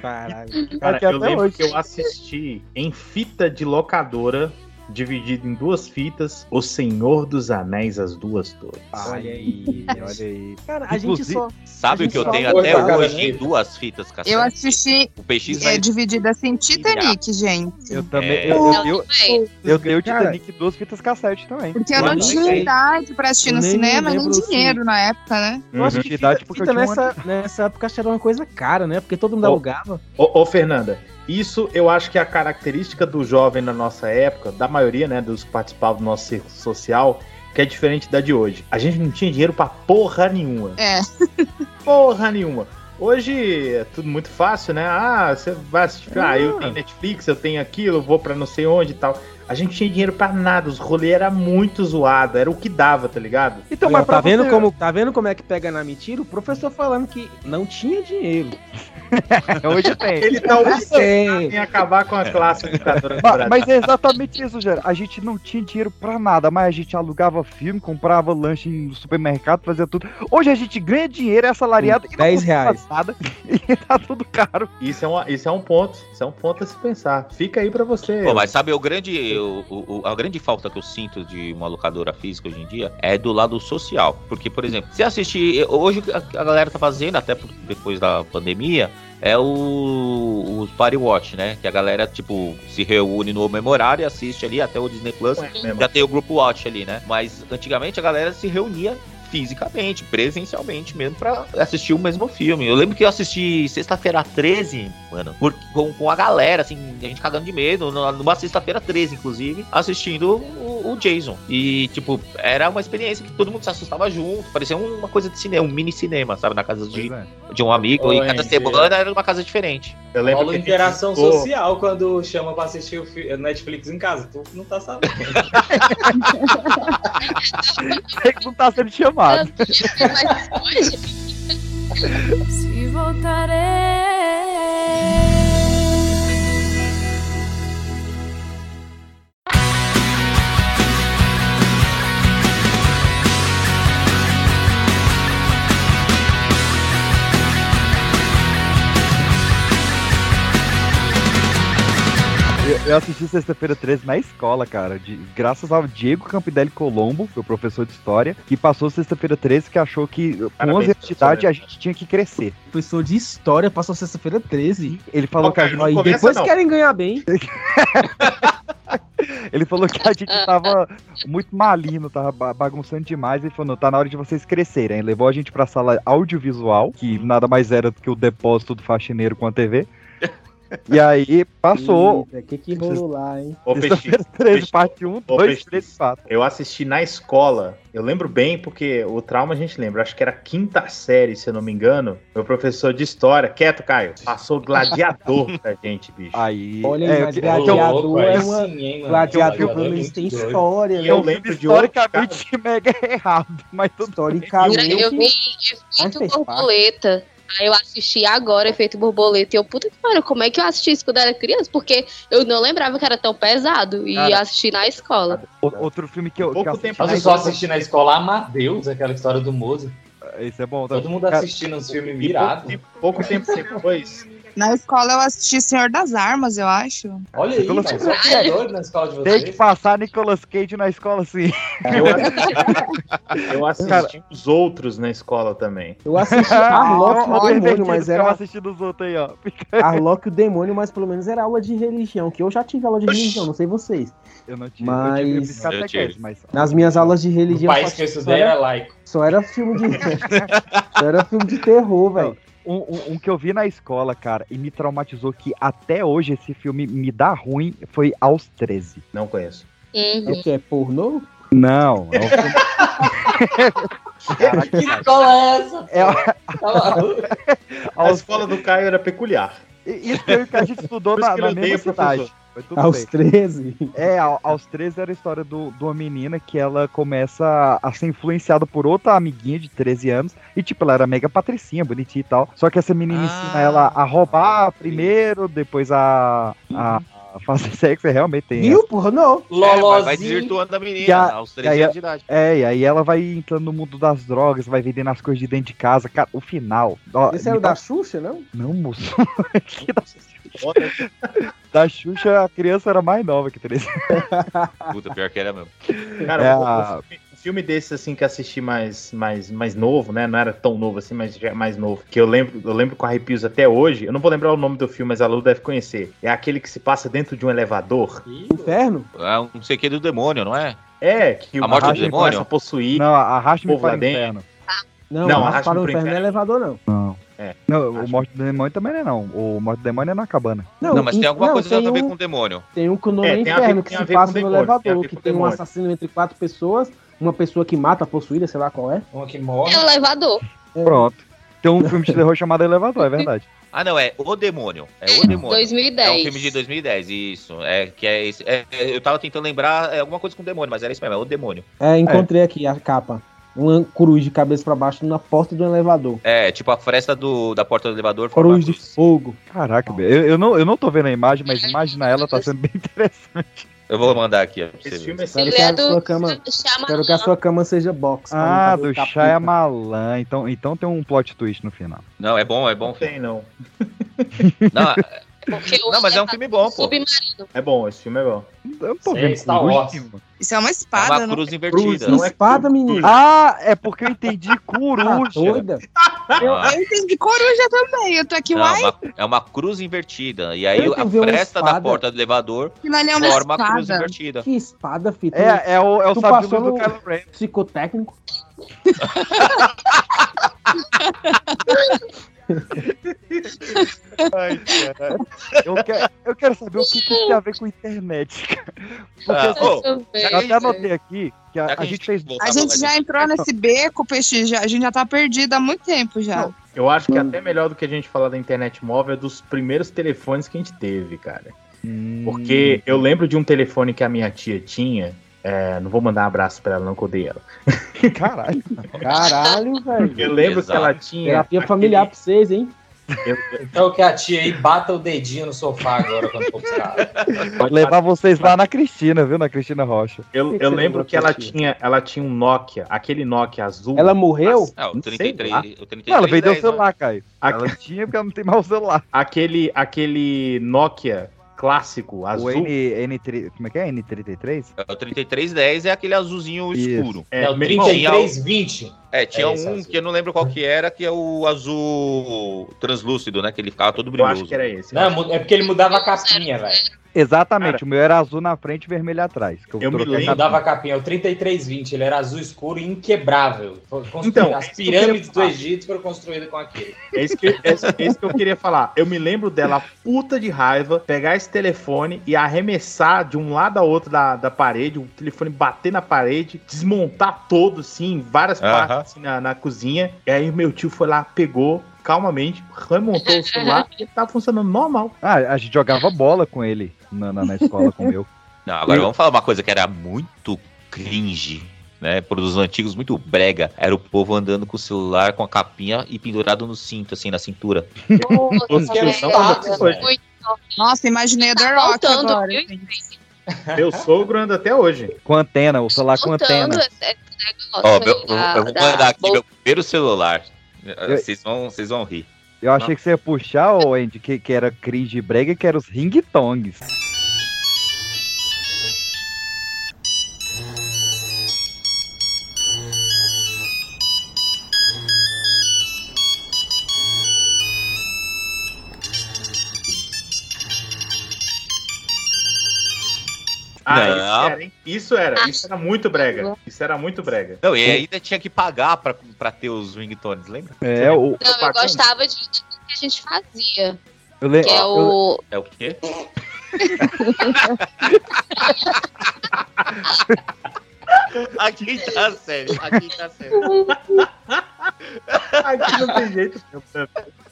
Caralho. Cara, eu lembro hoje. que eu assisti em fita de locadora, dividido em duas fitas, O Senhor dos Anéis, as duas torres. Olha aí. Olha aí. Cara, a gente Inclusive- só. Sabe o que eu gente tenho até hoje em duas fitas, cassete? Eu assisti O PX é, vai... dividida assim, Titanic, gente. Eu também. É. Eu, Não, eu, eu, também. eu dei o Cara, Titanic duas fitas cassete também. Porque eu não tinha idade pra assistir Eu no nem cinema, nem dinheiro na época, né? Eu acho Uhum. que Idade fita, porque eu nessa, nessa época era uma coisa cara, né? Porque todo mundo alugava. Ô, ô, Fernanda, isso eu acho que é a característica do jovem na nossa época, da maioria, né, dos que participavam do nosso círculo social, que é diferente da de hoje. A gente não tinha dinheiro pra porra nenhuma. É. Porra nenhuma. Hoje é tudo muito fácil, né? Ah, você vai assistir. Ah, eu tenho Netflix, eu tenho aquilo, eu vou pra não sei onde e tal. A gente tinha dinheiro pra nada, os rolês era muito zoado, era o que dava, tá ligado? Então, mas tá vendo como tá vendo como é que pega na mentira? O professor falando que não tinha dinheiro. Hoje tem. Ele tá Hoje tem. obcecado em acabar com a classe educadora do Ma- Brasil. Mas é exatamente isso, Gera. A gente não tinha dinheiro pra nada, mas a gente alugava filme, comprava lanche no supermercado, fazia tudo. Hoje a gente ganha dinheiro, é assalariado e não 10 consegue reais. nada. E tá tudo caro. Isso é, um, isso é um ponto, isso é um ponto a se pensar. Fica aí pra você. Pô, mas sabe o grande, o, o- a grande falta que eu sinto de uma locadora física hoje em dia é do lado social. Porque, por exemplo, se assistir. Hoje a, galera tá fazendo, até depois da pandemia, é o, o Party Watch, né? Que a galera, tipo, se reúne no memorário e assiste ali até o Disney Plus. Já tem o grupo Watch ali, né? Mas antigamente a galera se reunia fisicamente, presencialmente mesmo, pra assistir o mesmo filme. Eu lembro que eu assisti sexta-feira 13, mano, por- com, com a galera, assim, a gente cagando de medo, numa numa sexta-feira 13, inclusive, assistindo o, o Jason. E, tipo, era uma experiência que todo mundo se assustava junto, parecia uma coisa de cinema, um mini cinema, sabe, na casa de, de um amigo, Ô, e cada semana era uma casa diferente. Eu Rola interação social quando chama pra assistir o fi- Netflix em casa. Tu não tá sabendo. É que não tá sendo chamado. Se voltarei. Eu, assisti sexta-feira 13 na escola, cara. de- graças ao Diego Campidelli Colombo, meu professor de história, que passou sexta-feira 13 que achou que com Parabéns, 11 anos de idade a gente tinha que crescer. Professor de história passou sexta-feira 13. Ele falou que a gente. E depois querem ganhar bem. Ele falou que a gente tava muito malino, tava ba- bagunçando demais. Ele falou: não, tá na hora de vocês crescerem. Levou a gente pra sala audiovisual, que nada mais era do que o depósito do faxineiro com a TV. E aí passou. O que que rolou lá, hein? Ô, Sexta-feira PX, 13, parte 1, Ô, 2, PX, 3, 4. Eu assisti na escola. Eu lembro bem, porque o trauma a gente lembra. Acho que era quinta série, se eu não me engano. Meu professor de história, quieto, Caio, passou gladiador pra gente, bicho. Aí. Olha, é, mas eu- gladiador eu- é eu- uma. Sim, hein, gladiador, Gladiador pelo é menos muito tem história, E né? eu lembro de Historicamente, mega errado, mas tudo Historicamente. Eu vi Efeito Borboleta. Aí eu assisti agora Efeito Borboleta. E eu, puta que pariu, como é que eu assisti isso quando era criança? Porque eu não lembrava que era tão pesado. E Cara. assisti na escola. Outro filme que eu. Pouco que eu tempo eu só assisti na escola Amadeus, aquela história do Mozart. Esse é bom. tá? Todo mundo assistindo os filmes pouco virados. tempo, pouco tempo depois. Na escola eu assisti Senhor das Armas, eu acho. Olha aí, Pelo- mas que é doido na escola de Tem que vocês. passar Nicolas Cage na escola sim. Eu assisti, eu assisti os outros na escola também. Eu assisti Arlock e o Demônio, mas era. assistindo os outros aí, ó. Arlock e o Demônio, mas pelo menos era aula de religião, que eu já tive aula de religião, não sei vocês. Eu não tive. Eu tive Mas- Eu tive. mas. Nas minhas aulas de O religião. país só- que eu estudei era- era laico. Só era filme de. só era filme de terror, velho. Um, um- um que eu vi na escola, cara, e me traumatizou que até hoje esse filme me dá ruim foi aos 13. Não conheço. Uhum. O que é pornô? Não, é um filme. Que escola é essa? É, Tá? A escola do Caio era peculiar. Isso foi o que a gente estudou na, na mesma cidade. Mas tudo Aos bem. 13. É, ao- aos 13 era a história do, de uma menina que ela começa a ser influenciada por outra amiguinha de 13 anos. E, tipo, ela era mega patricinha, bonitinha e tal. Só que essa menina ensina ela a roubar primeiro, depois a, a, fazer sexo. É, realmente tem. Viu, porra? Não. É, vai, desvirtuando a E menina a- aos e 13 aí a- anos de idade. É, e aí ela vai entrando no mundo das drogas, vai vendendo as coisas de dentro de casa. Cara, o final. Ó, Esse era o da Xuxa, não? Não, moço. Que da... da Xuxa, a criança era mais nova que 13. Puta, pior que era mesmo. Cara, É um- um filme- filme desse assim que assisti mais, mais, mais novo, né? Não era tão novo assim, mas já é mais novo. Que eu lembro, eu lembro com arrepios até hoje. Eu não vou lembrar o nome do filme, mas a Lu deve conhecer. É aquele que se passa dentro de um elevador. Inferno? É um não sei o que do demônio, não é? É, que A o morte do Arraste demônio? começa a possuir. Não, arraste-me para o inferno. Não, Não, não Arraste-me para o inferno não é Inferno. elevador, não. Não. É. Não, o Morte do Demônio também não é não. O Morte do Demônio é na cabana. Não, mas tem alguma não, coisa tem a ver um- com o demônio. Tem um que o nome É, é, Inferno, que se passa no elevador, que tem um assassino entre quatro pessoas, uma pessoa que mata a possuída, sei lá qual é. Uma que morre. É o elevador. um Pronto. Tem um filme de terror chamado Elevador, é verdade. Ah, não, é O Demônio. É O Demônio. 2010. É um filme de 2010, isso. É, que é, esse, é, é, eu tava tentando lembrar é, alguma coisa com demônio, mas era isso mesmo, é O Demônio. É, encontrei aqui a capa. Uma cruz de cabeça pra baixo na porta do elevador. É, tipo a fresta do, da porta do elevador. Cruz de fogo. Caraca, eu, eu, não, eu não tô vendo a imagem, mas imaginar ela tá sendo bem interessante. Eu vou mandar aqui, ó, pra Esse ver. filme é Espero que, a sua cama, espero que a sua cama seja box. Ah, do. Shyamalan. Então, então tem um plot twist no final. Não, é bom, é bom. Não tem, não. Não, não, mas é um filme bom, pô. submarino. É bom, esse filme é bom. Eu tô Sim, vendo Star cruz, Wars. Isso é uma É espada, uma não? cruz invertida. Não é Espada, menino. Ah, é porque eu entendi Tá coruja. doida? Eu, Ah. eu entendi coruja também. Eu tô aqui, Não, uai, uma- é uma cruz invertida. E aí a fresta da espada. porta do elevador é uma forma a cruz espada. invertida. Que espada, fita. É, é o, é o Tu sabido passou do Kylo Ren. Psicotécnico. Ai, cara. Eu quero, eu quero saber o que, que isso tem a ver com internet, cara. Porque Ah, assim, Também. eu até anotei aqui que a, que a gente fez. A gente mais já entrou nesse beco, Peixe, já, a gente já tá perdido há muito tempo já. Não, Eu acho que até melhor do que a gente falar da internet móvel é dos primeiros telefones que a gente teve, cara. Hum, Porque eu lembro de um telefone que a minha tia tinha. é, não vou mandar um abraço pra ela, não que eu odeio ela. Caralho. Caralho, velho. Eu lembro que Exato. ela tinha. Terapia familiar pra vocês, hein? Então que a tia aí bata o dedinho no sofá agora quando for buscar. Pode levar vocês lá na Cristina, viu? Na Cristina Rocha. Eu, que eu lembro que ela tinha, ela tinha um Nokia, aquele Nokia azul. Ela morreu? Ah, o Não sei 33, lá. o 33 Não, ela vendeu o 10, né? celular, Caio. A- Ela tinha porque ela não tem mais o celular. Aquele, aquele Nokia clássico, azul. O N, N3, como é que é? N33? É, O 3310 é aquele azulzinho Isso. escuro. É, o meu irmão, 3320. É, tinha É um azul. que eu não lembro qual que era, que é o azul translúcido, né? Que ele ficava todo Eu brilhoso. acho que era esse. Não, é porque ele mudava a capinha, velho. Exatamente, o meu era azul na frente e vermelho atrás. que Eu me troquei a lembro Mudava a capinha. capinha. O 3320, ele era azul escuro e inquebrável. Construído- Então, as eu queria pirâmides do. Egito foram construídas com aquilo. É isso, que, é, é isso que eu queria falar. Eu me lembro dela, puta de raiva, pegar esse telefone e arremessar de um lado a outro da, da parede, o telefone bater na parede, desmontar todo, assim, várias Aham. partes assim, na, na cozinha. E aí meu tio foi lá, pegou calmamente, remontou o celular e tava funcionando normal. Ah, a gente jogava bola com ele na, na, na escola com o meu. Não, agora vamos falar uma coisa que era muito cringe, né? Produtos antigos, muito brega. Era o povo andando com o celular, com a capinha e pendurado no cinto, assim, na cintura. Os é. Muito Nossa, imaginei a The Tá Rock faltando, agora. viu? Meu sogro anda até hoje. Com antena, o celular com antena. esse esse Ó, negócio meu- aí eu, da- eu vou da mandar aqui meu primeiro celular. Eu- Vocês vão, vocês vão rir. Eu achei que você ia puxar, ô Andy, que, que era cringe brega, que era os ring-tongs. Ah, Não. isso era, hein? Isso era, isso era muito brega. Isso era muito brega. Não, e ainda tinha que pagar pra, pra ter os ringtones, lembra? É, o. Não, eu gostava de que a gente fazia. Eu le- Que é eu- o. É o quê? A quinta série, a quinta série. Aqui não tem jeito.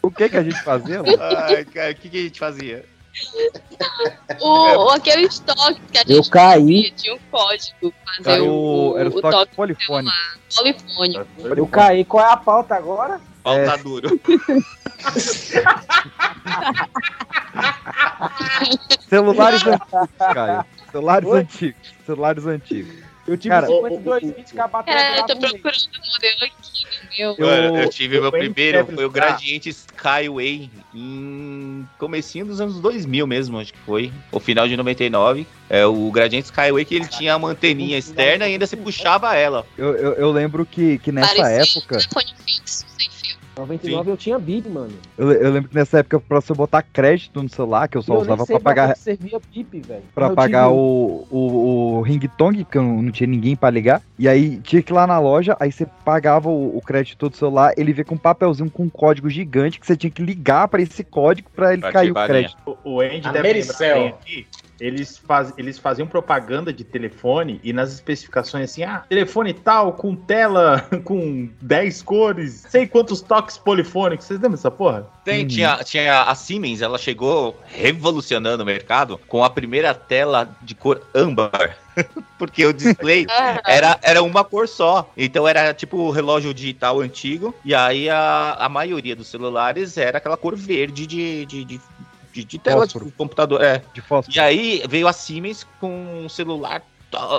O que que a gente fazia? Ai, cara, o que, que a gente fazia? o aquele estoque que a gente Eu caí. tinha um código fazer Era o, o, era o o toque toque polifônico. polifônico. Eu caí. Qual é a pauta agora? Falta duro. Celulares antigos, Caio. Celulares Oi? antigos. Celulares antigos. Eu tive Cara, 5220 que a bateria É, eu tô procurando o modelo aqui, meu. Eu- eu tive meu eu primeiro, entendo, foi o? Gradiente Skyway em comecinho dos anos 2000 mesmo, acho que foi. O final de 99. É o Gradiente Skyway que ele tinha uma anteninha externa e ainda se puxava ela. Eu, eu, eu lembro que, que nessa Parecia época. um telefone fixo, sem fio. 99 eu tinha bip, mano. Eu, eu lembro que nessa época, pra você botar crédito no celular, que eu só eu usava pra pagar. servia bip, velho. Pra Eu pagar tive- o, o, o ring-tong, que eu não, não tinha ninguém pra ligar. E aí tinha que ir lá na loja, aí você pagava o, o crédito do celular, ele veio com um papelzinho com um código gigante que você tinha que ligar pra esse código pra ele Pra cair o crédito. O, o Andy A deve Mericel. aqui. Eles, faz, eles faziam propaganda de telefone e nas especificações assim, ah, telefone tal, com tela, com 10 cores, sei quantos toques polifônicos. Vocês lembram dessa porra? Tem, tinha, tinha a Siemens, ela chegou revolucionando o mercado com a primeira tela de cor âmbar. Porque o display era, era uma cor só. Então era tipo o relógio digital antigo. E aí a, a maioria dos celulares era aquela cor verde de, de, de, de, de tela de computador. É. De fósforo. E aí veio a Siemens com um celular.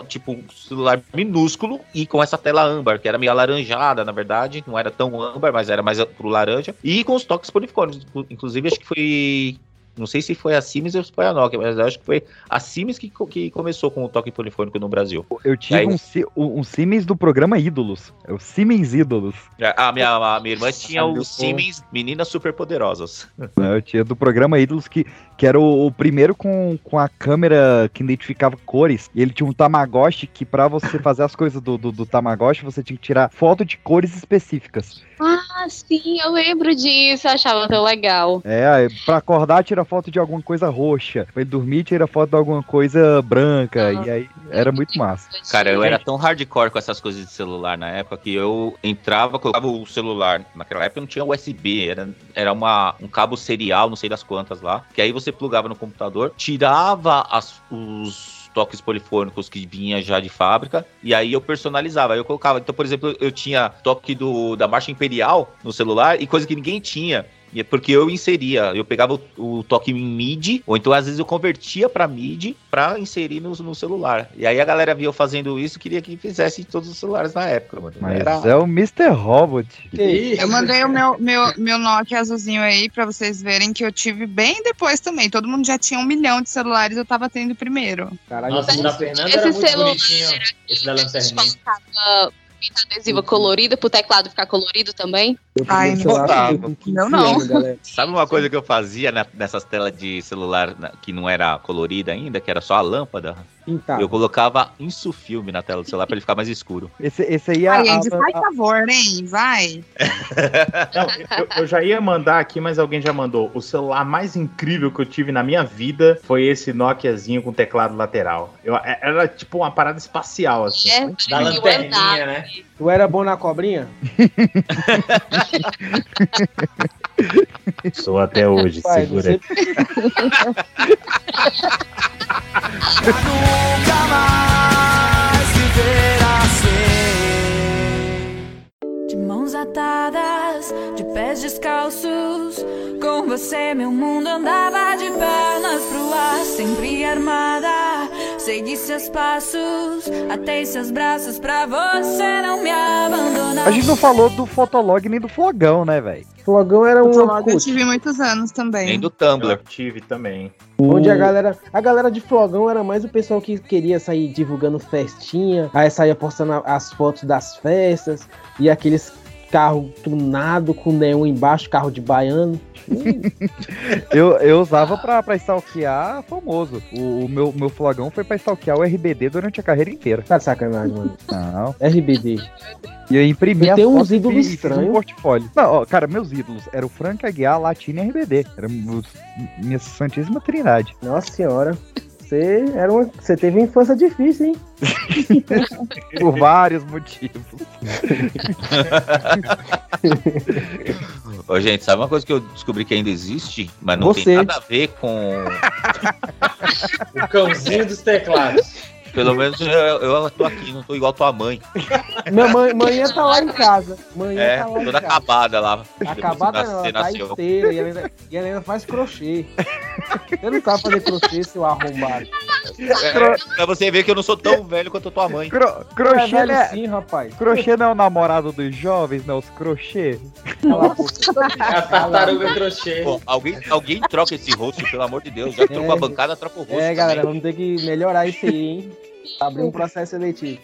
Tipo, um celular minúsculo e com essa tela âmbar, que era meio alaranjada, na verdade. Não era tão âmbar, mas era mais pro laranja. E com os toques polifônicos. Inclusive, acho que foi não sei se foi a Siemens ou se foi a Nokia, mas eu acho que foi a Siemens que, que começou com o toque polifônico no Brasil. Eu tive Aí- um, um, um Siemens do programa Ídolos. É o Siemens Ídolos. A minha, a minha irmã tinha o Siemens Meninas Superpoderosas. né? Eu tinha do programa Ídolos que, que era o, o primeiro com, com a câmera que identificava cores. E ele tinha um Tamagotchi que pra você fazer as coisas do, do, do Tamagotchi, você tinha que tirar foto de cores específicas. Ah, sim, eu lembro disso. Eu achava tão legal. É, pra acordar tira foto de alguma coisa roxa. Pra ele dormir tira foto de alguma coisa branca. E aí era muito massa. Cara, eu era tão hardcore com essas coisas de celular na época que eu entrava, colocava o celular. Naquela época não tinha USB, era, era uma, um cabo serial, não sei das quantas lá. Que aí você plugava no computador, tirava as- os toques polifônicos que vinha já de fábrica e aí eu personalizava. Eu colocava. Então, por exemplo, eu tinha toque do, da marcha imperial no celular e coisa que ninguém tinha. E é porque eu inseria, eu pegava o, o toque em MIDI, ou então às vezes eu convertia pra MIDI pra inserir no, no celular. E aí a galera via eu fazendo isso e queria que fizesse em todos os celulares na época, mano. Mas Era- é o Mr. Robot. Eu mandei o meu, meu, meu Nokia azulzinho aí pra vocês verem que eu tive bem depois também. Todo mundo já tinha um milhão de celulares, eu tava tendo primeiro. Caralho, Nossa, o da Fernanda Esse era muito celular bonitinho. Esse da lanterninha. Fita adesiva colorida pro teclado ficar colorido também. Ai, tá não Botava. Não, não. Sabe uma coisa que eu fazia na- nessas telas de celular na- que não era colorida ainda, que era só a lâmpada? Pintava. Eu colocava insufilme na tela do celular pra ele ficar mais escuro. Esse, esse aí é Ai, a- Andy, a- faz favor, hein? Vai. Não, eu, eu já ia mandar aqui, mas alguém já mandou. O celular mais incrível que eu tive na minha vida foi esse Nokiazinho com teclado lateral. Eu, é- era tipo uma parada espacial, assim. É, Da lanterninha, né? Tu era bom na cobrinha? Sou até hoje, Pai, segura. você- mãos atadas, de pés descalços. Com você, meu mundo andava de pernas pro ar, sempre armada. Segui seus passos, atei seus braços pra você não me abandonar. A gente não falou do Fotolog nem do Flogão, né, velho? Flogão era um O Flog eu tive muitos anos também. Nem do Tumblr. Eu tive também. onde a galera, a galera de Flogão era mais o pessoal que queria sair divulgando festinha, aí saía postando as fotos das festas e aqueles carro tunado com neon embaixo, carro de baiano. Eu, eu usava pra, pra stalkear famoso. O, o meu, meu flogão foi pra stalkear o RBD durante a carreira inteira. Tá de sacanagem, mano. Não. RBD. E eu imprimi tenho uns e ídolos estranhos. um portfólio. Não, ó, cara, meus ídolos eram o Frank Aguiar, Latino e RBD. Era minha santíssima trindade. Nossa senhora. Você era uma, você teve uma infância difícil, hein? Por vários motivos. Ô, gente, sabe uma coisa que eu descobri que ainda existe, mas não Você. tem nada a ver com. O cãozinho dos teclados. Pelo menos eu, eu tô aqui, não tô igual tua mãe. Minha mãe, manhã tá lá em casa. Manhã É, tá lá em toda casa. acabada lá. Acabada não, você ela tá nasceu. inteira e ela, ainda, e ela ainda faz crochê. Você não sabe fazer crochê, seu arrombado. É, pra você ver que eu não sou tão velho quanto a tua mãe. Cro- É crochê, velho né? sim, rapaz. Crochê não é o namorado dos jovens, né? Os crochê. É a tartaruga crochê. Pô, alguém, alguém troca esse host, pelo amor de Deus. Já trocou a bancada, troca o host. É, galera, também. vamos ter que melhorar isso aí, hein? Abrir um processo seletivo.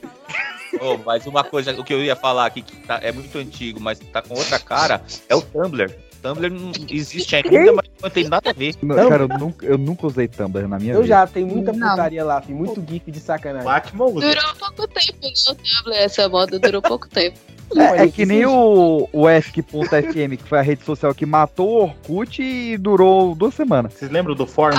Ô, mas uma coisa, o que eu ia falar aqui, que tá- é muito antigo, mas tá com outra cara, é o Tumblr. Tumblr não existe ainda, mas não tem nada a ver. Não, cara, eu nunca, eu nunca usei Tumblr na minha Eu vida. já, tem muita putaria lá, tem muito gif de sacanagem. Batman usa. Durou pouco tempo, Tumblr, essa moda durou pouco tempo. É, é que nem o, o ESC.fm, que foi a rede social que matou o Orkut e durou duas semanas. Vocês lembram do Form?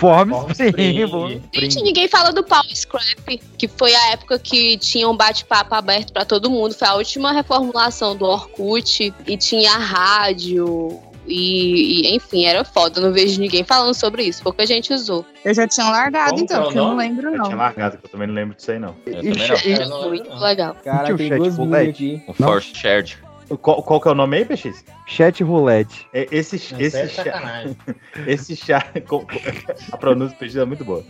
Forms, Spring. bom. Gente, ninguém fala do Power Scrap, que foi a época que tinha um bate-papo aberto pra todo mundo. Foi a última reformulação do Orkut e tinha rádio. E, e, enfim, era foda. Eu não vejo ninguém falando sobre isso. Pouca gente usou. Eu já tinha largado, Como então, que é eu não lembro, Eu não. tinha largado, que eu também não lembro disso aí, não. É muito legal. Cara, tem duas aqui. O Force Shared. Qual, qual que é o nome aí, PX? Chat roulette. É, esse esse é chat, esse chat, a pronúncia do PX é muito boa.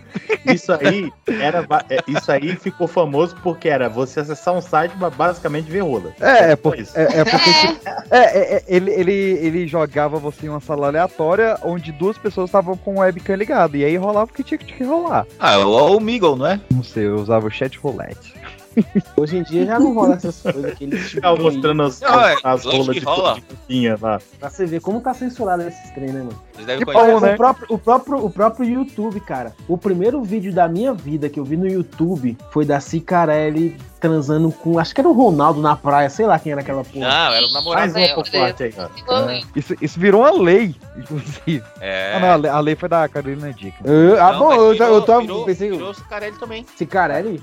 Isso aí era, é, isso aí ficou famoso porque era você acessar um site pra basicamente ver rola. É, é, por, isso. é, é porque tipo, é, é, é, ele, ele, ele jogava você em uma sala aleatória onde duas pessoas estavam com o webcam ligado. E aí rolava o que tinha que rolar. Ah, o, o Meagle, não é? Não sei, eu usava o chat roulette. Hoje em dia já não rola essas coisas que eles Ficava mostrando as, é, as rolas que de, coquinha lá. Pra você ver como tá censurado esses trem, né, mano? Vocês devem Que conhecer. bom, né? O próprio, o, próprio, o próprio YouTube, cara. O primeiro vídeo da minha vida que eu vi no YouTube foi da Cicarelli transando com. Acho que era o Ronaldo na praia, sei lá quem era aquela porra. Não, era o namorado Mais uma dela. por parte aí, cara. É. Isso, isso virou uma lei, inclusive. É. Ah, não, a lei, a lei foi da Carolina Dica. Eu- ah, Não, bom, eu, eu, tava. virou- pensei. virou Cicarelli também. Cicarelli?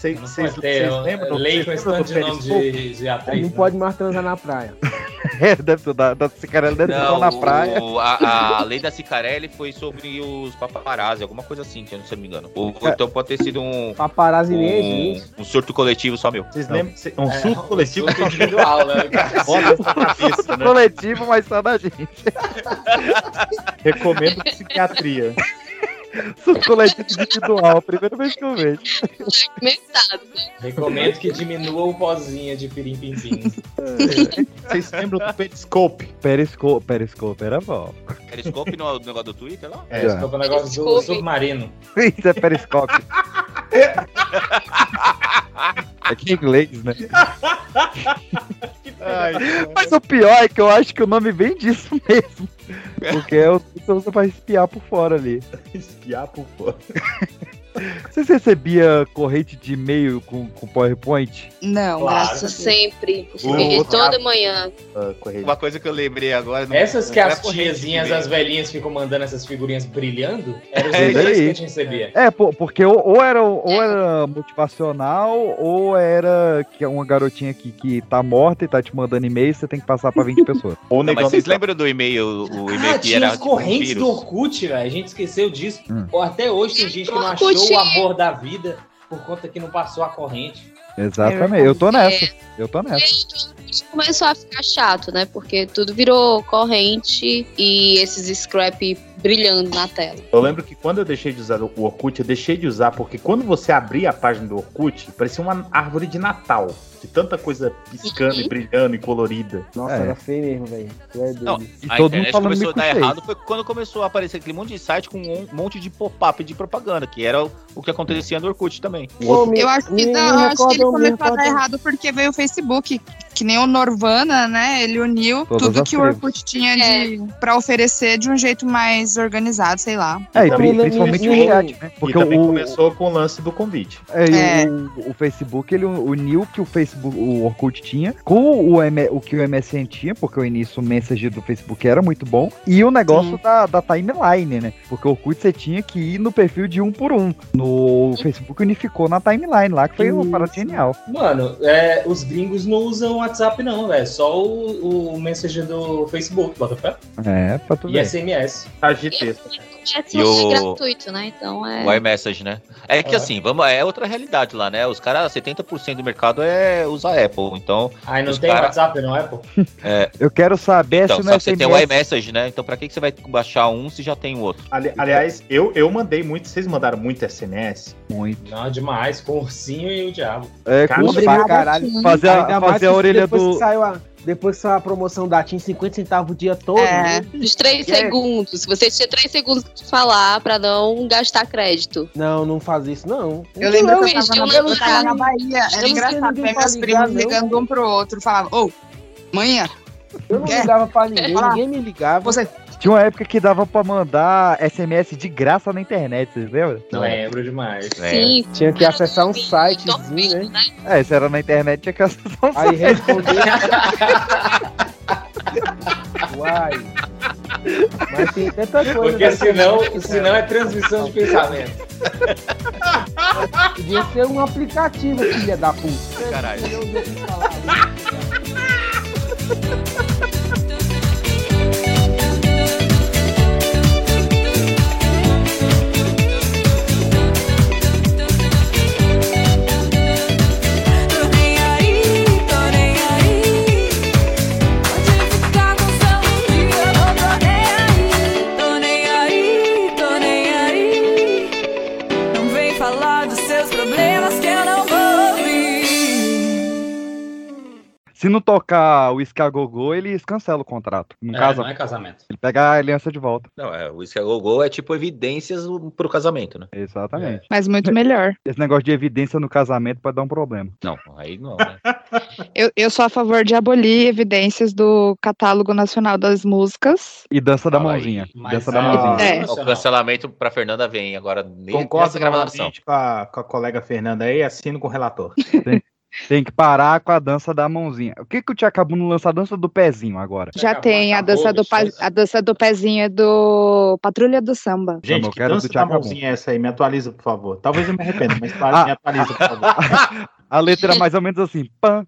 Vocês lembram? lei com esse lembram tanto do de nome de, de atriz. não né? pode mais transar na praia. É, deve ser da, da Cicarelli deve ser Não, na praia. o- a, a lei da Cicarelli foi sobre os paparazzi, alguma coisa assim, se eu não me engano. Ou, É. então pode ter sido um, Paparazzi nem um, existe. um surto coletivo só meu. Vocês Não. lembram? Um É, surto coletivo surto individual, né? cara? Bota essa cabeça, né? Coletivo, mas só da gente. Recomendo psiquiatria. Coletivo individual, primeira vez que eu vejo. Recomendo que diminua o pozinho de pirim pim pim. Vocês lembram do Periscope? Periscope, Periscope era bom. Periscope no negócio do Twitter lá? É, esse foi o negócio do Desculpe. submarino. Isso é Periscope. É que em inglês, né? Mas o pior é que eu acho que o nome vem disso mesmo. Porque é o que você usa pra espiar por fora ali. Espiar por fora. Você recebia corrente de e-mail com, com PowerPoint? Não, Claro. graças. Sempre. E toda manhã. Ah. Uma coisa que eu lembrei agora. não- Essas que não é as tiazinhas, as velhinhas ficam mandando essas figurinhas brilhando, eram os É, e-mails isso que a gente recebia. É, po- porque ou, ou era, ou era motivacional, ou era que é uma garotinha que, que tá morta e tá te mandando e-mail e você tem que passar pra 20 pessoas. Ou Não, mas vocês lembram do e-mail, o e-mail Ah, que tinha era as tipo, um correntes vírus? do Orkut, velho. A gente esqueceu disso. Hum. Ou Até hoje tem gente que não achou O amor da vida por conta que não passou a corrente. Exatamente, eu tô nessa. Eu tô nessa. Começou a ficar chato, né? Porque tudo virou corrente e esses scrap brilhando na tela. Eu lembro que quando eu deixei de usar o Orkut, eu deixei de usar porque quando você abria a página do Orkut, parecia uma árvore de Natal. De tanta coisa piscando e brilhando e colorida. Nossa, É. era feio mesmo, velho. É E a todo mundo falando começou a dar errado foi quando começou a aparecer aquele monte de site com um monte de pop-up de propaganda, que era o, que acontecia no Orkut também. Eu acho que, me- me não, eu acho que ele começou a dar errado porque veio o Facebook. Que nem o Norvana, né? Ele uniu Todas tudo que o. Orkut tinha de, pra oferecer de um jeito mais organizado, sei lá. É, e também principalmente o chat, né? e Porque também o, começou com o lance do convite. é, e É. o, o Facebook, ele uniu o que o Facebook, o Orkut tinha com o, M- o que o MSN tinha, porque o início o message do Facebook era muito bom, e o negócio da, da timeline, né? Porque o Orkut você tinha que ir no perfil de um por um. No Facebook unificou na timeline lá, que foi uma Isso. parada genial. Mano, é, os gringos não usam WhatsApp, não, velho. Só o, o Messenger do Facebook, bota fé. É, pra tu E ver. SMS. Texto. É E o- gratuito, né? Então é. O iMessage, né? É que É. assim, vamos, é outra realidade lá, né? Os caras, 70% do mercado é usar Apple. Então, Aí não tem cara- WhatsApp, não é, pô? é, Eu quero saber então se só no que você tem o iMessage, né? Então, pra que, que você vai baixar um se já tem o outro? Ali- aliás, eu, eu mandei muito. Vocês mandaram muito SMS? Muito. Não, demais. Com o ursinho e o diabo. É, Cara, com pra caralho. Fazer a, fazer a orelha do... Que saiu a, depois que saiu a promoção da TIM, 50 centavos o dia todo. É. né? Dos três É. segundos. Você tinha três segundos pra falar pra não gastar crédito. Não, não faz isso, não. Eu lembro Não, que eu tava, eu na, lembro eu tava na Bahia. Era não engraçado ver meus primos não. ligando um pro outro. Falava, ô, manhã, Eu não ligava pra ninguém, ninguém me ligava. você Tinha uma época que dava pra mandar SMS de graça na internet, vocês lembram? Não lembro demais. É. Sim. Tinha que acessar um sitezinho, né? É, se era na internet, tinha que acessar um Aí site. responder. Uai. Mas tem tanta coisa. Porque né? senão, senão é transmissão de pensamento. Podia ser um aplicativo, filha da puta. Caralho. Tô Se não tocar o Escagogô, eles cancelam o contrato. Não, É, casa, não é casamento. Ele pega a aliança de volta. Não, é, o Escagogô é tipo evidências pro casamento, né? Exatamente. Mas muito melhor. Esse negócio de evidência no casamento pode dar um problema. Não, aí não, né? Eu, eu sou a favor de abolir evidências do catálogo nacional das músicas. E dança da Fala aí. mãozinha. Mas Dança da aí- mãozinha. É. O cancelamento pra Fernanda vem agora Concordo nessa gravação. novamente com a, com a colega Fernanda aí, assino com o relator. Tem que parar com a dança da mãozinha. O que que o Tchacabu não lança a dança do pezinho agora? Já Acabou, tem a dança, do, pa- a dança do pezinho é do Patrulha do Samba. Gente, eu que dança do da mãozinha é essa aí? Me atualiza, por favor. Talvez eu me arrependa, mas Ah. me atualiza, por favor. A letra é mais ou menos assim. Pam,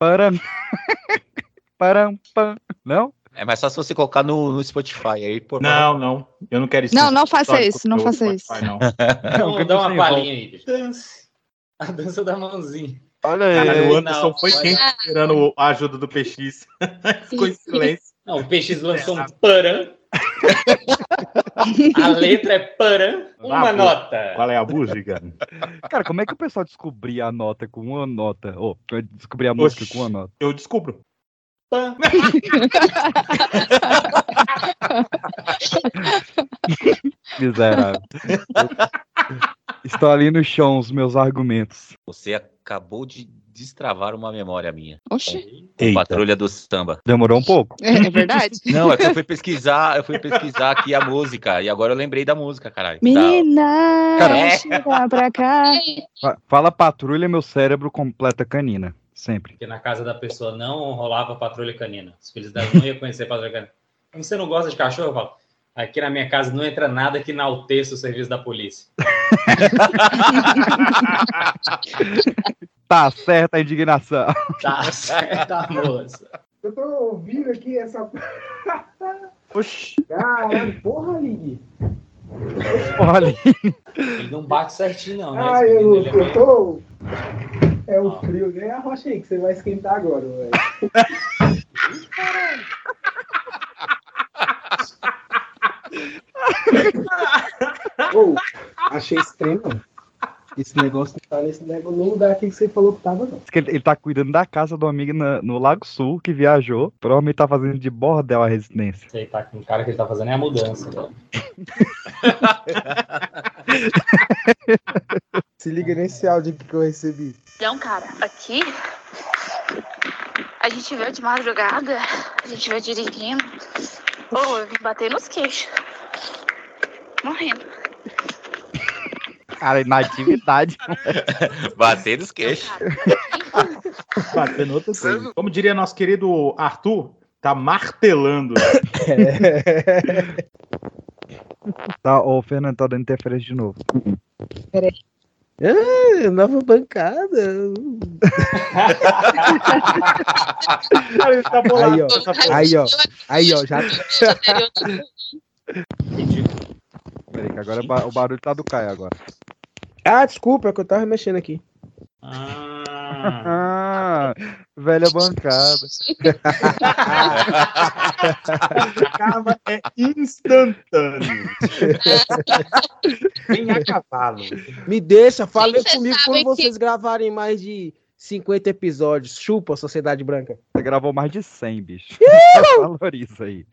param, param, pam. Não? É mais fácil você colocar no, no Spotify aí, por Não, não. Eu não quero isso. Não, não faça isso, não faça isso. Não. Que dar eu uma palhinha aí, bicho. Dance. A dança da mãozinha. Olha Caralho, o Não, Anderson foi olha. quente esperando a ajuda do PX. Ficou em silêncio. Não, o PX lançou um paran. A letra é paran. Uma Ah, nota. Qual é a música? Cara, como é que o pessoal descobria a nota com uma nota? Ou descobrir a música Oxi. com uma nota? Eu descubro. Pan. Miserável. Estou ali no chão os meus argumentos. Você acabou de destravar uma memória minha. Oxi, Com Patrulha do Samba. Demorou um pouco. é, é verdade? Não, é que eu fui pesquisar, eu fui pesquisar aqui a música e agora eu lembrei da música, caralho. Menina, Cara, chega pra cá. Fa- Fala patrulha, meu cérebro completa canina. Sempre. Porque na casa da pessoa não rolava patrulha canina. Os filhos dela não iam conhecer patrulha canina. Você não gosta de cachorro? Eu falo. Aqui na minha casa não entra nada que enalteça o serviço da polícia. Tá certa a indignação. Tá certa, moça. Eu tô ouvindo aqui essa. Oxi, Caralho, porra, Lig. olha. Ele não bate certinho, não, né? Ah, eu, eu meio- tô. É o frio, ganha a rocha aí que você vai esquentar agora, velho. Ô, achei estranho. Esse negócio não tá nesse negócio, no lugar que você falou que tava, não. Ele, ele tá cuidando da casa do amigo na- no Lago Sul, que viajou. Provavelmente tá fazendo de bordel a residência. Ele tá com o cara que ele tá fazendo é a mudança. Né? Se liga nesse áudio que eu recebi. Então, cara, aqui a gente veio de madrugada, a gente veio dirigindo. Ô, eu vim bater nos queixos. Morrendo. Cara, inatividade. Bater nos queixos. Batendo outra coisa. Como diria nosso querido Arthur, tá martelando. Tá, ô, Fernando, tá dando interferência de novo. Peraí. Ah, nova bancada. Cara, tá bolado Aí, ó. porra. Aí, ó. Aí, ó. Já. Peraí, que agora o barulho tá do Caio agora. Ah, desculpa, é que eu tava mexendo aqui. Ah, velha bancada. Acaba é instantâneo. Vem a cavalo. Me deixa, Gente, comigo quando que- vocês gravarem mais de 50 episódios. Chupa, Sociedade Branca. Você gravou mais de 100, bicho. Valoriza aí.